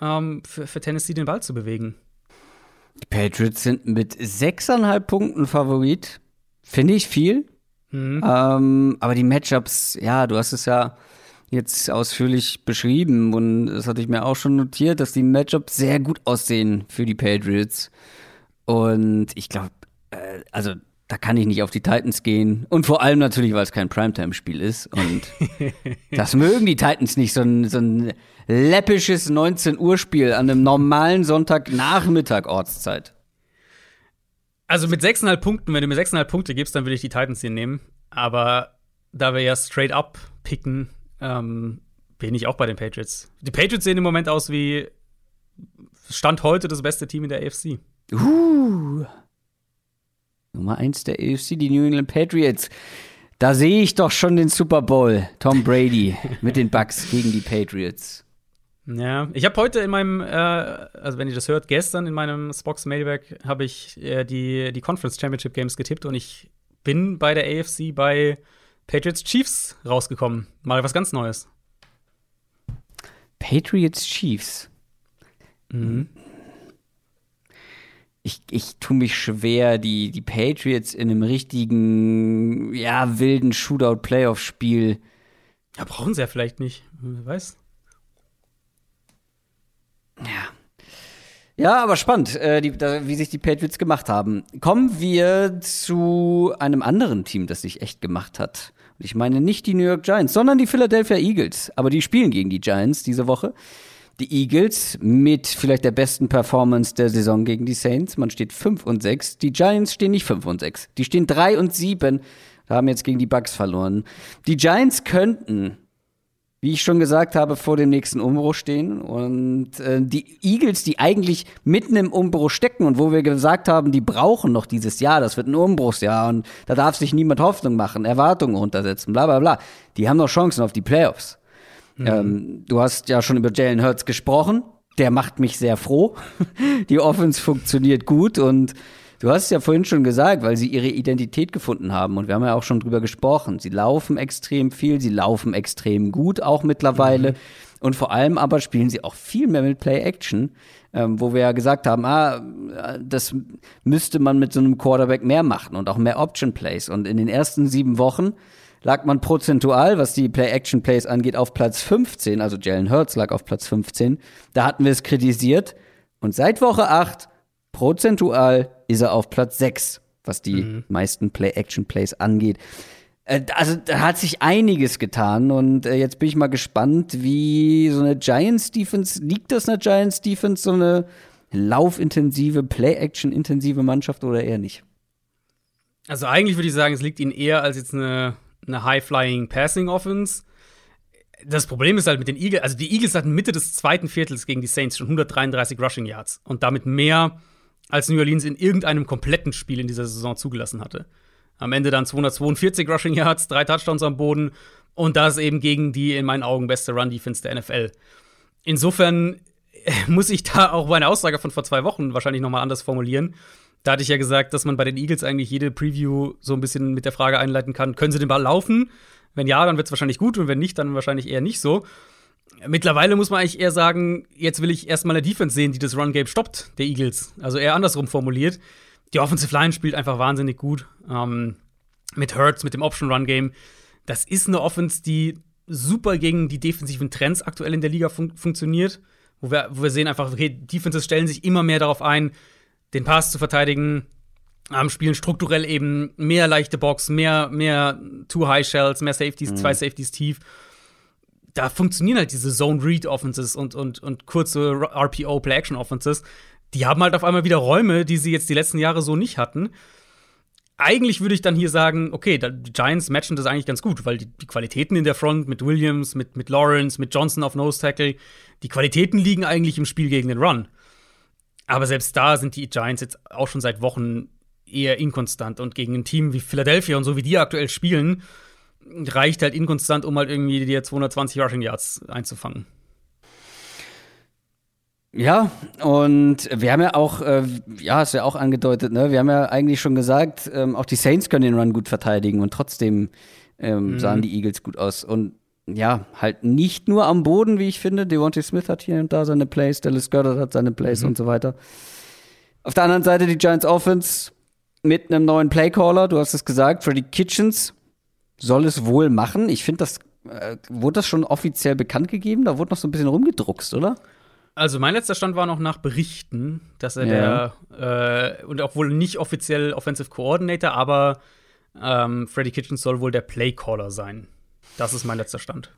ähm, für, für Tennessee den Ball zu bewegen. Die Patriots sind mit sechseinhalb Punkten Favorit. Finde ich viel. Mhm. Ähm, aber die Matchups, ja, du hast es ja jetzt ausführlich beschrieben und das hatte ich mir auch schon notiert, dass die Matchups sehr gut aussehen für die Patriots. Und ich glaube, äh, also da kann ich nicht auf die Titans gehen. Und vor allem natürlich, weil es kein Primetime-Spiel ist. Und das mögen die Titans nicht, so ein, so ein läppisches 19-Uhr-Spiel an einem normalen Sonntagnachmittag Ortszeit. Also mit 6,5 Punkten, wenn du mir 6,5 Punkte gibst, dann würde ich die Titans hier nehmen. Aber da wir ja straight up picken, ähm, bin ich auch bei den Patriots. Die Patriots sehen im Moment aus wie Stand heute das beste Team in der AFC. Uh. Nummer 1 der AFC, die New England Patriots. Da sehe ich doch schon den Super Bowl. Tom Brady mit den Bucks gegen die Patriots. Ja, ich habe heute in meinem, äh, also wenn ihr das hört, gestern in meinem Spox Mailback habe ich äh, die, die Conference Championship Games getippt und ich bin bei der AFC bei Patriots Chiefs rausgekommen. Mal was ganz Neues. Patriots Chiefs. Mhm. Ich, ich tue mich schwer, die, die Patriots in einem richtigen, ja, wilden Shootout-Playoff-Spiel. Ja, brauchen sie ja vielleicht nicht. Wer weiß. Ja. Ja, aber spannend, äh, die, da, wie sich die Patriots gemacht haben. Kommen wir zu einem anderen Team, das sich echt gemacht hat. Und ich meine nicht die New York Giants, sondern die Philadelphia Eagles. Aber die spielen gegen die Giants diese Woche. Die Eagles mit vielleicht der besten Performance der Saison gegen die Saints. Man steht 5 und 6. Die Giants stehen nicht 5 und 6. Die stehen 3 und 7. Haben jetzt gegen die Bucks verloren. Die Giants könnten wie ich schon gesagt habe, vor dem nächsten Umbruch stehen. Und äh, die Eagles, die eigentlich mitten im Umbruch stecken und wo wir gesagt haben, die brauchen noch dieses Jahr, das wird ein Umbruchsjahr und da darf sich niemand Hoffnung machen, Erwartungen runtersetzen, bla bla bla. Die haben noch Chancen auf die Playoffs. Mhm. Ähm, du hast ja schon über Jalen Hurts gesprochen. Der macht mich sehr froh. die Offense funktioniert gut und Du hast es ja vorhin schon gesagt, weil sie ihre Identität gefunden haben und wir haben ja auch schon drüber gesprochen. Sie laufen extrem viel, sie laufen extrem gut auch mittlerweile. Mhm. Und vor allem aber spielen sie auch viel mehr mit Play-Action, ähm, wo wir ja gesagt haben, ah, das müsste man mit so einem Quarterback mehr machen und auch mehr Option-Plays. Und in den ersten sieben Wochen lag man prozentual, was die Play-Action-Plays angeht, auf Platz 15. Also Jalen Hurts lag auf Platz 15. Da hatten wir es kritisiert. Und seit Woche 8 prozentual ist er auf Platz 6, was die mhm. meisten Play-Action-Plays angeht. Äh, also da hat sich einiges getan und äh, jetzt bin ich mal gespannt, wie so eine Giants-Defense, liegt das einer Giants-Defense, so eine laufintensive, Play-Action-intensive Mannschaft oder eher nicht? Also eigentlich würde ich sagen, es liegt ihnen eher als jetzt eine, eine High-Flying Passing-Offense. Das Problem ist halt mit den Eagles, also die Eagles hatten Mitte des zweiten Viertels gegen die Saints schon 133 Rushing Yards und damit mehr als New Orleans in irgendeinem kompletten Spiel in dieser Saison zugelassen hatte. Am Ende dann 242 Rushing Yards, drei Touchdowns am Boden und das eben gegen die in meinen Augen beste Run-Defense der NFL. Insofern muss ich da auch meine Aussage von vor zwei Wochen wahrscheinlich nochmal anders formulieren. Da hatte ich ja gesagt, dass man bei den Eagles eigentlich jede Preview so ein bisschen mit der Frage einleiten kann: Können sie den Ball laufen? Wenn ja, dann wird es wahrscheinlich gut und wenn nicht, dann wahrscheinlich eher nicht so. Mittlerweile muss man eigentlich eher sagen, jetzt will ich erstmal eine Defense sehen, die das Run-Game stoppt, der Eagles. Also eher andersrum formuliert. Die Offensive Line spielt einfach wahnsinnig gut. Ähm, mit Hurts, mit dem Option-Run-Game. Das ist eine Offense, die super gegen die defensiven Trends aktuell in der Liga fun funktioniert. Wo wir, wo wir sehen einfach, okay, Defenses stellen sich immer mehr darauf ein, den Pass zu verteidigen, ähm, spielen strukturell eben mehr leichte Box, mehr, mehr Two High Shells, mehr Safeties, mhm. zwei Safeties tief da funktionieren halt diese Zone-Read-Offenses und, und, und kurze RPO-Play-Action-Offenses. Die haben halt auf einmal wieder Räume, die sie jetzt die letzten Jahre so nicht hatten. Eigentlich würde ich dann hier sagen, okay, die Giants matchen das eigentlich ganz gut, weil die, die, Qualitäten in der Front mit Williams, mit, mit Lawrence, mit Johnson auf Nose Tackle, die Qualitäten liegen eigentlich im Spiel gegen den Run. Aber selbst da sind die Giants jetzt auch schon seit Wochen eher inkonstant und gegen ein Team wie Philadelphia und so wie die aktuell spielen, reicht halt inkonstant, um halt irgendwie die 220 Rushing Yards einzufangen. Ja, und wir haben ja auch, äh, ja, hast du ja auch angedeutet, ne? Wir haben ja eigentlich schon gesagt, ähm, auch die Saints können den Run gut verteidigen und trotzdem ähm, mhm. sahen die Eagles gut aus. Und ja, halt nicht nur am Boden, wie ich finde. Devontae Smith hat hier und da seine Plays, Dallas Goddard hat seine Plays mhm. und so weiter. Auf der anderen Seite die Giants Offense mit einem neuen Playcaller, du hast es gesagt, Freddy Kitchens soll es wohl machen. Ich finde, das äh, wurde das schon offiziell bekannt gegeben. Da wurde noch so ein bisschen rumgedruckst, oder? Also mein letzter Stand war noch nach Berichten, dass er ja. der äh, und auch wohl nicht offiziell Offensive Coordinator, aber ähm, Freddy Kitchens soll wohl der Playcaller sein. Das ist mein letzter Stand.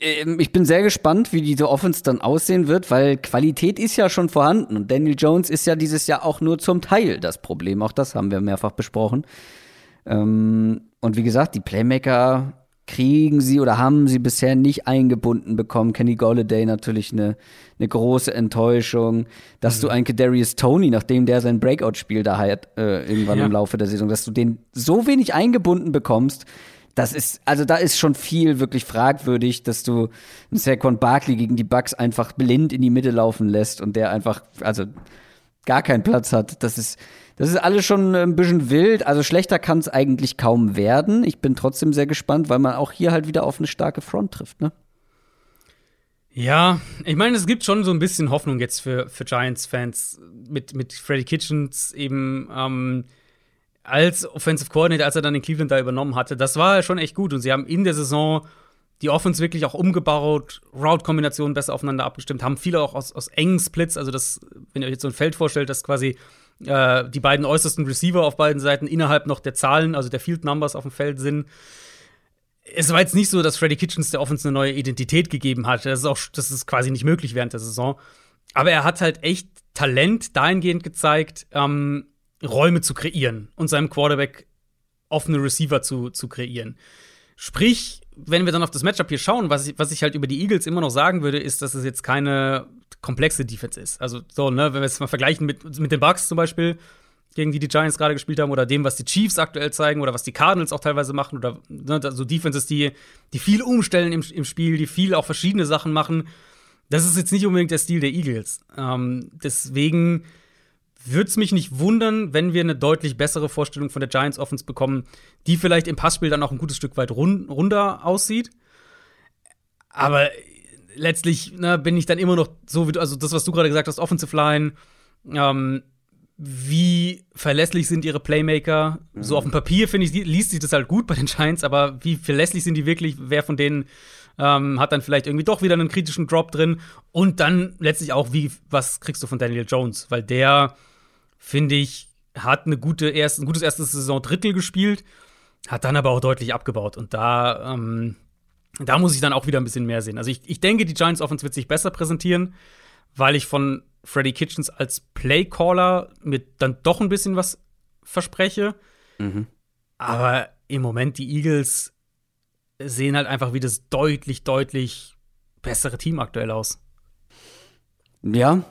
Ähm, ich bin sehr gespannt, wie diese Offense dann aussehen wird, weil Qualität ist ja schon vorhanden und Daniel Jones ist ja dieses Jahr auch nur zum Teil das Problem. Auch das haben wir mehrfach besprochen. Ähm, und wie gesagt, die Playmaker kriegen sie oder haben sie bisher nicht eingebunden bekommen. Kenny Golladay natürlich eine, eine große Enttäuschung. Dass mhm. du einen Kadarius Tony, nachdem der sein Breakout-Spiel da hat, äh, irgendwann ja. im Laufe der Saison, dass du den so wenig eingebunden bekommst, das ist, also da ist schon viel wirklich fragwürdig, dass du einen Saquon Barkley gegen die Bucks einfach blind in die Mitte laufen lässt und der einfach, also gar keinen Platz hat. Das ist, das ist alles schon ein bisschen wild. Also schlechter kann es eigentlich kaum werden. Ich bin trotzdem sehr gespannt, weil man auch hier halt wieder auf eine starke Front trifft, ne? Ja, ich meine, es gibt schon so ein bisschen Hoffnung jetzt für, für Giants-Fans mit, mit Freddy Kitchens eben ähm, als Offensive Coordinator, als er dann in Cleveland da übernommen hatte. Das war schon echt gut und sie haben in der Saison die Offense wirklich auch umgebaut, Route-Kombinationen besser aufeinander abgestimmt, haben viele auch aus, aus engen Splits, also das, wenn ihr euch jetzt so ein Feld vorstellt, dass quasi äh, die beiden äußersten Receiver auf beiden Seiten innerhalb noch der Zahlen, also der Field Numbers auf dem Feld sind. Es war jetzt nicht so, dass Freddy Kitchens der Offense eine neue Identität gegeben hat. Das ist auch, das ist quasi nicht möglich während der Saison. Aber er hat halt echt Talent dahingehend gezeigt, ähm, Räume zu kreieren und seinem Quarterback offene Receiver zu, zu kreieren. Sprich, wenn wir dann auf das Matchup hier schauen, was ich, was ich halt über die Eagles immer noch sagen würde, ist, dass es jetzt keine komplexe Defense ist. Also so, ne, wenn wir es mal vergleichen mit, mit den Bucks zum Beispiel, gegen die die Giants gerade gespielt haben, oder dem, was die Chiefs aktuell zeigen, oder was die Cardinals auch teilweise machen, oder ne, so Defenses, die, die viel umstellen im, im Spiel, die viel auch verschiedene Sachen machen. Das ist jetzt nicht unbedingt der Stil der Eagles. Ähm, deswegen würde es mich nicht wundern, wenn wir eine deutlich bessere Vorstellung von der Giants Offense bekommen, die vielleicht im Passspiel dann auch ein gutes Stück weit run runder aussieht. Aber letztlich ne, bin ich dann immer noch so, wie, also das, was du gerade gesagt hast, Offensive Line, ähm, wie verlässlich sind ihre Playmaker? Mhm. So auf dem Papier, finde ich, liest sich das halt gut bei den Giants, aber wie verlässlich sind die wirklich? Wer von denen ähm, hat dann vielleicht irgendwie doch wieder einen kritischen Drop drin? Und dann letztlich auch, wie, was kriegst du von Daniel Jones? Weil der finde ich, hat eine gute erste, ein gutes erstes Saison-Drittel gespielt, hat dann aber auch deutlich abgebaut. Und da, ähm, da muss ich dann auch wieder ein bisschen mehr sehen. Also ich, ich denke, die Giants Offense wird sich besser präsentieren, weil ich von Freddy Kitchens als Playcaller mir dann doch ein bisschen was verspreche. Mhm. Aber im Moment die Eagles sehen halt einfach wie das deutlich, deutlich bessere Team aktuell aus. Ja.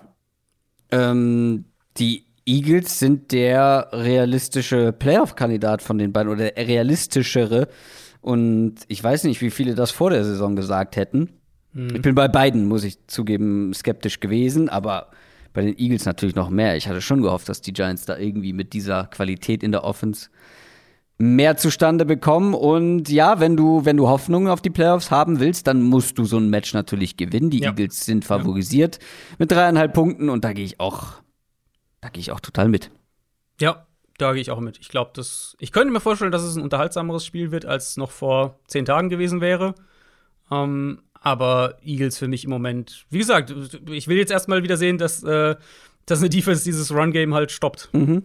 Ähm, die Eagles sind der realistische Playoff-Kandidat von den beiden oder der realistischere. Und ich weiß nicht, wie viele das vor der Saison gesagt hätten. Hm. Ich bin bei beiden, muss ich zugeben, skeptisch gewesen, aber bei den Eagles natürlich noch mehr. Ich hatte schon gehofft, dass die Giants da irgendwie mit dieser Qualität in der Offense mehr zustande bekommen. Und ja, wenn du, wenn du Hoffnungen auf die Playoffs haben willst, dann musst du so ein Match natürlich gewinnen. Die ja. Eagles sind favorisiert ja. mit dreieinhalb Punkten und da gehe ich auch da gehe ich auch total mit. Ja, da gehe ich auch mit. Ich glaube, das. Ich könnte mir vorstellen, dass es ein unterhaltsameres Spiel wird, als es noch vor zehn Tagen gewesen wäre. Ähm, aber Eagles für mich im Moment, wie gesagt, ich will jetzt erstmal wieder sehen, dass, äh, dass eine Defense dieses Run-Game halt stoppt. Mhm.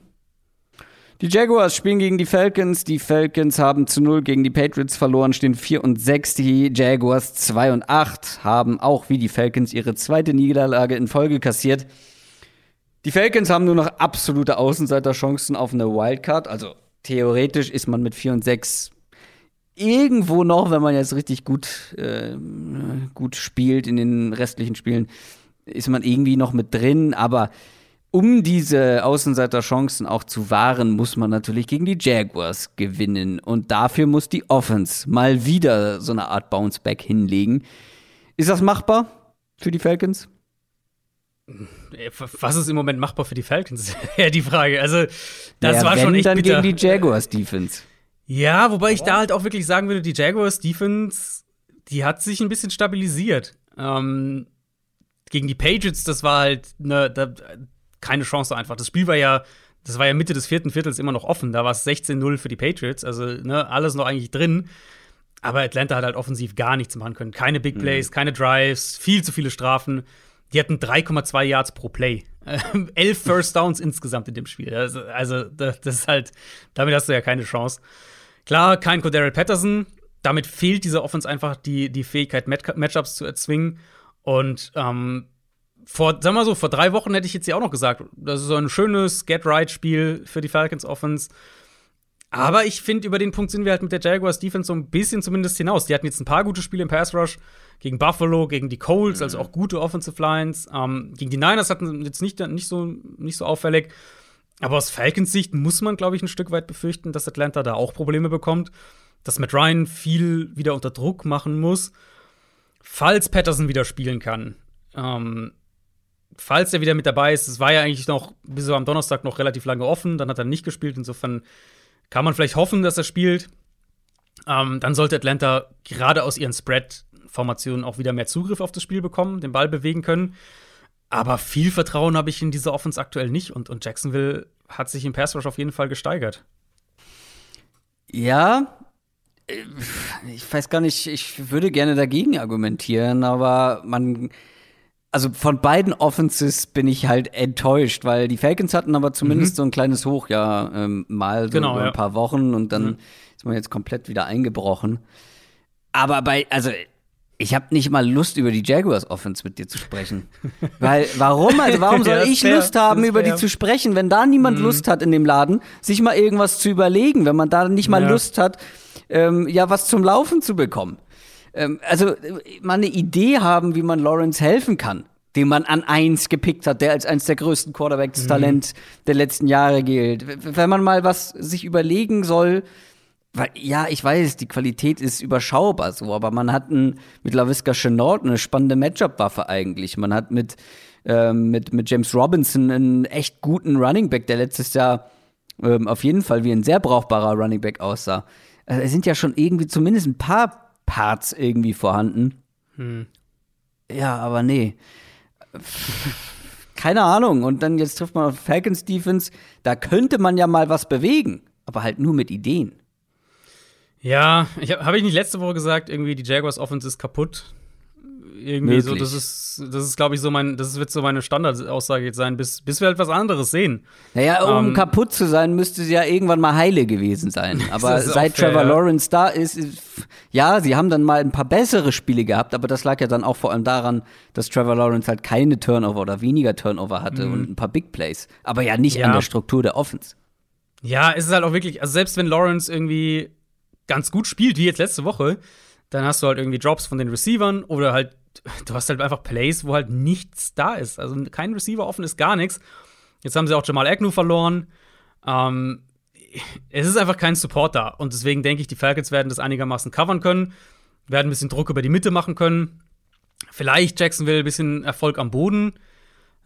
Die Jaguars spielen gegen die Falcons. Die Falcons haben zu 0 gegen die Patriots verloren, stehen 4 und 6. Die Jaguars 2 und 8 haben auch wie die Falcons ihre zweite Niederlage in Folge kassiert. Die Falcons haben nur noch absolute Außenseiterchancen auf eine Wildcard. Also theoretisch ist man mit 4 und 6 irgendwo noch, wenn man jetzt richtig gut, äh, gut spielt in den restlichen Spielen, ist man irgendwie noch mit drin. Aber um diese Außenseiterchancen auch zu wahren, muss man natürlich gegen die Jaguars gewinnen. Und dafür muss die Offense mal wieder so eine Art Bounceback hinlegen. Ist das machbar für die Falcons? Äh, was ist im Moment machbar für die Falcons? ja, die Frage. Also, das ja, war wenn, schon echt dann bitter. gegen die Jaguars Defense. Ja, wobei ich da halt auch wirklich sagen würde, die Jaguars Defense, die hat sich ein bisschen stabilisiert. Ähm, gegen die Patriots, das war halt ne, da, keine Chance einfach. Das Spiel war ja, das war ja Mitte des vierten Viertels immer noch offen. Da war es 16-0 für die Patriots, also ne, alles noch eigentlich drin. Aber Atlanta hat halt offensiv gar nichts machen können. Keine Big Plays, mhm. keine Drives, viel zu viele Strafen. Die hatten 3,2 Yards pro Play. Elf First Downs insgesamt in dem Spiel. Also, also, das ist halt, damit hast du ja keine Chance. Klar, kein Cordero Patterson. Damit fehlt dieser Offense einfach die, die Fähigkeit, Matchups zu erzwingen. Und ähm, vor, sag mal so, vor drei Wochen hätte ich jetzt ja auch noch gesagt, das ist so ein schönes Get-Right-Spiel für die Falcons Offense. Aber ich finde, über den Punkt sind wir halt mit der Jaguars Defense so ein bisschen zumindest hinaus. Die hatten jetzt ein paar gute Spiele im Pass Rush gegen Buffalo, gegen die Colts, also auch gute Offensive Lines. Ähm, gegen die Niners hatten jetzt nicht, nicht, so, nicht so auffällig. Aber aus Falcons Sicht muss man, glaube ich, ein Stück weit befürchten, dass Atlanta da auch Probleme bekommt. Dass Matt Ryan viel wieder unter Druck machen muss. Falls Patterson wieder spielen kann. Ähm, falls er wieder mit dabei ist, es war ja eigentlich noch bis am Donnerstag noch relativ lange offen, dann hat er nicht gespielt. Insofern kann man vielleicht hoffen, dass er spielt. Ähm, dann sollte Atlanta gerade aus ihren Spread-Formationen auch wieder mehr Zugriff auf das Spiel bekommen, den Ball bewegen können. Aber viel Vertrauen habe ich in diese Offense aktuell nicht und, und Jacksonville hat sich im Pass Rush auf jeden Fall gesteigert. Ja, ich weiß gar nicht, ich würde gerne dagegen argumentieren, aber man also von beiden Offenses bin ich halt enttäuscht, weil die Falcons hatten aber zumindest mhm. so ein kleines Hoch ja ähm, mal so genau, über ja. ein paar Wochen und dann mhm. ist man jetzt komplett wieder eingebrochen. Aber bei, also ich habe nicht mal Lust über die Jaguars Offense mit dir zu sprechen, weil warum? Also warum soll Ja, ich fair. Lust haben über fair. die zu sprechen, wenn da niemand Mhm. Lust hat in dem Laden, sich mal irgendwas zu überlegen, wenn man da nicht mal Ja. Lust hat, ähm, ja was zum Laufen zu bekommen. Ähm, also äh, mal eine Idee haben, wie man Lawrence helfen kann, den man an eins gepickt hat, der als eines der größten Quarterbacks-Talent der letzten Jahre gilt. Wenn man mal was sich überlegen soll, weil, ja, ich weiß, die Qualität ist überschaubar so, aber man hat ein, mit LaVisca Chenault eine spannende Matchup-Waffe eigentlich. Man hat mit, ähm, mit, mit James Robinson einen echt guten Running Back, der letztes Jahr ähm, auf jeden Fall wie ein sehr brauchbarer Running Back aussah. Also, es sind ja schon irgendwie zumindest ein paar Parts irgendwie vorhanden. Ja, aber nee. Keine Ahnung. Und dann jetzt trifft man auf Falcons Defense. Da könnte man ja mal was bewegen, aber halt nur mit Ideen. Ja, habe hab ich nicht letzte Woche gesagt, irgendwie die Jaguars Offense ist kaputt. Irgendwie so, Möglich. das ist, das ist, glaube ich, so mein, das wird so meine Standardaussage jetzt sein, bis, bis wir halt was anderes sehen. Naja, um Ähm, kaputt zu sein, müsste sie ja irgendwann mal heile gewesen sein. Aber seit fair, Trevor ja. Lawrence da ist, ist, ja, sie haben dann mal ein paar bessere Spiele gehabt, aber das lag ja dann auch vor allem daran, dass Trevor Lawrence halt keine Turnover oder weniger Turnover hatte und ein paar Big Plays. Aber ja nicht an Mhm. Ja. der Struktur der Offense. Ja, es ist halt auch wirklich, also selbst wenn Lawrence irgendwie ganz gut spielt, wie jetzt letzte Woche, dann hast du halt irgendwie Drops von den Receivern oder halt, du hast halt einfach Plays, wo halt nichts da ist. Also kein Receiver offen ist gar nichts. Jetzt haben sie auch Jamal Agnew verloren. Ähm, es ist einfach kein Support da. Und deswegen denke ich, die Falcons werden das einigermaßen covern können, werden ein bisschen Druck über die Mitte machen können. Vielleicht Jacksonville ein bisschen Erfolg am Boden.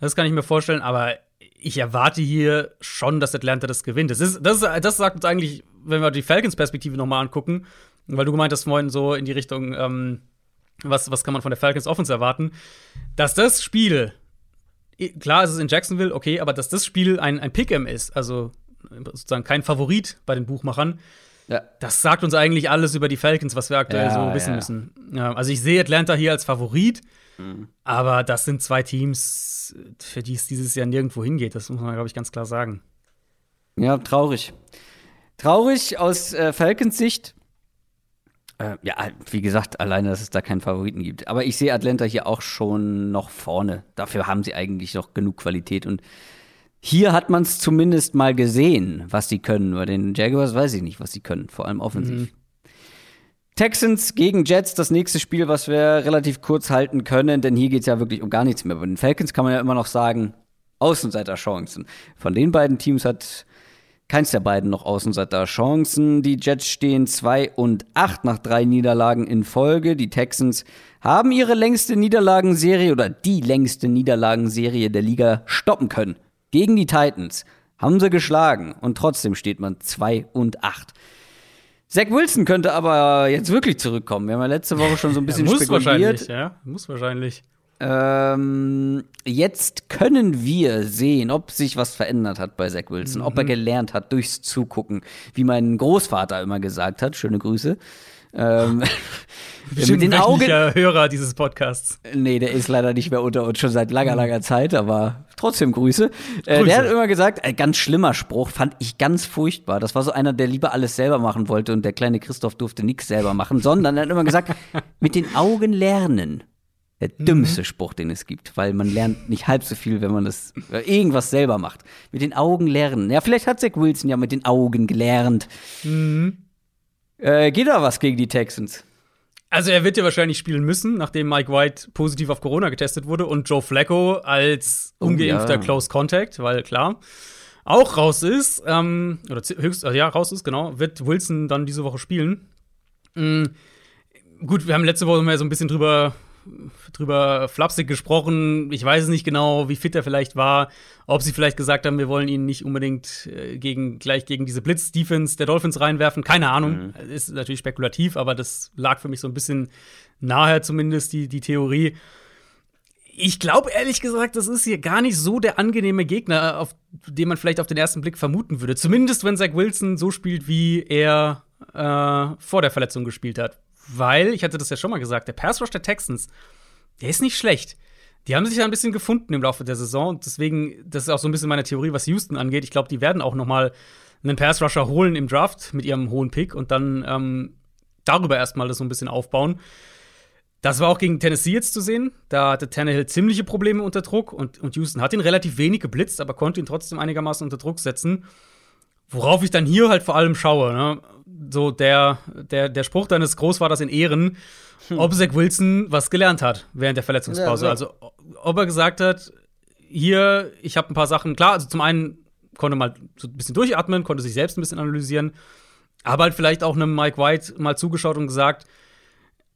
Das kann ich mir vorstellen, aber ich erwarte hier schon, dass Atlanta das gewinnt. Das, ist, das, das sagt uns eigentlich, wenn wir die Falcons-Perspektive nochmal angucken, weil du gemeint hast vorhin so in die Richtung, ähm, was, was kann man von der Falcons Offense erwarten, dass das Spiel, klar ist es in Jacksonville, okay, aber dass das Spiel ein, ein Pick'em ist, also sozusagen kein Favorit bei den Buchmachern, Ja. das sagt uns eigentlich alles über die Falcons, was wir aktuell Ja, so wissen ja. müssen. Also ich sehe Atlanta hier als Favorit, Mhm. aber das sind zwei Teams, für die es dieses Jahr nirgendwo hingeht. Das muss man, glaube ich, ganz klar sagen. Ja, traurig. Traurig aus äh, Falcons Sicht. Äh, ja, wie gesagt, alleine, dass es da keinen Favoriten gibt. Aber ich sehe Atlanta hier auch schon noch vorne. Dafür haben sie eigentlich noch genug Qualität. Und hier hat man es zumindest mal gesehen, was sie können. Bei den Jaguars weiß ich nicht, was sie können, vor allem offensiv. Mhm. Texans gegen Jets, das nächste Spiel, was wir relativ kurz halten können, denn hier geht es ja wirklich um gar nichts mehr. Bei den Falcons kann man ja immer noch sagen, Außenseiterchancen. Von den beiden Teams hat keins der beiden noch Außenseiterchancen. Die Jets stehen 2 und 8 nach drei Niederlagen in Folge. Die Texans haben ihre längste Niederlagenserie oder die längste Niederlagenserie der Liga stoppen können. Gegen die Titans haben sie geschlagen und trotzdem steht man 2 und 8. Zach Wilson könnte aber jetzt wirklich zurückkommen. Wir haben ja letzte Woche schon so ein bisschen ja, muss spekuliert. Wahrscheinlich, ja, muss wahrscheinlich. Ähm, jetzt können wir sehen, ob sich was verändert hat bei Zach Wilson, mhm. ob er mhm. gelernt hat durchs Zugucken, wie mein Großvater immer gesagt hat. Schöne Grüße. Ähm, mit den Augen. Hörer dieses Podcasts. Nee, der ist leider nicht mehr unter uns schon seit langer, langer Zeit, aber trotzdem Grüße. Äh, Der hat immer gesagt, ein ganz schlimmer Spruch, fand ich ganz furchtbar. Das war so einer, der lieber alles selber machen wollte und der kleine Christoph durfte nichts selber machen, sondern er hat immer gesagt, mit den Augen lernen. Der mhm. dümmste Spruch, den es gibt, weil man lernt nicht halb so viel, wenn man das äh, irgendwas selber macht. Mit den Augen lernen. Ja, vielleicht hat Zach Wilson ja mit den Augen gelernt. Mhm. Äh, geht da was gegen die Texans? Also er wird ja wahrscheinlich spielen müssen, nachdem Mike White positiv auf Corona getestet wurde und Joe Flacco als oh, ungeimpfter ja. Close Contact, weil klar, auch raus ist, ähm, oder höchst, also ja, raus ist, genau, wird Wilson dann diese Woche spielen. Mhm. Gut, wir haben letzte Woche mal so ein bisschen drüber drüber flapsig gesprochen. Ich weiß nicht genau, wie fit er vielleicht war. Ob sie vielleicht gesagt haben, wir wollen ihn nicht unbedingt äh, gegen, gleich gegen diese Blitz-Defense der Dolphins reinwerfen. Keine Ahnung. Mhm. Ist natürlich spekulativ, aber das lag für mich so ein bisschen nahe, zumindest die, die Theorie. Ich glaube ehrlich gesagt, das ist hier gar nicht so der angenehme Gegner, auf den man vielleicht auf den ersten Blick vermuten würde. Zumindest wenn Zach Wilson so spielt, wie er äh, vor der Verletzung gespielt hat weil, ich hatte das ja schon mal gesagt, der Pass Rush der Texans, der ist nicht schlecht. Die haben sich ja ein bisschen gefunden im Laufe der Saison. Und deswegen, das ist auch so ein bisschen meine Theorie, was Houston angeht. Ich glaube, die werden auch noch mal einen Pass Rusher holen im Draft mit ihrem hohen Pick und dann ähm, darüber erstmal das so ein bisschen aufbauen. Das war auch gegen Tennessee jetzt zu sehen. Da hatte Tannehill ziemliche Probleme unter Druck und, und Houston hat ihn relativ wenig geblitzt, aber konnte ihn trotzdem einigermaßen unter Druck setzen. Worauf ich dann hier halt vor allem schaue, ne? So der, der, der Spruch deines Großvaters in Ehren, hm. ob Zach Wilson was gelernt hat während der Verletzungspause. Ja, also, ob er gesagt hat, hier, ich habe ein paar Sachen, klar, also zum einen konnte mal so ein bisschen durchatmen, konnte sich selbst ein bisschen analysieren, aber halt vielleicht auch einem Mike White mal zugeschaut und gesagt,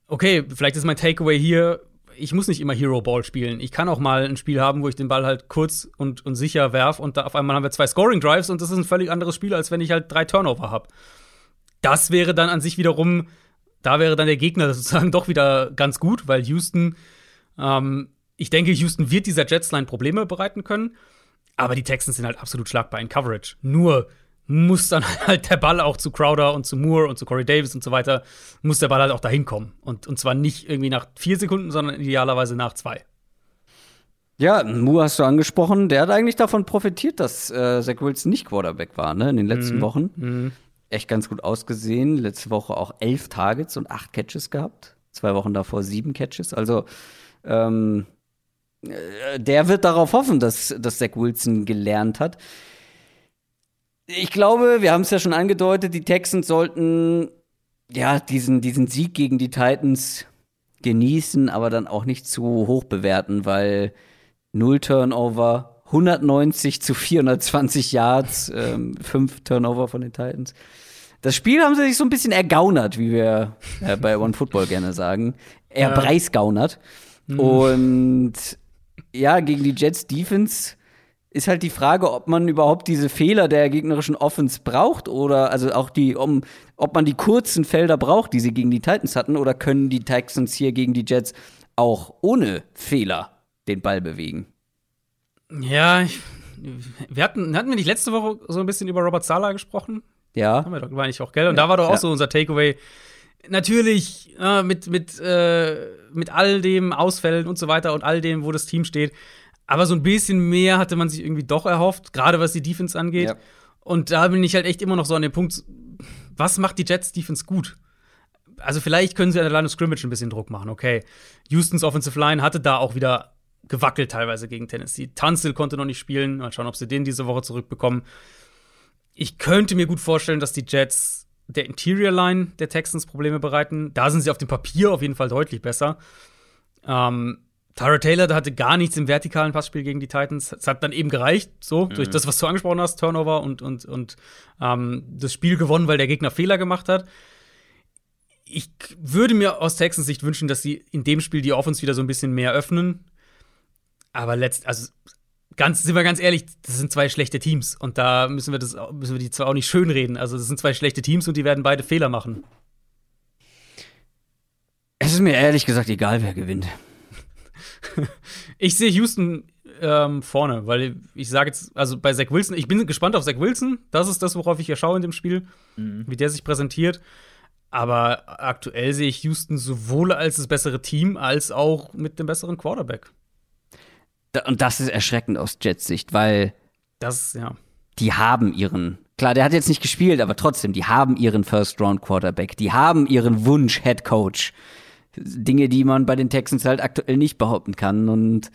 okay, vielleicht ist mein Takeaway hier, ich muss nicht immer Hero Ball spielen. Ich kann auch mal ein Spiel haben, wo ich den Ball halt kurz und, und sicher werf und da auf einmal haben wir zwei Scoring Drives und das ist ein völlig anderes Spiel, als wenn ich halt drei Turnover habe. Das wäre dann an sich wiederum, da wäre dann der Gegner sozusagen doch wieder ganz gut, weil Houston, ähm, ich denke, Houston wird dieser Jetsline Probleme bereiten können. Aber die Texans sind halt absolut schlagbar in Coverage. Nur muss dann halt der Ball auch zu Crowder und zu Moore und zu Corey Davis und so weiter, muss der Ball halt auch dahin kommen. Und, und zwar nicht irgendwie nach vier Sekunden, sondern idealerweise nach zwei. Ja, Moore hast du angesprochen. Der hat eigentlich davon profitiert, dass äh, Zach Wilson nicht Quarterback war, ne, in den letzten mhm. Wochen. Mhm echt ganz gut ausgesehen. Letzte Woche auch elf Targets und acht Catches gehabt. Zwei Wochen davor sieben Catches. Also ähm, äh, der wird darauf hoffen, dass, dass Zach Wilson gelernt hat. Ich glaube, wir haben es ja schon angedeutet, die Texans sollten ja diesen, diesen Sieg gegen die Titans genießen, aber dann auch nicht zu hoch bewerten, weil null Turnover, 190 zu 420 Yards, ähm, fünf Turnover von den Titans. Das Spiel haben sie sich so ein bisschen ergaunert, wie wir äh, bei One Football gerne sagen. Er ja. Mhm. Und ja, gegen die Jets Defense ist halt die Frage, ob man überhaupt diese Fehler der gegnerischen Offense braucht oder also auch die, um, ob man die kurzen Felder braucht, die sie gegen die Titans hatten, oder können die Texans hier gegen die Jets auch ohne Fehler den Ball bewegen? Ja, ich, wir hatten, hatten wir nicht letzte Woche so ein bisschen über Robert Sala gesprochen? Ja. Haben wir doch, war nicht auch, gell? Und ja, da war doch auch ja. so unser Takeaway. Natürlich, äh, mit, mit, äh, mit all dem Ausfällen und so weiter und all dem, wo das Team steht. Aber so ein bisschen mehr hatte man sich irgendwie doch erhofft, gerade was die Defense angeht. Ja. Und da bin ich halt echt immer noch so an dem Punkt, was macht die Jets Defense gut? Also vielleicht können sie an der Line of Scrimmage ein bisschen Druck machen, okay. Houstons Offensive Line hatte da auch wieder gewackelt teilweise gegen Tennessee. Tunsil konnte noch nicht spielen. Mal schauen, ob sie den diese Woche zurückbekommen. Ich könnte mir gut vorstellen, dass die Jets der Interior Line der Texans Probleme bereiten. Da sind sie auf dem Papier auf jeden Fall deutlich besser. Ähm, Tyra Taylor hatte gar nichts im vertikalen Passspiel gegen die Titans. Es hat dann eben gereicht, so, mhm. durch das, was du angesprochen hast, Turnover und, und, und ähm, das Spiel gewonnen, weil der Gegner Fehler gemacht hat. Ich würde mir aus Texans Sicht wünschen, dass sie in dem Spiel die Offense wieder so ein bisschen mehr öffnen. Aber letzt, also ganz, sind wir ganz ehrlich, das sind zwei schlechte Teams und da müssen wir das, müssen wir die zwar auch nicht schönreden. Also das sind zwei schlechte Teams und die werden beide Fehler machen. Es ist mir ehrlich gesagt egal, wer gewinnt. ich sehe Houston ähm, vorne, weil ich sage jetzt, also bei Zach Wilson, ich bin gespannt auf Zach Wilson. Das ist das, worauf ich ja schaue in dem Spiel, mhm. wie der sich präsentiert. Aber aktuell sehe ich Houston sowohl als das bessere Team als auch mit dem besseren Quarterback. Und das ist erschreckend aus Jets Sicht, weil das, ja. Die haben ihren, klar, der hat jetzt nicht gespielt, aber trotzdem, die haben ihren First-Round-Quarterback, die haben ihren Wunsch-Head-Coach. Dinge, die man bei den Texans halt aktuell nicht behaupten kann. Und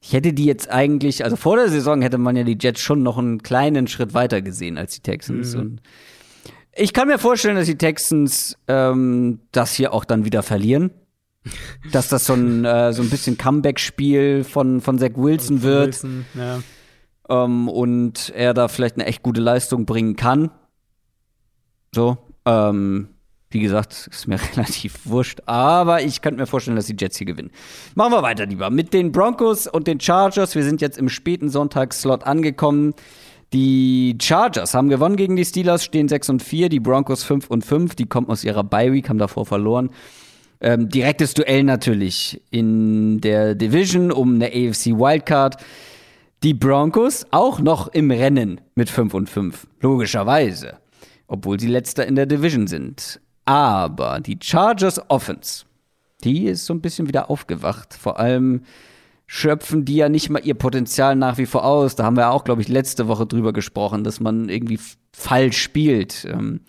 ich hätte die jetzt eigentlich, also vor der Saison hätte man ja die Jets schon noch einen kleinen Schritt weiter gesehen als die Texans. Mhm. Und ich kann mir vorstellen, dass die Texans ähm, das hier auch dann wieder verlieren dass das so ein, äh, so ein bisschen Comeback-Spiel von, von Zach Wilson von wird. Wilson, ja. ähm, und er da vielleicht eine echt gute Leistung bringen kann. So. Ähm, wie gesagt, ist mir relativ wurscht. Aber ich könnte mir vorstellen, dass die Jets hier gewinnen. Machen wir weiter lieber. Mit den Broncos und den Chargers. Wir sind jetzt im späten Sonntagsslot angekommen. Die Chargers haben gewonnen gegen die Steelers, stehen 6 und 4. Die Broncos 5 und 5. Die kommen aus ihrer Bye-Week, haben davor verloren. Ähm, direktes Duell natürlich in der Division um eine AFC Wildcard. Die Broncos auch noch im Rennen mit 5 und 5, logischerweise, obwohl sie letzter in der Division sind. Aber die Chargers Offense, die ist so ein bisschen wieder aufgewacht. Vor allem schöpfen die ja nicht mal ihr Potenzial nach wie vor aus. Da haben wir auch, glaube ich, letzte Woche drüber gesprochen, dass man irgendwie falsch spielt ähm,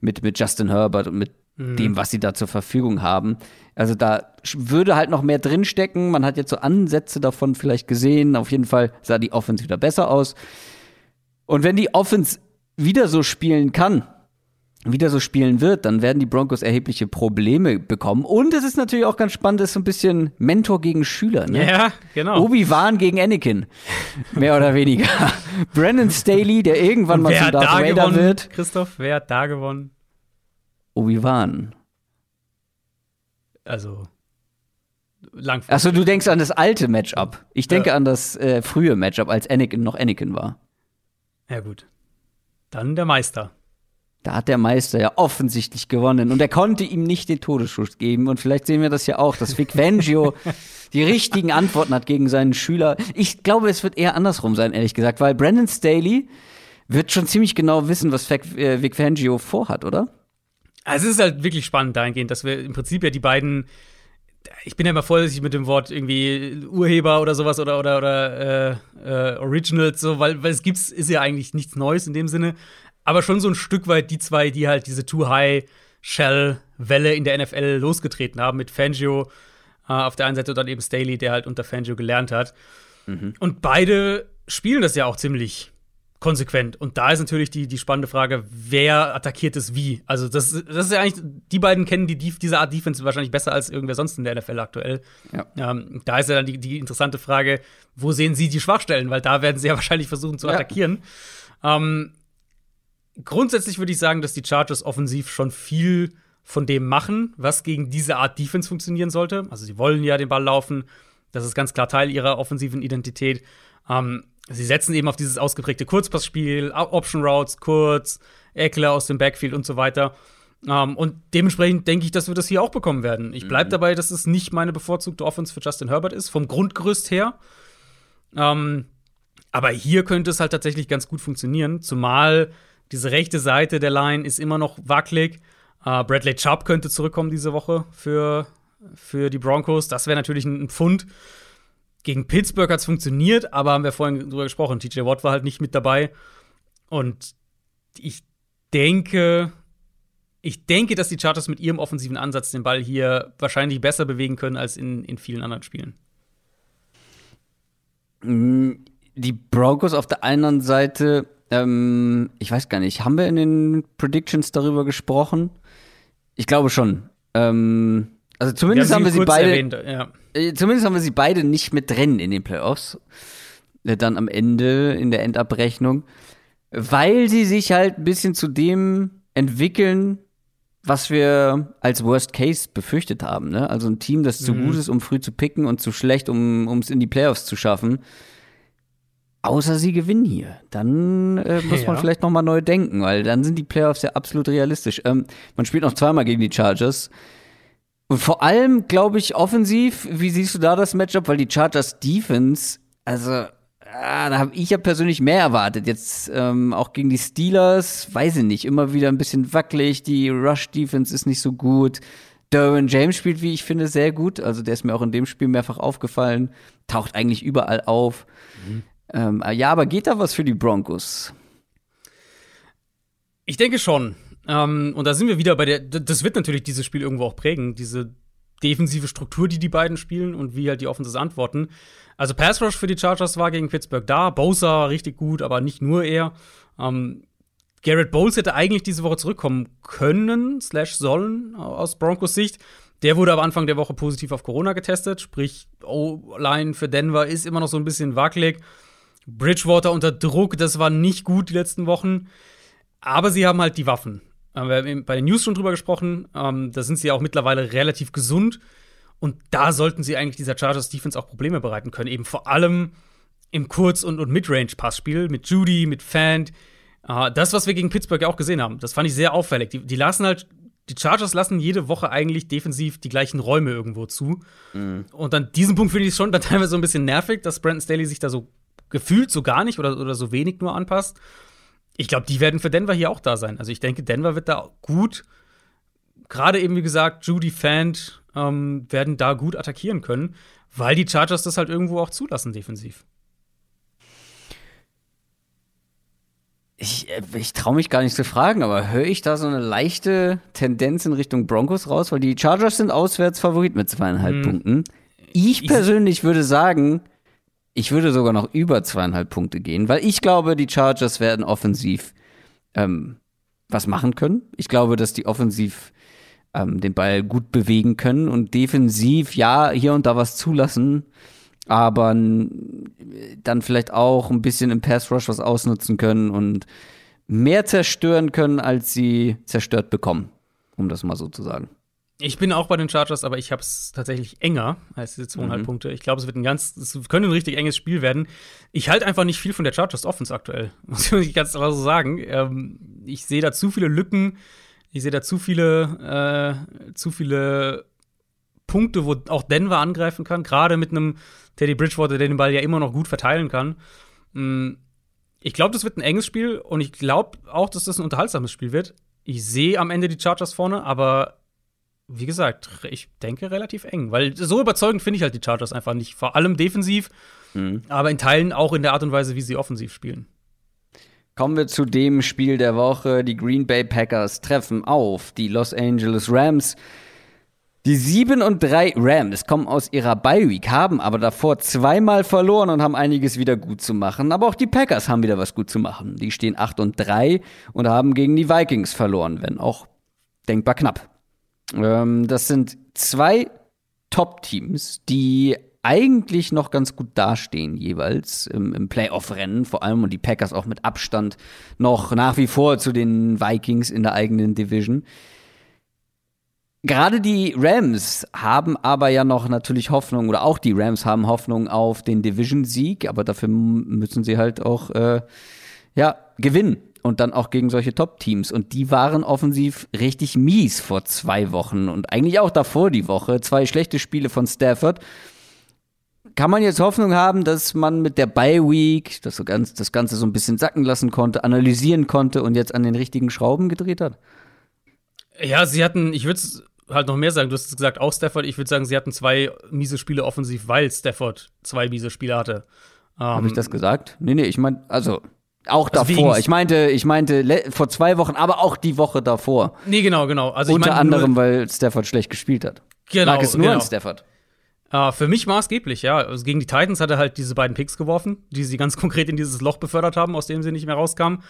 mit, mit Justin Herbert und mit mhm. dem, was sie da zur Verfügung haben. Also da würde halt noch mehr drinstecken. Man hat jetzt so Ansätze davon vielleicht gesehen. Auf jeden Fall sah die Offense wieder besser aus. Und wenn die Offense wieder so spielen kann, wieder so spielen wird, dann werden die Broncos erhebliche Probleme bekommen. Und es ist natürlich auch ganz spannend, es ist so ein bisschen Mentor gegen Schüler. Ne? Ja, genau. Obi-Wan gegen Anakin. Mehr oder weniger. Brandon Staley, der irgendwann mal zum Darth Vader gewonnen, wird. Christoph, wer hat da gewonnen? Obi-Wan. Also langfristig. Achso, du denkst an das alte Matchup. Ich denke ja. an das äh, frühe Matchup, als Anakin noch Anakin war. Ja, gut. Dann der Meister. Da hat der Meister ja offensichtlich gewonnen und er konnte ihm nicht den Todesschuss geben. Und vielleicht sehen wir das ja auch, dass Vic Fangio die richtigen Antworten hat gegen seinen Schüler. Ich glaube, es wird eher andersrum sein, ehrlich gesagt, weil Brandon Staley wird schon ziemlich genau wissen, was Vic, äh, Vic Fangio vorhat, oder? Also es ist halt wirklich spannend dahingehend, dass wir im Prinzip ja die beiden ich bin ja immer vorsichtig mit dem Wort irgendwie Urheber oder sowas oder oder oder äh, äh, Originals so, weil weil es gibt's ist ja eigentlich nichts Neues in dem Sinne, aber schon so ein Stück weit die zwei, die halt diese Too High Shell Welle in der NFL losgetreten haben mit Fangio äh, auf der einen Seite und dann eben Staley, der halt unter Fangio gelernt hat. Mhm. Und beide spielen das ja auch ziemlich konsequent. Und da ist natürlich die, die spannende Frage, wer attackiert es wie? Also, das, das ist ja eigentlich, die beiden kennen die, diese Art Defense wahrscheinlich besser als irgendwer sonst in der NFL aktuell. Ja. Ähm, da ist ja dann die, die interessante Frage, wo sehen sie die Schwachstellen? Weil da werden sie ja wahrscheinlich versuchen zu attackieren. Ja. Ähm, grundsätzlich würde ich sagen, dass die Chargers offensiv schon viel von dem machen, was gegen diese Art Defense funktionieren sollte. Also, sie wollen ja den Ball laufen. Das ist ganz klar Teil ihrer offensiven Identität. Ähm, sie setzen eben auf dieses ausgeprägte Kurzpassspiel, Option Routes, kurz, Eckler aus dem Backfield und so weiter. Um, ähm, und dementsprechend denke ich, dass wir das hier auch bekommen werden. Ich bleibe mhm. dabei, dass es nicht meine bevorzugte Offense für Justin Herbert ist, vom Grundgerüst her. Um, ähm, aber hier könnte es halt tatsächlich ganz gut funktionieren, zumal diese rechte Seite der Line ist immer noch wackelig. Uh, Bradley Chubb könnte zurückkommen diese Woche für, für die Broncos. Das wäre natürlich ein Pfund. Gegen Pittsburgh hat es funktioniert, aber haben wir vorhin drüber gesprochen. TJ Watt war halt nicht mit dabei. Und ich denke, ich denke, dass die Chargers mit ihrem offensiven Ansatz den Ball hier wahrscheinlich besser bewegen können als in, in vielen anderen Spielen. Mm, die Broncos auf der einen Seite, ähm, ich weiß gar nicht, haben wir in den Predictions darüber gesprochen? Ich glaube schon. Ähm, also zumindest wir haben, haben wir sie beide. Erwähnt, ja. Äh, zumindest haben wir sie beide nicht mit drin in den Playoffs. Äh, dann am Ende in der Endabrechnung. Weil sie sich halt ein bisschen zu dem entwickeln, was wir als Worst Case befürchtet haben. Ne? Also ein Team, das mhm. zu gut ist, um früh zu picken und zu schlecht, um es in die Playoffs zu schaffen. Außer sie gewinnen hier. Dann äh, muss ja. man vielleicht noch mal neu denken, weil dann sind die Playoffs ja absolut realistisch. Ähm, man spielt noch zweimal gegen die Chargers. Und vor allem, glaube ich, offensiv, wie siehst du da das Matchup? Weil die Chargers Defense, also Ah, da habe ich ja persönlich mehr erwartet. Jetzt ähm, auch gegen die Steelers, weiß ich nicht, immer wieder ein bisschen wackelig. Die Rush-Defense ist nicht so gut. Derwin James spielt, wie ich finde, sehr gut. Also der ist mir auch in dem Spiel mehrfach aufgefallen. Taucht eigentlich überall auf. Mhm. Ähm, ja, aber geht da was für die Broncos? Ich denke schon. Ähm, und da sind wir wieder bei der. Das wird natürlich dieses Spiel irgendwo auch prägen. Diese defensive Struktur, die die beiden spielen und wie halt die Offenses antworten. Also Pass Rush für die Chargers war gegen Pittsburgh da. Bosa richtig gut, aber nicht nur er. Ähm, Garrett Bowles hätte eigentlich diese Woche zurückkommen können, slash sollen, aus Broncos Sicht. Der wurde aber Anfang der Woche positiv auf Corona getestet, sprich, O-Line für Denver ist immer noch so ein bisschen wackelig. Bridgewater unter Druck, das war nicht gut die letzten Wochen. Aber sie haben halt die Waffen. Wir haben bei den News schon drüber gesprochen. Ähm, da sind sie auch mittlerweile relativ gesund. Und da sollten sie eigentlich dieser Chargers Defense auch Probleme bereiten können. Eben vor allem im Kurz- und, und Midrange-Passspiel mit Judy, mit Fant. Uh, das, was wir gegen Pittsburgh ja auch gesehen haben, das fand ich sehr auffällig. Die, die, lassen halt, die Chargers lassen jede Woche eigentlich defensiv die gleichen Räume irgendwo zu. Mhm. Und an diesem Punkt finde ich es schon dann teilweise so ein bisschen nervig, dass Brandon Staley sich da so gefühlt so gar nicht oder, oder so wenig nur anpasst. Ich glaube, die werden für Denver hier auch da sein. Also ich denke, Denver wird da gut, gerade eben wie gesagt, Judy Fant, ähm, werden da gut attackieren können, weil die Chargers das halt irgendwo auch zulassen defensiv. Ich, äh, ich traue mich gar nicht zu fragen, aber höre ich da so eine leichte Tendenz in Richtung Broncos raus? Weil die Chargers sind auswärts Favorit mit zweieinhalb hm. Punkten. Ich persönlich ich würde sagen, ich würde sogar noch über zweieinhalb Punkte gehen, weil ich glaube, die Chargers werden offensiv ähm, was machen können. Ich glaube, dass die offensiv ähm, den Ball gut bewegen können und defensiv, ja, hier und da was zulassen, aber dann vielleicht auch ein bisschen im Pass Rush was ausnutzen können und mehr zerstören können, als sie zerstört bekommen, um das mal so zu sagen. Ich bin auch bei den Chargers, aber ich habe es tatsächlich enger als diese zweieinhalb mhm. Punkte. Ich glaube, es wird ein ganz, es könnte ein richtig enges Spiel werden. Ich halte einfach nicht viel von der Chargers Offense aktuell, muss ich ganz klar so sagen. Ähm, ich sehe da zu viele Lücken. Ich sehe da zu viele, äh, zu viele Punkte, wo auch Denver angreifen kann. Gerade mit einem Teddy Bridgewater, der den Ball ja immer noch gut verteilen kann. Mm, ich glaube, das wird ein enges Spiel und ich glaube auch, dass das ein unterhaltsames Spiel wird. Ich sehe am Ende die Chargers vorne, aber wie gesagt, ich denke relativ eng, weil so überzeugend finde ich halt die Chargers einfach nicht. Vor allem defensiv, mhm. aber in Teilen auch in der Art und Weise, wie sie offensiv spielen. Kommen wir zu dem Spiel der Woche. Die Green Bay Packers treffen auf die Los Angeles Rams. Die 7 und 3 Rams kommen aus ihrer Bye Week, haben aber davor zweimal verloren und haben einiges wieder gut zu machen. Aber auch die Packers haben wieder was gut zu machen. Die stehen 8 und 3 und haben gegen die Vikings verloren, wenn auch denkbar knapp. Ähm, das sind zwei Top-Teams, die eigentlich noch ganz gut dastehen, jeweils im, im Playoff-Rennen, vor allem und die Packers auch mit Abstand noch nach wie vor zu den Vikings in der eigenen Division. Gerade die Rams haben aber ja noch natürlich Hoffnung, oder auch die Rams haben Hoffnung auf den Division-Sieg, aber dafür müssen sie halt auch äh, ja, gewinnen. Und dann auch gegen solche Top-Teams. Und die waren offensiv richtig mies vor zwei Wochen und eigentlich auch davor die Woche. Zwei schlechte Spiele von Stafford kann man jetzt Hoffnung haben, dass man mit der Bye Week das, so ganz, das Ganze so ein bisschen sacken lassen konnte, analysieren konnte und jetzt an den richtigen Schrauben gedreht hat? Ja, sie hatten, ich würde halt noch mehr sagen, du hast es gesagt, auch Stafford, ich würde sagen, sie hatten zwei miese Spiele offensiv, weil Stafford zwei miese Spiele hatte. Ähm, Habe ich das gesagt? Nee, nee, ich meine, also Auch Also davor. Ich meinte, ich meinte vor zwei Wochen, aber auch die Woche davor. Nee, genau, genau. Also Unter anderem, weil Stafford schlecht gespielt hat. Genau, Lag es nur genau. an Stafford. äh, für mich maßgeblich, ja. Also gegen die Titans hat er halt diese beiden Picks geworfen, die sie ganz konkret in dieses Loch befördert haben, aus dem sie nicht mehr rauskamen.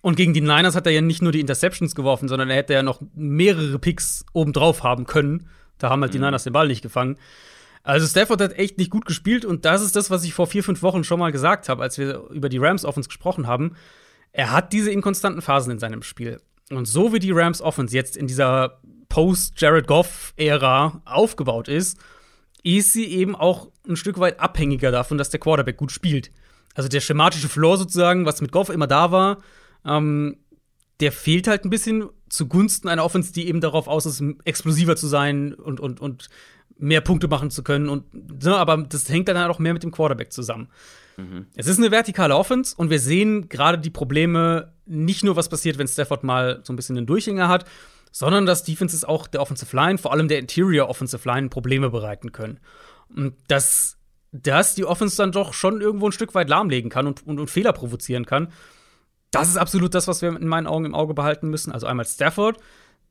Und gegen die Niners hat er ja nicht nur die Interceptions geworfen, sondern er hätte ja noch mehrere Picks obendrauf haben können. Da haben halt die Niners den Ball nicht gefangen. Also Stafford hat echt nicht gut gespielt und das ist das, was ich vor vier, fünf Wochen schon mal gesagt habe, als wir über die Rams Offense gesprochen haben. Er hat diese inkonstanten Phasen in seinem Spiel. Und so wie die Rams Offense jetzt in dieser Post-Jared Goff-Ära aufgebaut ist, ist sie eben auch ein Stück weit abhängiger davon, dass der Quarterback gut spielt. Also der schematische Floor sozusagen, was mit Goff immer da war, ähm, der fehlt halt ein bisschen zugunsten einer Offense, die eben darauf aus ist, explosiver zu sein und, und, und mehr Punkte machen zu können. Und, ne, aber das hängt dann halt auch mehr mit dem Quarterback zusammen. Es ist eine vertikale Offense und wir sehen gerade die Probleme, nicht nur was passiert, wenn Stafford mal so ein bisschen einen Durchhänger hat, sondern dass Defenses auch der Offensive Line, vor allem der Interior Offensive Line, Probleme bereiten können. Und dass das die Offense dann doch schon irgendwo ein Stück weit lahmlegen kann und, und, und Fehler provozieren kann. Das ist absolut das, was wir in meinen Augen im Auge behalten müssen. Also einmal Stafford,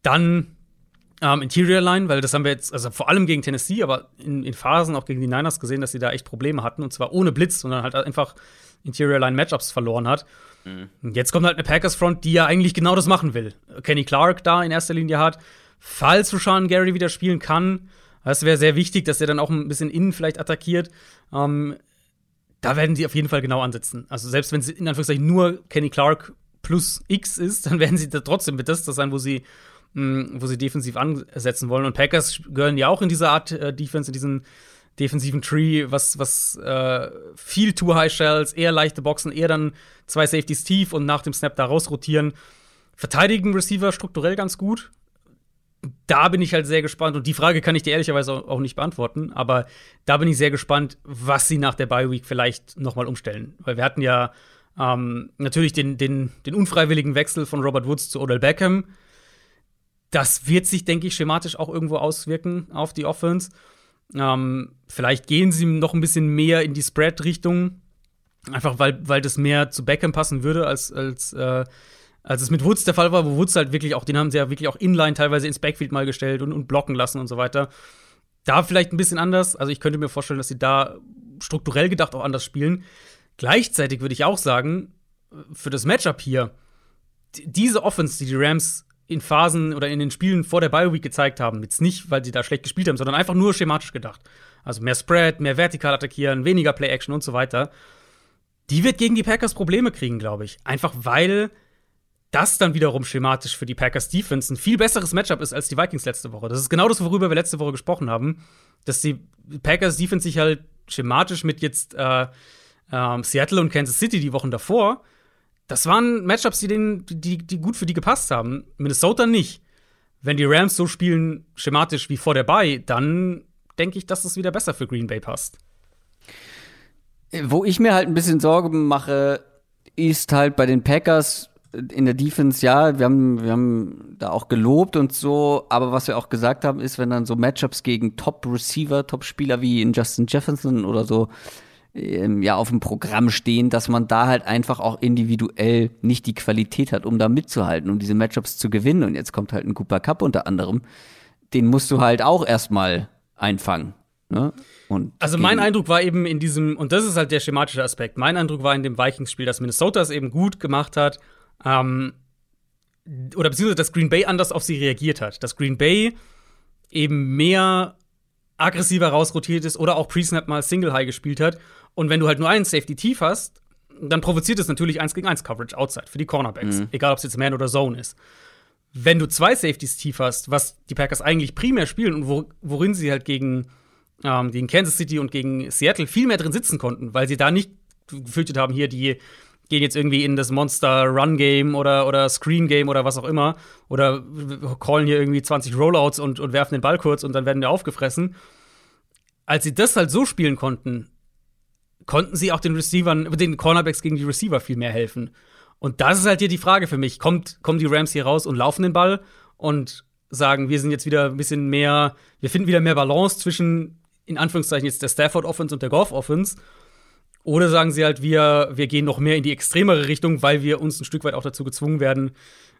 dann ähm, Interior Line, weil das haben wir jetzt, also vor allem gegen Tennessee, aber in, in Phasen auch gegen die Niners gesehen, dass sie da echt Probleme hatten. Und zwar ohne Blitz, sondern halt einfach Interior Line Matchups verloren hat. Und jetzt kommt halt eine Packers Front, die ja eigentlich genau das machen will. Kenny Clark da in erster Linie hat. Falls Rashawn Gary wieder spielen kann, das wäre sehr wichtig, dass er dann auch ein bisschen innen vielleicht attackiert. Ähm, da werden die auf jeden Fall genau ansetzen. Also selbst wenn es in Anführungszeichen nur Kenny Clark plus X ist, dann werden sie da trotzdem mit das das sein, wo sie, mh, wo sie defensiv ansetzen wollen. Und Packers gehören ja auch in diese Art äh, Defense, in diesen defensiven Tree, was, was äh, viel Too High Shells, eher leichte Boxen, eher dann zwei Safeties tief und nach dem Snap da raus rotieren. Verteidigen Receiver strukturell ganz gut. Da bin ich halt sehr gespannt und die Frage kann ich dir ehrlicherweise auch nicht beantworten, aber da bin ich sehr gespannt, was sie nach der Bye Week vielleicht noch mal umstellen, weil wir hatten ja ähm, natürlich den, den, den unfreiwilligen Wechsel von Robert Woods zu Odell Beckham. Das wird sich, denke ich, schematisch auch irgendwo auswirken auf die Offense. Ähm, vielleicht gehen sie noch ein bisschen mehr in die Spread-Richtung. Einfach weil, weil das mehr zu Beckham passen würde, als, als, äh, als es mit Woods der Fall war, wo Woods halt wirklich auch, den haben sie ja wirklich auch inline teilweise ins Backfield mal gestellt und, und blocken lassen und so weiter. Da vielleicht ein bisschen anders. Also ich könnte mir vorstellen, dass sie da strukturell gedacht auch anders spielen. Gleichzeitig würde ich auch sagen, für das Matchup hier, diese Offense, die die Rams in Phasen oder in den Spielen vor der Bye Week gezeigt haben, jetzt nicht, weil sie da schlecht gespielt haben, sondern einfach nur schematisch gedacht. Also mehr Spread, mehr vertikal attackieren, weniger Play Action und so weiter. Die wird gegen die Packers Probleme kriegen, glaube ich. Einfach weil das dann wiederum schematisch für die Packers Defense ein viel besseres Matchup ist als die Vikings letzte Woche. Das ist genau das, worüber wir letzte Woche gesprochen haben, dass die Packers Defense sich halt schematisch mit jetzt äh, ähm, Seattle und Kansas City die Wochen davor, das waren Matchups, die, denen, die, die gut für die gepasst haben. Minnesota nicht. Wenn die Rams so spielen, schematisch wie vor der Bye, dann denke ich, dass das wieder besser für Green Bay passt. Wo ich mir halt ein bisschen Sorgen mache, ist halt bei den Packers in der Defense, ja, wir haben, wir haben da auch gelobt und so, aber was wir auch gesagt haben, ist, wenn dann so Matchups gegen Top-Receiver, Top-Spieler wie in Justin Jefferson oder so ähm, ja auf dem Programm stehen, dass man da halt einfach auch individuell nicht die Qualität hat, um da mitzuhalten, um diese Matchups zu gewinnen. Und jetzt kommt halt ein Cooper Cup unter anderem. Den musst du halt auch erstmal einfangen. Ne? Also mein Eindruck war eben in diesem, und das ist halt der schematische Aspekt, mein Eindruck war in dem Vikings-Spiel, dass Minnesota es eben gut gemacht hat, ähm, oder beziehungsweise dass Green Bay anders auf sie reagiert hat. Dass Green Bay eben mehr aggressiver rausrotiert ist oder auch Pre-Snap mal Single High gespielt hat. Und wenn du halt nur einen Safety tief hast, dann provoziert es natürlich 1 gegen 1 Coverage outside für die Cornerbacks, egal ob es jetzt Man oder Zone ist. Wenn du zwei Safeties tief hast, was die Packers eigentlich primär spielen und wo, worin sie halt gegen, ähm, gegen Kansas City und gegen Seattle viel mehr drin sitzen konnten, weil sie da nicht gefürchtet haben, hier die gehen jetzt irgendwie in das Monster Run Game oder, oder Screen Game oder was auch immer oder callen hier irgendwie 20 Rollouts und, und werfen den Ball kurz und dann werden die aufgefressen. Als sie das halt so spielen konnten, konnten sie auch den Receivern, den Cornerbacks gegen die Receiver viel mehr helfen. Und das ist halt hier die Frage für mich. Kommt, kommen die Rams hier raus und laufen den Ball und sagen, wir sind jetzt wieder ein bisschen mehr, wir finden wieder mehr Balance zwischen, in Anführungszeichen, jetzt der Stafford Offense und der Goff Offense? Oder sagen sie halt, wir, wir gehen noch mehr in die extremere Richtung, weil wir uns ein Stück weit auch dazu gezwungen werden,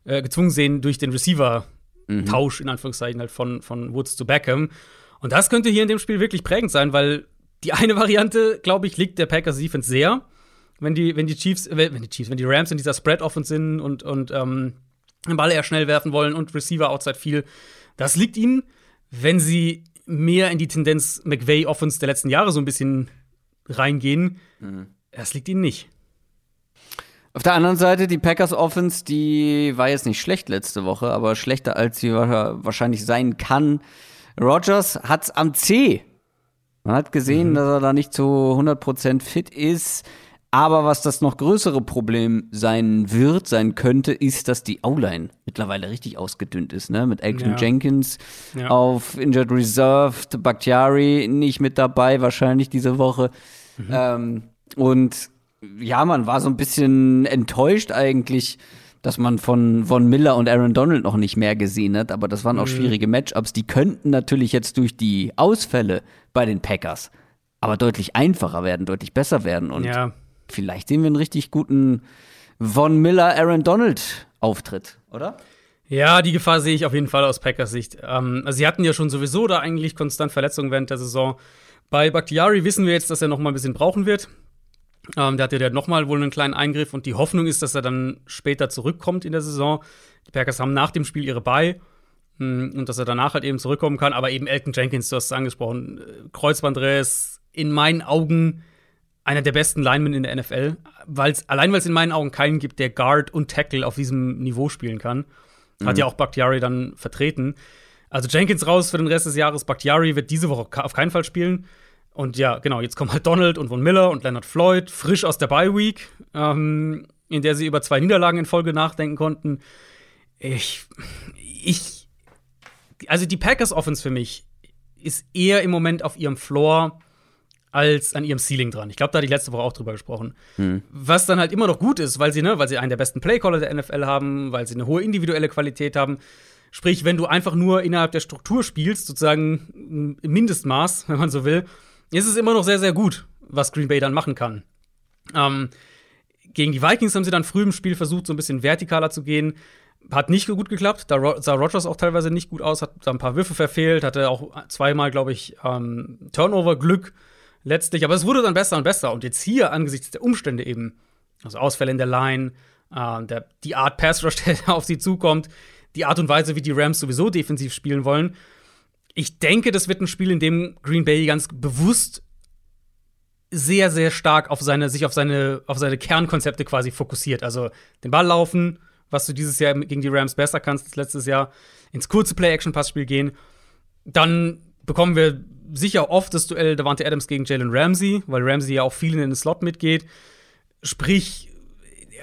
äh, gezwungen sehen durch den Receiver-Tausch, in Anführungszeichen, halt von, von Woods zu Beckham. Und das könnte hier in dem Spiel wirklich prägend sein, weil die eine Variante, glaube ich, liegt der Packers Defense sehr. Wenn die, wenn die Chiefs, wenn die Chiefs, wenn die Rams in dieser Spread-Offense sind und, und ähm, den Ball eher schnell werfen wollen und Receiver outside viel, das liegt ihnen. Wenn sie mehr in die Tendenz McVay-Offense der letzten Jahre so ein bisschen reingehen, mhm. das liegt ihnen nicht. Auf der anderen Seite, die Packers Offense, die war jetzt nicht schlecht letzte Woche, aber schlechter als sie wahrscheinlich sein kann. Rogers hat's am C. Man hat gesehen, mhm. dass er da nicht zu 100% fit ist. Aber was das noch größere Problem sein wird, sein könnte, ist, dass die O-Line mittlerweile richtig ausgedünnt ist, ne? Mit Elton ja. Jenkins ja. auf Injured Reserved, Bakhtiari nicht mit dabei, wahrscheinlich diese Woche. Mhm. Ähm, und ja, man war so ein bisschen enttäuscht eigentlich, dass man von Von Miller und Aaron Donald noch nicht mehr gesehen hat, aber das waren auch mhm. schwierige Matchups. Die könnten natürlich jetzt durch die Ausfälle bei den Packers aber deutlich einfacher werden, deutlich besser werden und ja vielleicht sehen wir einen richtig guten Von Miller, Aaron Donald Auftritt, oder? Ja, die Gefahr sehe ich auf jeden Fall aus Packers Sicht. Ähm, also sie hatten ja schon sowieso da eigentlich konstant Verletzungen während der Saison. Bei Bakhtiari wissen wir jetzt, dass er noch mal ein bisschen brauchen wird. Ähm, der hatte ja noch mal wohl einen kleinen Eingriff und die Hoffnung ist, dass er dann später zurückkommt in der Saison. Die Packers haben nach dem Spiel ihre Bye hm, und dass er danach halt eben zurückkommen kann. Aber eben Elton Jenkins, du hast es angesprochen, äh, Kreuzbandriss, in meinen Augen einer der besten Linemen in der NFL, weil's, allein weil es in meinen Augen keinen gibt, der Guard und Tackle auf diesem Niveau spielen kann. Hat mhm. ja auch Bakhtiari dann vertreten. Also Jenkins raus für den Rest des Jahres. Bakhtiari wird diese Woche auf keinen Fall spielen. Und ja, genau, jetzt kommen halt Donald und Von Miller und Leonard Floyd frisch aus der Bye Week, ähm, in der sie über zwei Niederlagen in Folge nachdenken konnten. Ich, ich, also die Packers Offense für mich ist eher im Moment auf ihrem Floor als an ihrem Ceiling dran. Ich glaube, da hat die letzte Woche auch drüber gesprochen. Hm. Was dann halt immer noch gut ist, weil sie, ne, weil sie einen der besten Playcaller der NFL haben, weil sie eine hohe individuelle Qualität haben. Sprich, wenn du einfach nur innerhalb der Struktur spielst, sozusagen im Mindestmaß, wenn man so will, ist es immer noch sehr, sehr gut, was Green Bay dann machen kann. Ähm, gegen die Vikings haben sie dann früh im Spiel versucht, so ein bisschen vertikaler zu gehen. Hat nicht so gut geklappt. Da sah Rogers auch teilweise nicht gut aus, hat da ein paar Würfe verfehlt, hatte auch zweimal, glaube ich, ähm, Turnover-Glück letztlich. Aber es wurde dann besser und besser. Und jetzt hier angesichts der Umstände eben, also Ausfälle in der Line, äh, der, die Art Pass Rush, der auf sie zukommt, die Art und Weise, wie die Rams sowieso defensiv spielen wollen. Ich denke, das wird ein Spiel, in dem Green Bay ganz bewusst sehr, sehr stark auf seine, sich auf seine, auf seine Kernkonzepte quasi fokussiert. Also den Ball laufen, was du dieses Jahr gegen die Rams besser kannst als letztes Jahr, ins kurze Play-Action-Passspiel gehen. Dann bekommen wir sicher oft das Duell Davante Adams gegen Jalen Ramsey, weil Ramsey ja auch viel in den Slot mitgeht. Sprich,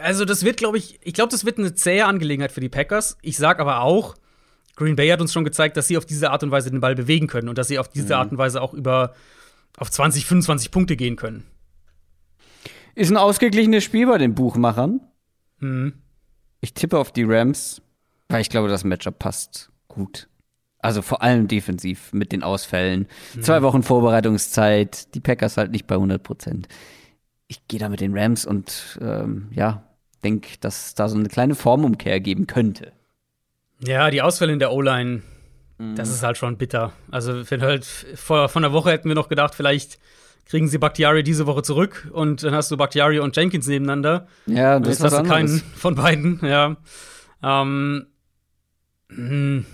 also das wird, glaube ich, ich glaube, das wird eine zähe Angelegenheit für die Packers. Ich sage aber auch, Green Bay hat uns schon gezeigt, dass sie auf diese Art und Weise den Ball bewegen können und dass sie auf diese mhm. Art und Weise auch über auf 20, 25 Punkte gehen können. Ist ein ausgeglichenes Spiel bei den Buchmachern. Mhm. Ich tippe auf die Rams, weil ich glaube, das Matchup passt gut. Also vor allem defensiv mit den Ausfällen. Mhm. Zwei Wochen Vorbereitungszeit, die Packers halt nicht bei 100 Prozent. Ich gehe da mit den Rams und ähm, ja, denke, dass es da so eine kleine Formumkehr geben könnte. Ja, die Ausfälle in der O-Line, mhm. das ist halt schon bitter. Also halt vor, von der Woche hätten wir noch gedacht, vielleicht kriegen sie Bakhtiari diese Woche zurück und dann hast du Bakhtiari und Jenkins nebeneinander. Ja, das ist was hast du keinen von beiden, ja. Ähm. Hm.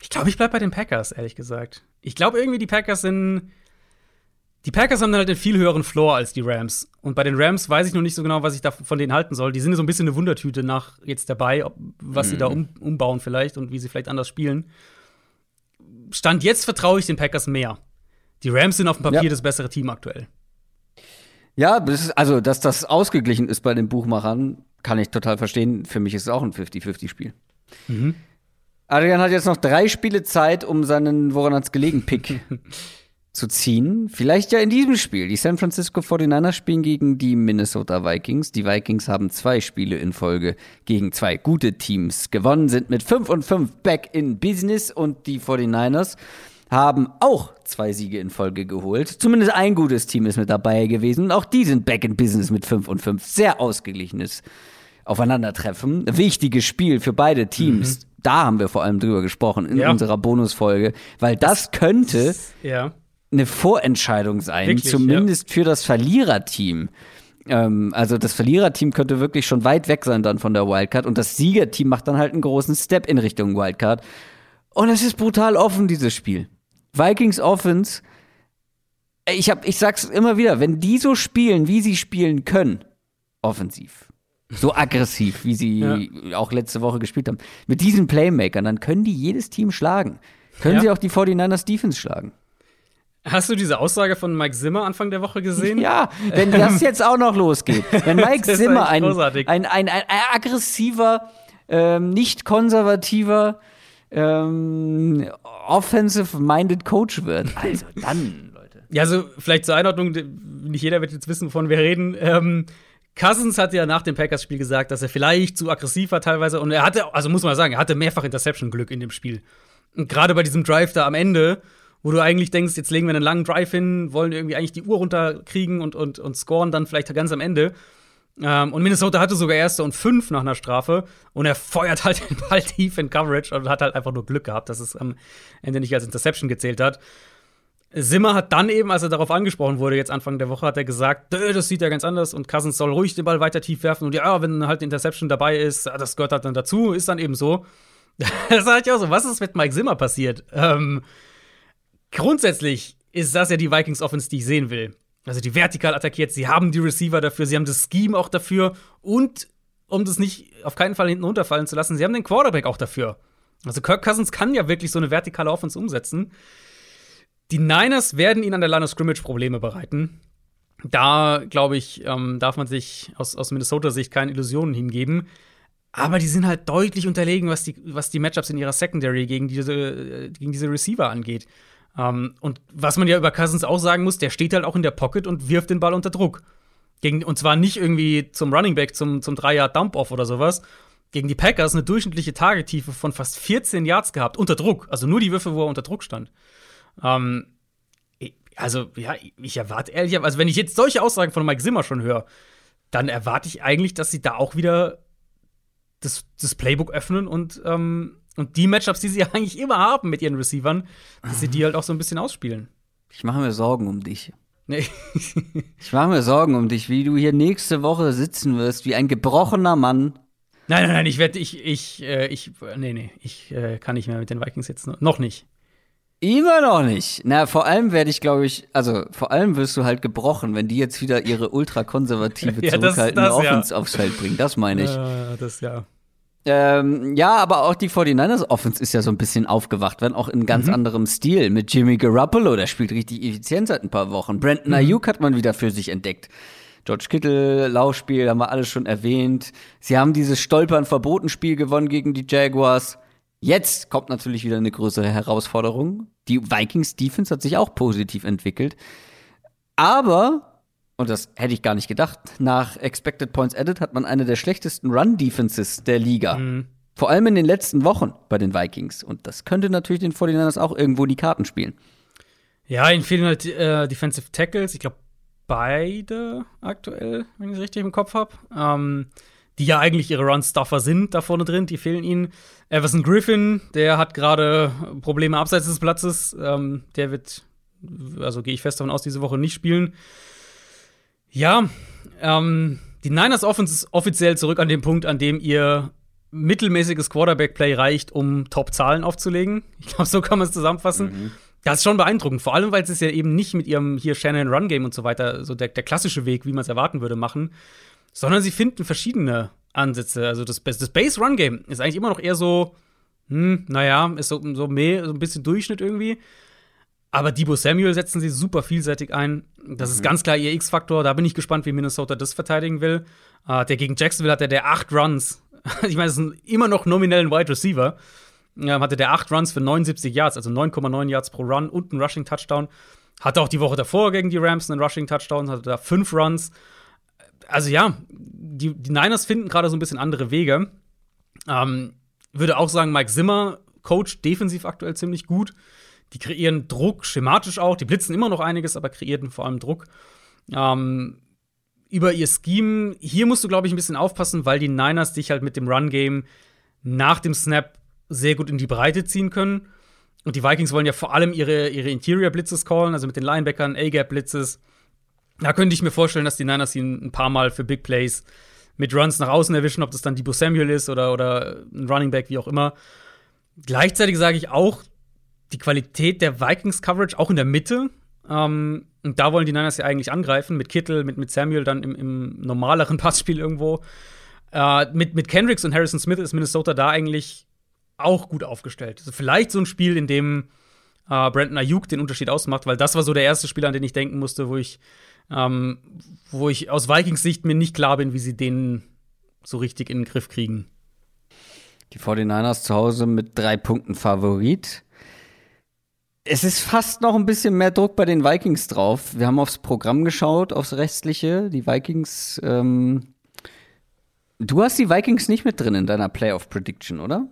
Ich glaube, ich bleibe bei den Packers, ehrlich gesagt. Ich glaube irgendwie, die Packers sind. Die Packers haben dann halt einen viel höheren Floor als die Rams. Und bei den Rams weiß ich noch nicht so genau, was ich da von denen halten soll. Die sind so ein bisschen eine Wundertüte nach jetzt dabei, ob, was mhm. sie da mhm. um, umbauen vielleicht und wie sie vielleicht anders spielen. Stand jetzt vertraue ich den Packers mehr. Die Rams sind auf dem Papier ja. das bessere Team aktuell. Ja, das ist, also, dass das ausgeglichen ist bei den Buchmachern, kann ich total verstehen. Für mich ist es auch ein 50-50-Spiel. Mhm. Adrian hat jetzt noch drei Spiele Zeit, um seinen Woran hat's gelegen Pick zu ziehen. Vielleicht ja in diesem Spiel. Die San Francisco 49ers spielen gegen die Minnesota Vikings. Die Vikings haben zwei Spiele in Folge gegen zwei gute Teams gewonnen, sind mit 5 und 5 back in Business und die 49ers haben auch zwei Siege in Folge geholt. Zumindest ein gutes Team ist mit dabei gewesen. Und auch die sind back in business mit 5 und 5. Sehr ausgeglichenes Aufeinandertreffen. Wichtiges Spiel für beide Teams. Mhm. Da haben wir vor allem drüber gesprochen in ja. unserer Bonusfolge, weil das könnte ja. Eine Vorentscheidung sein, Wirklich, zumindest ja. für das Verliererteam. Ähm, also das Verliererteam könnte wirklich schon weit weg sein dann von der Wildcard und das Siegerteam macht dann halt einen großen Step in Richtung Wildcard. Und es ist brutal offen, dieses Spiel. Vikings Offense, ich, hab, ich sag's immer wieder, wenn die so spielen, wie sie spielen können, offensiv, so aggressiv, wie sie ja. auch letzte Woche gespielt haben, mit diesen Playmakern, dann können die jedes Team schlagen. Können ja. sie auch die 49ers Defense schlagen. Hast du diese Aussage von Mike Zimmer Anfang der Woche gesehen? Ja, wenn das jetzt auch noch losgeht. Wenn Mike Zimmer ein, ein, ein, ein, aggressiver, ähm, nicht konservativer, ähm, offensive-minded Coach wird. Also dann, Leute. Ja, also vielleicht zur Einordnung, nicht jeder wird jetzt wissen, wovon wir reden. Ähm, Cousins hat ja nach dem Packers-Spiel gesagt, dass er vielleicht zu aggressiv war teilweise. Und er hatte, also muss man sagen, er hatte mehrfach Interception-Glück in dem Spiel. Und gerade bei diesem Drive da am Ende, wo du eigentlich denkst, jetzt legen wir einen langen Drive hin, wollen irgendwie eigentlich die Uhr runterkriegen und, und, und scoren dann vielleicht ganz am Ende. Ähm, und Minnesota hatte sogar erste und fünf nach einer Strafe. Und er feuert halt den Ball tief in Coverage und hat halt einfach nur Glück gehabt, dass es am Ende nicht als Interception gezählt hat. Simmer hat dann eben, als er darauf angesprochen wurde, jetzt Anfang der Woche, hat er gesagt, das sieht ja ganz anders und Cousins soll ruhig den Ball weiter tief werfen. Und ja, wenn halt Interception dabei ist, das gehört halt dann dazu, ist dann eben so. das sage ich auch so. Was ist mit Mike Simmer passiert? Ähm, grundsätzlich ist das ja die Vikings Offense, die ich sehen will. Also die vertikal attackiert, sie haben die Receiver dafür, sie haben das Scheme auch dafür und um das nicht auf keinen Fall hinten runterfallen zu lassen, sie haben den Quarterback auch dafür. Also Kirk Cousins kann ja wirklich so eine vertikale Offense umsetzen. Die Niners werden ihnen an der Line of Scrimmage Probleme bereiten. Da, glaube ich, ähm, darf man sich aus, aus Minnesota-Sicht keine Illusionen hingeben. Aber die sind halt deutlich unterlegen, was die, was die Matchups in ihrer Secondary gegen diese, äh, gegen diese Receiver angeht. Ähm, und was man ja über Cousins auch sagen muss, der steht halt auch in der Pocket und wirft den Ball unter Druck. Gegen, und zwar nicht irgendwie zum Running Back, zum, zum 3-Yard-Dump-Off oder sowas. Gegen die Packers eine durchschnittliche Tagetiefe von fast 14 Yards gehabt, unter Druck. Also nur die Würfe, wo er unter Druck stand. Ähm, also, ja, ich erwarte ehrlich, also wenn ich jetzt solche Aussagen von Mike Zimmer schon höre, dann erwarte ich eigentlich, dass sie da auch wieder das, das Playbook öffnen und ähm, und die Matchups, die sie eigentlich immer haben mit ihren Receivern, dass sie die halt auch so ein bisschen ausspielen. Ich mache mir Sorgen um dich. Nee. ich mache mir Sorgen um dich, wie du hier nächste Woche sitzen wirst, wie ein gebrochener Mann. Nein, nein, nein, ich werde, ich, ich, äh, ich, nee, nee, ich äh, kann nicht mehr mit den Vikings sitzen. Noch nicht. Immer noch nicht. Na, vor allem werde ich, glaube ich, also vor allem wirst du halt gebrochen, wenn die jetzt wieder ihre ultrakonservative, ja, zurückhaltende Offense ja. aufs Feld bringen. Das meine ich. Äh, das ja. Ähm, ja, aber auch die 49ers Offense ist ja so ein bisschen aufgewacht, wenn auch in ganz mhm. anderem Stil. Mit Jimmy Garoppolo, der spielt richtig effizient seit ein paar Wochen. Brandon mhm. Ayuk hat man wieder für sich entdeckt. George Kittle, Laufspiel, haben wir alles schon erwähnt. Sie haben dieses stolpern verboten Spiel gewonnen gegen die Jaguars. Jetzt kommt natürlich wieder eine größere Herausforderung. Die Vikings Defense hat sich auch positiv entwickelt. Aber und das hätte ich gar nicht gedacht, nach Expected Points Added hat man eine der schlechtesten Run-Defenses der Liga. Mhm. Vor allem in den letzten Wochen bei den Vikings. Und das könnte natürlich den 49ers auch irgendwo die Karten spielen. Ja, ihnen fehlen halt äh, Defensive Tackles. Ich glaube, beide aktuell, wenn ich es richtig im Kopf habe. Ähm, die ja eigentlich ihre Run-Stuffer sind da vorne drin. Die fehlen ihnen. Everson Griffin, der hat gerade Probleme abseits des Platzes. Ähm, der wird, also gehe ich fest davon aus, diese Woche nicht spielen. Ja, ähm, die Niners Offense ist offiziell zurück an dem Punkt, an dem ihr mittelmäßiges Quarterback-Play reicht, um Top-Zahlen aufzulegen. Ich glaube, so kann man es zusammenfassen. Mhm. Das ist schon beeindruckend, vor allem, weil sie es ja eben nicht mit ihrem hier Shannon Run Game und so weiter, so der, der klassische Weg, wie man es erwarten würde, machen, sondern sie finden verschiedene Ansätze. Also das, das Base Run Game ist eigentlich immer noch eher so, hm, naja, ist so, so, mehr, so ein bisschen Durchschnitt irgendwie. Aber Debo Samuel setzen sie super vielseitig ein. Das mhm. ist ganz klar ihr X-Faktor. Da bin ich gespannt, wie Minnesota das verteidigen will. Uh, der gegen Jacksonville hatte der acht Runs. ich meine, das ist ein immer noch nominellen Wide Receiver. Ähm, hatte der acht Runs für 79 Yards, also 9,9 Yards pro Run und einen Rushing Touchdown. Hatte auch die Woche davor gegen die Rams einen Rushing Touchdown, hatte da fünf Runs. Also ja, die, die Niners finden gerade so ein bisschen andere Wege. Ähm, würde auch sagen, Mike Zimmer coacht defensiv aktuell ziemlich gut die kreieren Druck, schematisch auch. Die blitzen immer noch einiges, aber kreierten vor allem Druck. Ähm, über ihr Scheme, hier musst du, glaube ich, ein bisschen aufpassen, weil die Niners dich halt mit dem Run-Game nach dem Snap sehr gut in die Breite ziehen können. Und die Vikings wollen ja vor allem ihre, ihre Interior-Blitzes callen, also mit den Linebackern, A-Gap-Blitzes. Da könnte ich mir vorstellen, dass die Niners ihn ein paar Mal für Big Plays mit Runs nach außen erwischen, ob das dann Debo Samuel ist oder, oder ein Running Back, wie auch immer. Gleichzeitig sage ich auch, die Qualität der Vikings-Coverage, auch in der Mitte, ähm, und da wollen die Niners ja eigentlich angreifen, mit Kittel, mit, mit Samuel dann im, im normaleren Passspiel irgendwo. Äh, mit, mit Kendricks und Harrison Smith ist Minnesota da eigentlich auch gut aufgestellt. Also vielleicht so ein Spiel, in dem äh, Brandon Ayuk den Unterschied ausmacht, weil das war so der erste Spieler, an den ich denken musste, wo ich, ähm, wo ich aus Vikings Sicht mir nicht klar bin, wie sie den so richtig in den Griff kriegen. Die 49ers zu Hause mit drei Punkten Favorit. Es ist fast noch ein bisschen mehr Druck bei den Vikings drauf. Wir haben aufs Programm geschaut, aufs Restliche. Die Vikings, ähm du hast die Vikings nicht mit drin in deiner Playoff Prediction, oder?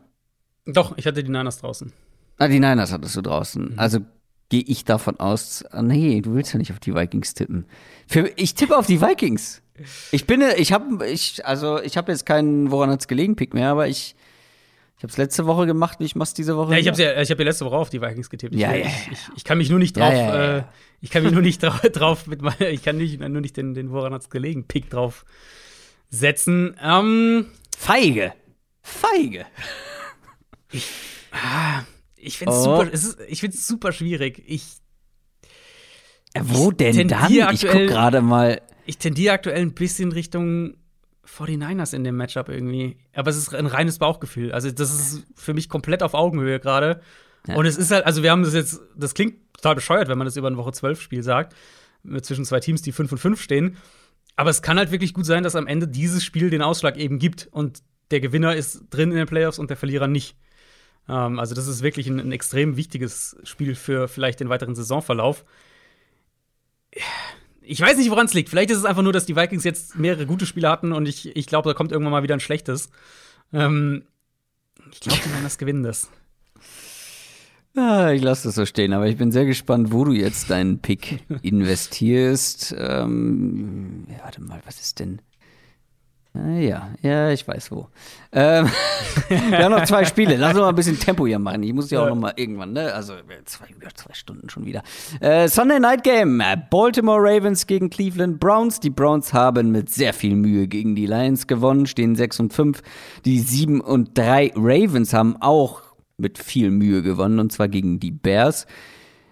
Doch, ich hatte die Niners draußen. Ah, die Niners hattest du draußen. Mhm. Also gehe ich davon aus, ah, nee, du willst ja nicht auf die Vikings tippen. Für, ich tippe auf die Vikings. Ich bin, ich habe, ich, also ich habe jetzt keinen, woran hat's gelegen, Pick mehr, aber ich, ich habe es letzte Woche gemacht, ich mach's diese Woche. Ja, ich habe ja, ich habe ja letzte Woche auf die Vikings getippt. Ja, ich, ja, ich, ich, ich, kann mich nur nicht drauf, ja, ja, äh, ich kann mich nur nicht drauf, drauf mit meiner, ich kann nicht, nur nicht den, den woran hat's gelegen, Pick drauf setzen. Ähm, Feige, feige. Ich, ah, ich finde es oh. super, es ist, ich find's super schwierig. Ich wo denn dann? Ich guck gerade mal. Ich tendiere aktuell ein bisschen Richtung 49ers in dem Matchup irgendwie. Aber es ist ein reines Bauchgefühl. Also, das ist für mich komplett auf Augenhöhe gerade. Ja. Und es ist halt, also wir haben das jetzt, das klingt total bescheuert, wenn man das über ein Woche 12 Spiel sagt, zwischen zwei Teams, die 5 und 5 stehen. Aber es kann halt wirklich gut sein, dass am Ende dieses Spiel den Ausschlag eben gibt und der Gewinner ist drin in den Playoffs und der Verlierer nicht. Ähm, also, das ist wirklich ein, ein extrem wichtiges Spiel für vielleicht den weiteren Saisonverlauf ich weiß nicht, woran es liegt. Vielleicht ist es einfach nur, dass die Vikings jetzt mehrere gute Spiele hatten und ich, ich glaube, da kommt irgendwann mal wieder ein schlechtes. Ähm, ich glaube, die Niners gewinnen das. Ah, ich lasse das so stehen, aber ich bin sehr gespannt, wo du jetzt deinen Pick investierst. Ähm, ja, warte mal, was ist denn? Ah, ja, ja, ich weiß wo. Ähm, wir haben noch zwei Spiele. Lass uns mal ein bisschen Tempo hier machen. Ich muss ja, auch noch mal irgendwann, ne? Also zwei, über zwei Stunden schon wieder. Äh, Sunday Night Game. Baltimore Ravens gegen Cleveland Browns. Die Browns haben mit sehr viel Mühe gegen die Lions gewonnen, stehen 6 und 5. Die 7 und 3 Ravens haben auch mit viel Mühe gewonnen, und zwar gegen die Bears.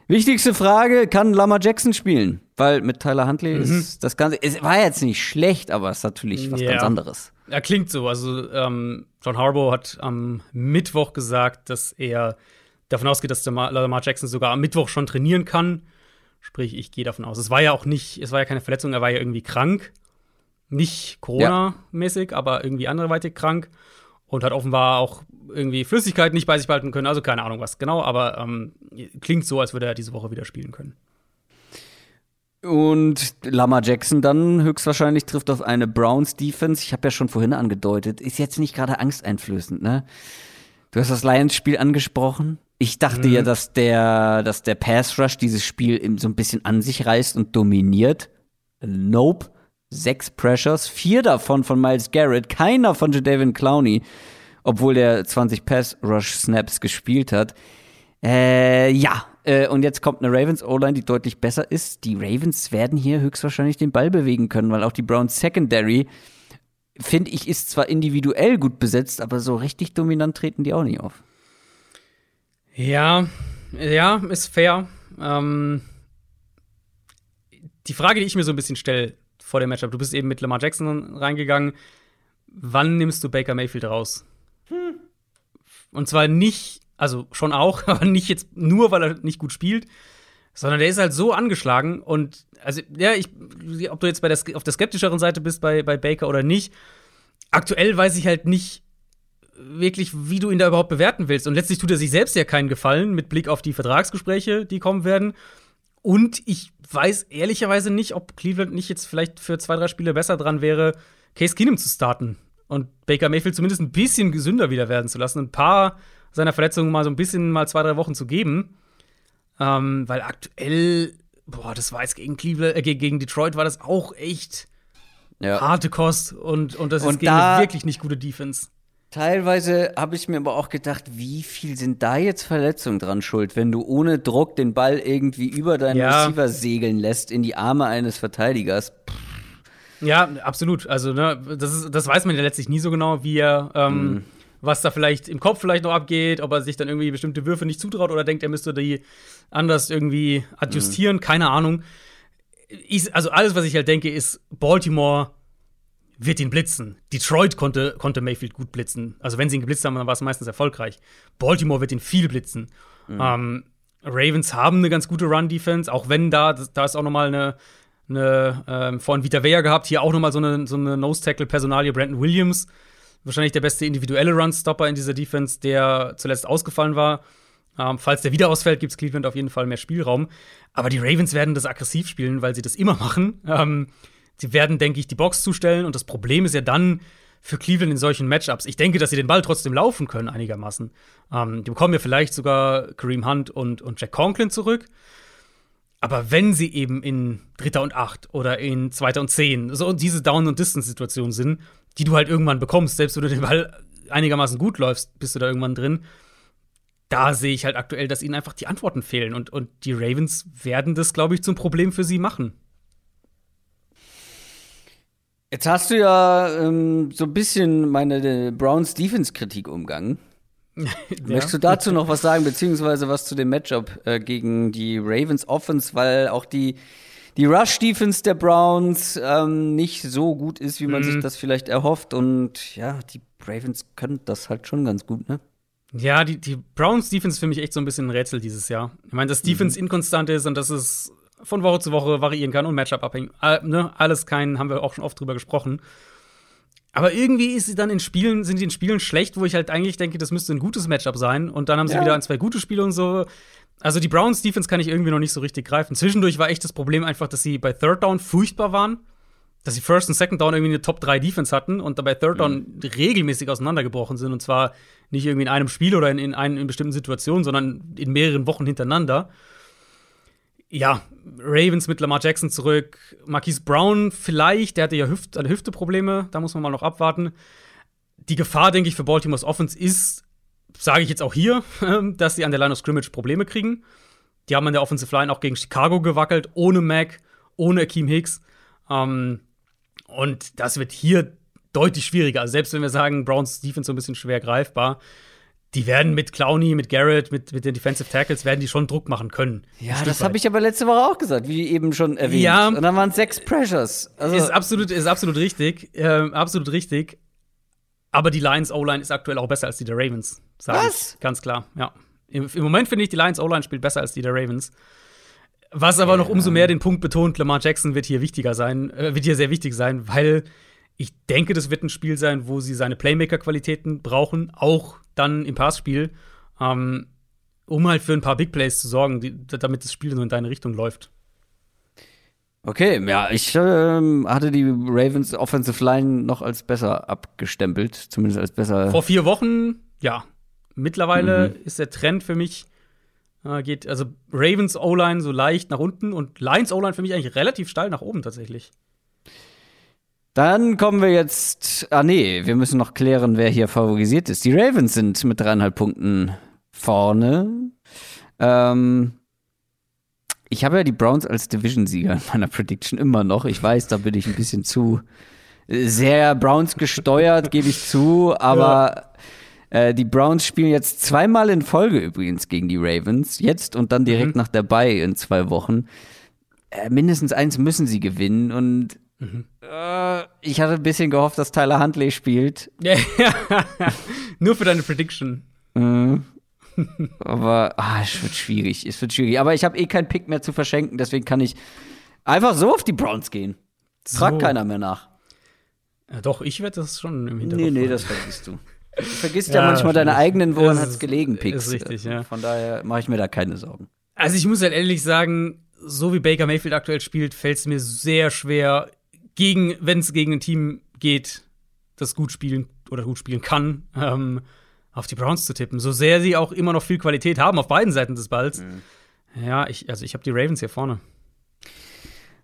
Wichtigste Frage, kann Lama Jackson spielen? Weil mit Tyler Huntley mhm. ist das Ganze, es war jetzt nicht schlecht, aber es ist natürlich was ja. ganz anderes. Er klingt so. Also ähm, John Harbaugh hat am Mittwoch gesagt, dass er davon ausgeht, dass der Lamar Jackson sogar am Mittwoch schon trainieren kann. Sprich, ich gehe davon aus. Es war ja auch nicht, es war ja keine Verletzung, er war ja irgendwie krank. Nicht Corona-mäßig, ja. aber irgendwie anderweitig krank. Und hat offenbar auch irgendwie Flüssigkeit nicht bei sich behalten können. Also keine Ahnung was genau, aber ähm, klingt so, als würde er diese Woche wieder spielen können. Und Lama Jackson dann höchstwahrscheinlich trifft auf eine Browns Defense. Ich habe ja schon vorhin angedeutet, ist jetzt nicht gerade angsteinflößend, ne? Du hast das Lions-Spiel angesprochen. Ich dachte mhm. ja, dass der, dass der Pass Rush dieses Spiel so ein bisschen an sich reißt und dominiert. Nope. Sechs Pressures, vier davon von Miles Garrett, keiner von Jadavion Clowney obwohl der 20 Pass-Rush-Snaps gespielt hat. Äh, ja, äh, und jetzt kommt eine Ravens O-Line, die deutlich besser ist. Die Ravens werden hier höchstwahrscheinlich den Ball bewegen können, weil auch die Browns Secondary, finde ich, ist zwar individuell gut besetzt, aber so richtig dominant treten die auch nicht auf. Ja, ja, ist fair. Ähm, die Frage, die ich mir so ein bisschen stelle vor dem Matchup, du bist eben mit Lamar Jackson reingegangen. Wann nimmst du Baker Mayfield raus? Und zwar nicht, also schon auch, aber nicht jetzt nur, weil er nicht gut spielt, sondern der ist halt so angeschlagen und also ja, ich, ob du jetzt bei der, auf der skeptischeren Seite bist bei, bei Baker oder nicht, aktuell weiß ich halt nicht wirklich, wie du ihn da überhaupt bewerten willst. Und letztlich tut er sich selbst ja keinen Gefallen mit Blick auf die Vertragsgespräche, die kommen werden. Und ich weiß ehrlicherweise nicht, ob Cleveland nicht jetzt vielleicht für zwei, drei Spiele besser dran wäre, Case Keenum zu starten und Baker Mayfield zumindest ein bisschen gesünder wieder werden zu lassen, ein paar seiner Verletzungen mal so ein bisschen mal zwei, drei Wochen zu geben. Ähm, weil aktuell, boah, das war jetzt gegen Cleveland, äh, gegen Detroit war das auch echt Ja. harte Kost und, und das ist Und gegen eine wirklich nicht gute Defense. Teilweise habe ich mir aber auch gedacht, wie viel sind da jetzt Verletzungen dran schuld, wenn du ohne Druck den Ball irgendwie über deinen Ja. Receiver segeln lässt in die Arme eines Verteidigers. Ja, absolut. Also, ne, das, ist, das weiß man ja letztlich nie so genau, wie er, ähm, Mhm. Was da vielleicht im Kopf vielleicht noch abgeht, ob er sich dann irgendwie bestimmte Würfe nicht zutraut oder denkt, er müsste die anders irgendwie adjustieren, Mhm. keine Ahnung. Ich, also, alles, was ich halt denke, ist, Baltimore wird ihn blitzen. Detroit konnte, konnte Mayfield gut blitzen. Also, wenn sie ihn geblitzt haben, dann war es meistens erfolgreich. Baltimore wird ihn viel blitzen. Ähm, Ravens haben eine ganz gute Run-Defense, auch wenn da, da ist auch noch mal eine, eine ähm, vorhin Vita Vea gehabt, hier auch noch mal so eine, so eine Nose-Tackle-Personalie, Brandon Williams. Wahrscheinlich der beste individuelle Run-Stopper in dieser Defense, der zuletzt ausgefallen war. Ähm, falls der wieder ausfällt, gibt es Cleveland auf jeden Fall mehr Spielraum. Aber die Ravens werden das aggressiv spielen, weil sie das immer machen. Ähm, sie werden, denke ich, die Box zustellen. Und das Problem ist ja dann für Cleveland in solchen Matchups. Ich denke, dass sie den Ball trotzdem laufen können, einigermaßen. Ähm, die bekommen ja vielleicht sogar Kareem Hunt und, und Jack Conklin zurück. Aber wenn sie eben in Dritter und Acht oder in Zweiter und Zehn, so diese Down- und Distance-Situationen sind, die du halt irgendwann bekommst, selbst wenn du den Ball einigermaßen gut läufst, bist du da irgendwann drin. Da sehe ich halt aktuell, dass ihnen einfach die Antworten fehlen. Und, und die Ravens werden das, glaube ich, zum Problem für sie machen. Jetzt hast du ja ähm, so ein bisschen meine äh, Browns Defense-Kritik umgangen. Möchtest du dazu noch was sagen, beziehungsweise was zu dem Matchup äh, gegen die Ravens Offense, weil auch die, die Rush-Defense der Browns ähm, nicht so gut ist, wie man sich das vielleicht erhofft. Und ja, die Ravens können das halt schon ganz gut, ne? Ja, die, die Browns Defense ist für mich echt so ein bisschen ein Rätsel dieses Jahr. Ich meine, dass Defense inkonstant ist und dass es von Woche zu Woche variieren kann und Matchup abhängen. Äh, ne? Alles kein, haben wir auch schon oft drüber gesprochen. Aber irgendwie ist sie dann in Spielen, sind die in Spielen schlecht, wo ich halt eigentlich denke, das müsste ein gutes Matchup sein. Und dann haben sie Ja. wieder ein, zwei gute Spiele und so. Also die Browns Defense kann ich irgendwie noch nicht so richtig greifen. Zwischendurch war echt das Problem einfach, dass sie bei Third Down furchtbar waren. Dass sie First und Second Down irgendwie eine Top 3 Defense hatten und dabei Third Down regelmäßig auseinandergebrochen sind. Und zwar nicht irgendwie in einem Spiel oder in, in, einen, in bestimmten Situationen, sondern in mehreren Wochen hintereinander. Ja, Ravens mit Lamar Jackson zurück. Marquise Brown vielleicht, der hatte ja Hüft, Hüfteprobleme, da muss man mal noch abwarten. Die Gefahr, denke ich, für Baltimore's Offense ist, sage ich jetzt auch hier, dass sie an der Line of Scrimmage Probleme kriegen. Die haben an der Offensive Line auch gegen Chicago gewackelt, ohne Mac, ohne Akeem Hicks. Ähm, und das wird hier deutlich schwieriger. Also selbst wenn wir sagen, Browns Defense so ein bisschen schwer greifbar, die werden mit Clowney, mit Garrett, mit, mit den Defensive Tackles, werden die schon Druck machen können. Ja, das habe ich aber letzte Woche auch gesagt, wie eben schon erwähnt. Ja. Und dann waren es sechs Pressures. Also, Ist absolut, ist absolut richtig. Ähm, absolut richtig. Aber die Lions O-Line ist aktuell auch besser als die der Ravens. Was? Ich. Ganz klar, ja. Im, Im Moment finde ich, die Lions O-Line spielt besser als die der Ravens. Was aber noch umso mehr den Punkt betont, Lamar Jackson wird hier wichtiger sein, äh, wird hier sehr wichtig sein, weil ich denke, das wird ein Spiel sein, wo sie seine Playmaker-Qualitäten brauchen, auch dann im Passspiel, ähm, um halt für ein paar Big Plays zu sorgen, die, damit das Spiel so in deine Richtung läuft. Okay, ja, ich ähm, hatte die Ravens Offensive Line noch als besser abgestempelt, zumindest als besser. Vor vier Wochen, ja. Mittlerweile ist der Trend für mich, äh, geht, also Ravens O-Line so leicht nach unten und Lions O-Line für mich eigentlich relativ steil nach oben tatsächlich. Dann kommen wir jetzt. Ah, nee, wir müssen noch klären, wer hier favorisiert ist. Die Ravens sind mit dreieinhalb Punkten vorne. Ähm, ich habe ja die Browns als Division-Sieger in meiner Prediction immer noch. Ich weiß, da bin ich ein bisschen zu sehr Browns gesteuert, gebe ich zu, aber äh, die Browns spielen jetzt zweimal in Folge übrigens gegen die Ravens. Jetzt und dann direkt nach der Bye in zwei Wochen. Äh, mindestens eins müssen sie gewinnen und äh, ich hatte ein bisschen gehofft, dass Tyler Huntley spielt. Ja, Nur für deine Prediction. Mhm. Aber ah, es wird schwierig. Es wird schwierig. Aber ich habe eh keinen Pick mehr zu verschenken, deswegen kann ich einfach so auf die Browns gehen. Fragt So. keiner mehr nach. Ja, doch, ich werde das schon im Hinterkopf. Nee, nee, haben. das vergisst du. Du vergisst ja, Ja, manchmal deine eigenen, woran hat's ist- gelegen, ist Picks. richtig, ja. Von daher mache ich mir da keine Sorgen. Also ich muss halt ehrlich sagen, so wie Baker Mayfield aktuell spielt, fällt es mir sehr schwer, gegen, wenn es gegen ein Team geht, das gut spielen oder gut spielen kann, ähm, auf die Browns zu tippen. So sehr sie auch immer noch viel Qualität haben auf beiden Seiten des Balls. Ja, ich, also ich habe die Ravens hier vorne.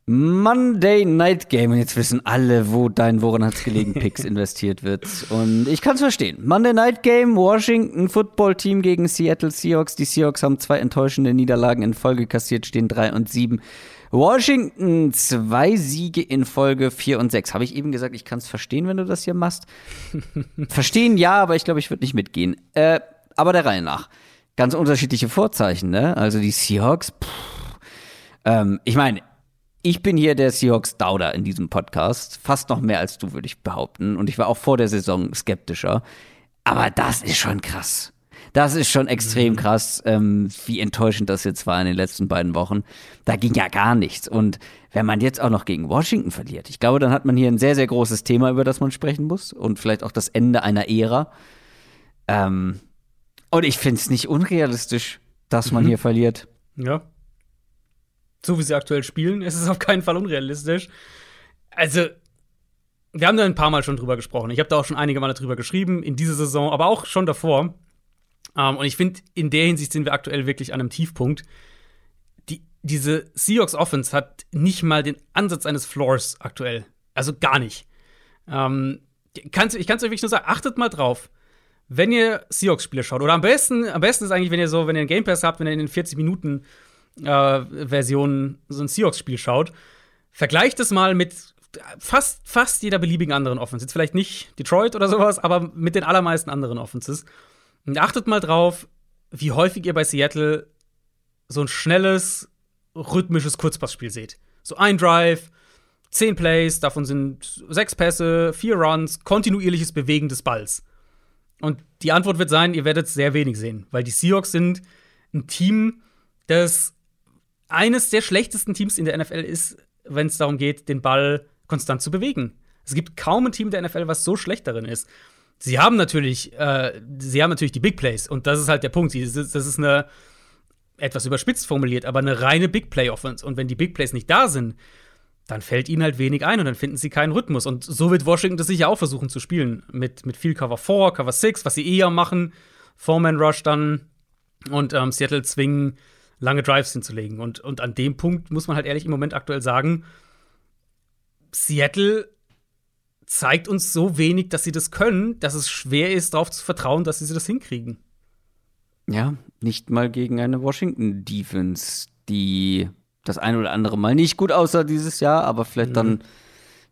Monday Night Game. Und jetzt wissen alle, wo dein Woran hat's gelegen Picks investiert wird. Und ich kann es verstehen. Monday Night Game, Washington Football Team gegen Seattle Seahawks. Die Seahawks haben zwei enttäuschende Niederlagen in Folge kassiert, stehen 3 und 7. Washington zwei Siege in Folge 4 und 6. Habe ich eben gesagt, ich kann es verstehen, wenn du das hier machst? verstehen ja, aber ich glaube, ich würde nicht mitgehen. Äh, aber der Reihe nach. Ganz unterschiedliche Vorzeichen, ne? Also die Seahawks, pff, ähm, ich meine, ich bin hier der Seahawks Dauder in diesem Podcast. Fast noch mehr als du, würde ich behaupten. Und ich war auch vor der Saison skeptischer. Aber das ist schon krass. Das ist schon extrem mhm. krass, ähm, wie enttäuschend das jetzt war in den letzten beiden Wochen. Da ging ja gar nichts. Und wenn man jetzt auch noch gegen Washington verliert, ich glaube, dann hat man hier ein sehr, sehr großes Thema, über das man sprechen muss. Und vielleicht auch das Ende einer Ära. Ähm, und ich finde es nicht unrealistisch, dass man mhm. hier verliert. Ja so wie sie aktuell spielen, ist es auf keinen Fall unrealistisch. Also, wir haben da ein paar Mal schon drüber gesprochen. Ich habe da auch schon einige Male drüber geschrieben, in dieser Saison, aber auch schon davor. Um, ähm, und ich finde, in der Hinsicht sind wir aktuell wirklich an einem Tiefpunkt. Die, diese Seahawks Offense hat nicht mal den Ansatz eines Floors aktuell. Also gar nicht. Um, ähm, kann's, ich kann es euch wirklich nur sagen, achtet mal drauf, wenn ihr Seahawks-Spiele schaut. Oder am besten, am besten ist eigentlich, wenn ihr so, wenn ihr einen Game Pass habt, wenn ihr in den 40 Minuten äh, Version so ein Seahawks-Spiel schaut, vergleicht es mal mit fast, fast jeder beliebigen anderen Offense. Jetzt vielleicht nicht Detroit oder sowas, aber mit den allermeisten anderen Offenses. Und achtet mal drauf, wie häufig ihr bei Seattle so ein schnelles, rhythmisches Kurzpassspiel seht. So ein Drive, zehn Plays, davon sind sechs Pässe, vier Runs, kontinuierliches Bewegen des Balls. Und die Antwort wird sein, ihr werdet sehr wenig sehen, weil die Seahawks sind ein Team, das eines der schlechtesten Teams in der NFL ist, wenn es darum geht, den Ball konstant zu bewegen. Es gibt kaum ein Team der NFL, was so schlecht darin ist. Sie haben natürlich, äh, sie haben natürlich die Big Plays und das ist halt der Punkt. Das ist, das ist eine etwas überspitzt formuliert, aber eine reine Big Play Offense. Und wenn die Big Plays nicht da sind, dann fällt ihnen halt wenig ein und dann finden sie keinen Rhythmus. Und so wird Washington das sicher auch versuchen zu spielen. Mit, mit viel Cover 4, Cover 6, was sie eher machen. Foreman Rush dann. Und ähm, Seattle zwingen lange Drives hinzulegen. Und, und an dem Punkt muss man halt ehrlich im Moment aktuell sagen, Seattle zeigt uns so wenig, dass sie das können, dass es schwer ist, darauf zu vertrauen, dass sie das hinkriegen. Ja, nicht mal gegen eine Washington Defense, die das ein oder andere Mal nicht gut aussah dieses Jahr, aber vielleicht mhm. dann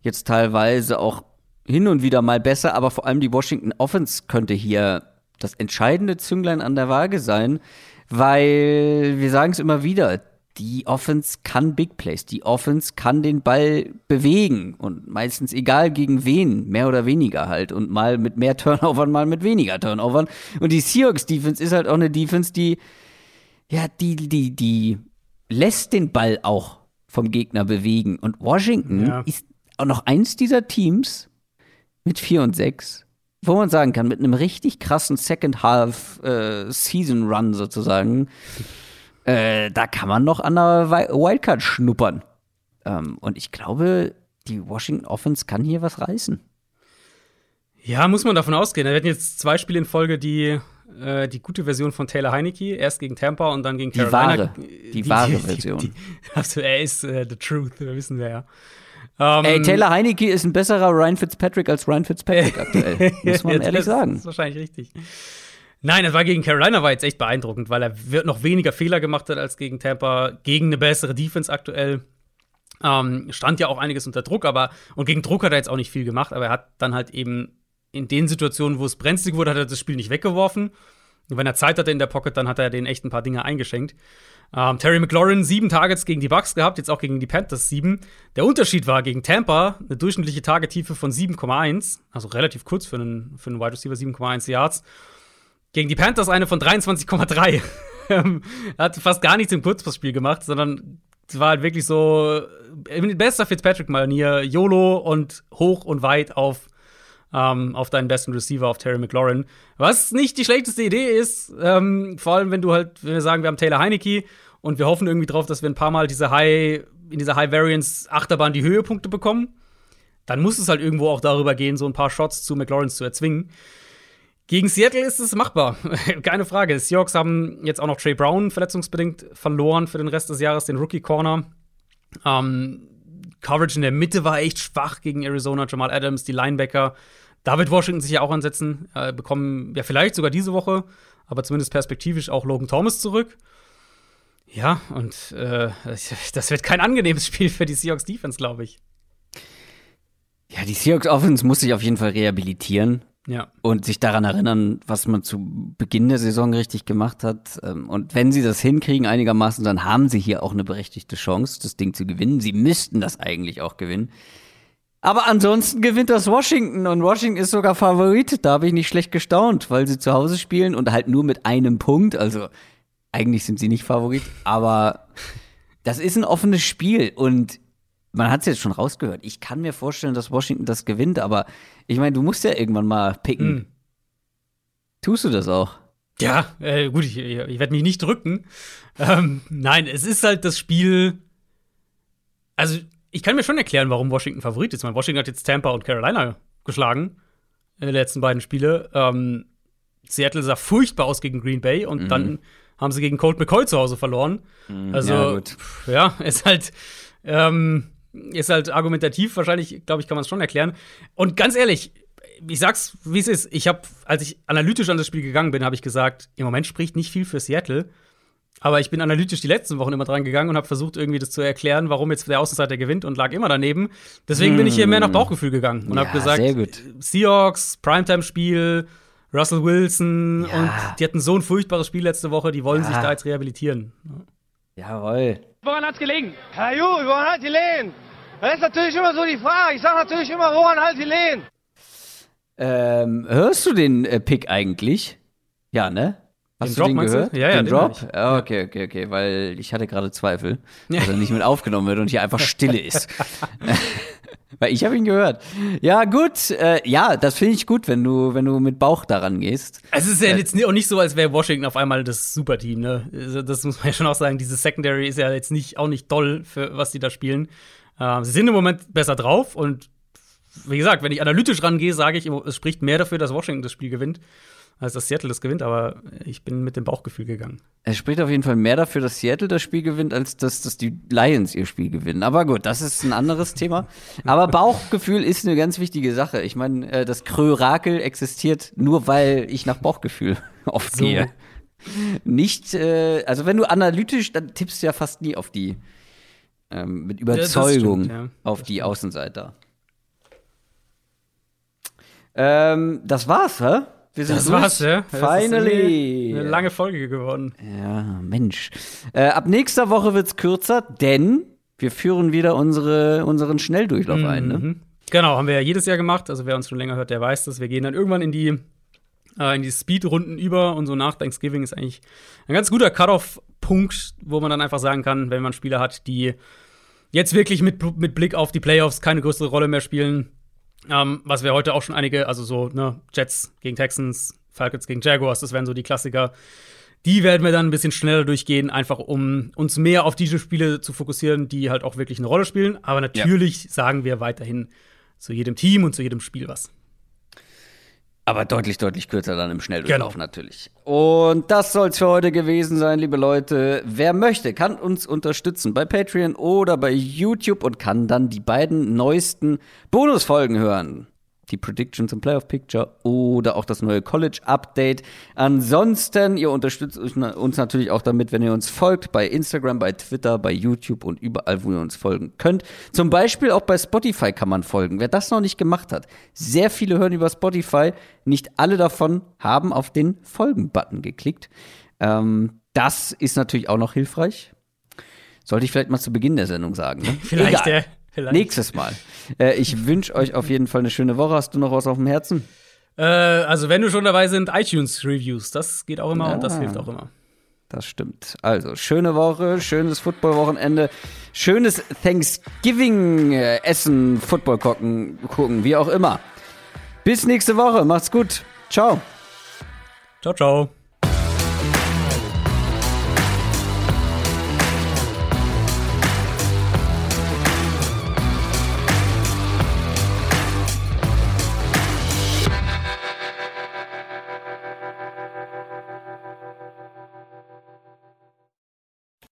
jetzt teilweise auch hin und wieder mal besser, aber vor allem die Washington Offense könnte hier das entscheidende Zünglein an der Waage sein, weil wir sagen es immer wieder, die Offense kann Big Plays, die Offense kann den Ball bewegen und meistens egal gegen wen, mehr oder weniger halt und mal mit mehr Turnovern, mal mit weniger Turnovern und die Seahawks Defense ist halt auch eine Defense, die ja, die die die lässt den Ball auch vom Gegner bewegen und Washington ja. ist auch noch eins dieser Teams mit 4 und 6 wo man sagen kann, mit einem richtig krassen Second Half äh, Season Run sozusagen, äh, da kann man noch an der Wildcard schnuppern. Ähm, und ich glaube, die Washington Offense kann hier was reißen. Ja, muss man davon ausgehen. Wir hatten jetzt zwei Spiele in Folge, die äh, die gute Version von Taylor Heineke, erst gegen Tampa und dann gegen Carolina. Die wahre, die, die wahre Version. Die, also er ist äh, the truth, wissen wir ja. Um, Ey, Taylor Heineke ist ein besserer Ryan Fitzpatrick als Ryan Fitzpatrick aktuell. Muss man ehrlich sagen. Das ist wahrscheinlich richtig. Nein, das war gegen Carolina war jetzt echt beeindruckend, weil er noch weniger Fehler gemacht hat als gegen Tampa, gegen eine bessere Defense aktuell. Ähm, stand ja auch einiges unter Druck, aber und gegen Druck hat er jetzt auch nicht viel gemacht, aber er hat dann halt eben in den Situationen, wo es brenzlig wurde, hat er das Spiel nicht weggeworfen. Und wenn er Zeit hatte in der Pocket, dann hat er den echt ein paar Dinge eingeschenkt. Ähm, Terry McLaurin sieben Targets gegen die Bucks gehabt, jetzt auch gegen die Panthers sieben. Der Unterschied war gegen Tampa eine durchschnittliche Targettiefe von 7,1, also relativ kurz für einen, für einen Wide Receiver 7,1 Yards. Gegen die Panthers eine von 23,3. er hat fast gar nichts im Kurzpassspiel gemacht, sondern es war halt wirklich so in bester Fitzpatrick-Manier, YOLO und hoch und weit auf ähm, auf deinen besten Receiver, auf Terry McLaurin. Was nicht die schlechteste Idee ist, ähm, vor allem wenn du halt, wenn wir sagen, wir haben Taylor Heineke und wir hoffen irgendwie drauf, dass wir ein paar Mal diese High, in dieser High Variance Achterbahn die Höhepunkte bekommen, dann muss es halt irgendwo auch darüber gehen, so ein paar Shots zu McLaurins zu erzwingen. Gegen Seattle ist es machbar, keine Frage. Die Seahawks haben jetzt auch noch Trey Brown verletzungsbedingt verloren für den Rest des Jahres, den Rookie Corner. Ähm, Coverage in der Mitte war echt schwach gegen Arizona, Jamal Adams, die Linebacker. David Washington sich ja auch ansetzen, äh, bekommen ja vielleicht sogar diese Woche, aber zumindest perspektivisch auch Logan Thomas zurück. Ja, und äh, das wird kein angenehmes Spiel für die Seahawks Defense, glaube ich. Ja, die Seahawks Offense muss sich auf jeden Fall rehabilitieren. Ja. Und sich daran erinnern, was man zu Beginn der Saison richtig gemacht hat. Ähm, und wenn sie das hinkriegen einigermaßen, dann haben sie hier auch eine berechtigte Chance, das Ding zu gewinnen. Sie müssten das eigentlich auch gewinnen. Aber ansonsten gewinnt das Washington und Washington ist sogar Favorit. Da habe ich nicht schlecht gestaunt, weil sie zu Hause spielen und halt nur mit einem Punkt. Also eigentlich sind sie nicht Favorit, aber das ist ein offenes Spiel und man hat es jetzt schon rausgehört. Ich kann mir vorstellen, dass Washington das gewinnt, aber ich meine, du musst ja irgendwann mal picken. Hm. Tust du das auch? Ja, äh, gut, ich, ich werde mich nicht drücken. Ähm, nein, es ist halt das Spiel. Also, ich kann mir schon erklären, warum Washington Favorit ist. Ich meine, Washington hat jetzt Tampa und Carolina geschlagen in den letzten beiden Spiele. Ähm, Seattle sah furchtbar aus gegen Green Bay und Mhm. dann haben sie gegen Colt McCoy zu Hause verloren. Also, ja, pf, ja, ist halt, ähm, ist halt argumentativ, wahrscheinlich, glaube ich, kann man es schon erklären. Und ganz ehrlich, ich sag's, wie es ist. Ich habe, als ich analytisch an das Spiel gegangen bin, habe ich gesagt, im Moment spricht nicht viel für Seattle. Aber ich bin analytisch die letzten Wochen immer dran gegangen und habe versucht, irgendwie das zu erklären, warum jetzt der Außenseiter gewinnt und lag immer daneben. Deswegen bin ich hier mehr nach Bauchgefühl gegangen und Ja, habe gesagt, sehr gut. Seahawks, Primetime-Spiel, Russell Wilson Ja. und die hatten so ein furchtbares Spiel letzte Woche, die wollen Ja. sich da jetzt rehabilitieren. Jawohl. Woran hat's gelegen? Herr Ju, woran hat die Lehen? Das ist natürlich immer so die Frage. Ich sage natürlich immer, woran halt die Lehen? Ähm, hörst du den äh, Pick eigentlich? Ja, ne? Hast Den du Drop den meinst du? gehört? Ja, ja, den den Drop? Ja, okay, okay, okay, weil ich hatte gerade Zweifel, dass er nicht mit aufgenommen wird und hier einfach Stille ist. weil ich habe ihn gehört. Ja, gut, äh, ja, das finde ich gut, wenn du, wenn du mit Bauch daran gehst. Es ist ja jetzt auch nicht so, als wäre Washington auf einmal das Superteam, ne? Also, Das muss man ja schon auch sagen. Diese Secondary ist ja jetzt nicht, auch nicht doll, für was die da spielen. Ähm, sie sind im Moment besser drauf und wie gesagt, wenn ich analytisch rangehe, sage ich, es spricht mehr dafür, dass Washington das Spiel gewinnt, als dass Seattle das gewinnt, aber ich bin mit dem Bauchgefühl gegangen. Es spricht auf jeden Fall mehr dafür, dass Seattle das Spiel gewinnt, als dass, dass die Lions ihr Spiel gewinnen. Aber gut, das ist ein anderes Thema. Aber Bauchgefühl ist eine ganz wichtige Sache. Ich meine, äh, das Krörakel existiert nur, weil ich nach Bauchgefühl oft So. gehe. Nicht, äh, also wenn du analytisch, dann tippst du ja fast nie auf die, ähm, mit Überzeugung stimmt, ja. auf die Außenseiter. Ähm, das war's, hä? Wir sind Das durch. war's, ja. Finally. Eine lange Folge geworden. Ja, Mensch. Äh, ab nächster Woche wird's kürzer, denn wir führen wieder unsere, unseren Schnelldurchlauf ein. Ne? Mhm. Genau, haben wir ja jedes Jahr gemacht. Also wer uns schon länger hört, der weiß das. Wir gehen dann irgendwann in die, äh, in die Speed-Runden über und so nach Thanksgiving ist eigentlich ein ganz guter Cut-Off-Punkt, wo man dann einfach sagen kann, wenn man Spieler hat, die jetzt wirklich mit, mit Blick auf die Playoffs keine größere Rolle mehr spielen. Ähm, was wir heute auch schon einige, also so, ne, Jets gegen Texans, Falcons gegen Jaguars, das wären so die Klassiker. Die werden wir dann ein bisschen schneller durchgehen, einfach um uns mehr auf diese Spiele zu fokussieren, die halt auch wirklich eine Rolle spielen. Aber natürlich sagen wir weiterhin zu jedem Team und zu jedem Spiel was. Aber deutlich, deutlich kürzer dann im Schnelldurchlauf Genau. natürlich. Und das soll's für heute gewesen sein, liebe Leute. Wer möchte, kann uns unterstützen bei Patreon oder bei YouTube und kann dann die beiden neuesten Bonusfolgen hören. Die Prediction zum Playoff Picture oder auch das neue College Update. Ansonsten, ihr unterstützt uns na- uns natürlich auch damit, wenn ihr uns folgt bei Instagram, bei Twitter, bei YouTube und überall, wo ihr uns folgen könnt. Zum Beispiel auch bei Spotify kann man folgen. Wer das noch nicht gemacht hat. Sehr viele hören über Spotify. Nicht alle davon haben auf den Folgen-Button geklickt. Ähm, das ist natürlich auch noch hilfreich. Sollte ich vielleicht mal zu Beginn der Sendung sagen. Ne? Vielleicht, Egal. äh, vielleicht. Nächstes Mal. Äh, ich wünsche euch auf jeden Fall eine schöne Woche. Hast du noch was auf dem Herzen? Äh, also, wenn du schon dabei sind, iTunes-Reviews, das geht auch immer und das Ja. hilft auch immer. Das stimmt. Also, schöne Woche, schönes Football-Wochenende, schönes Thanksgiving-Essen, Football gucken, gucken, wie auch immer. Bis nächste Woche. Macht's gut. Ciao. Ciao, ciao.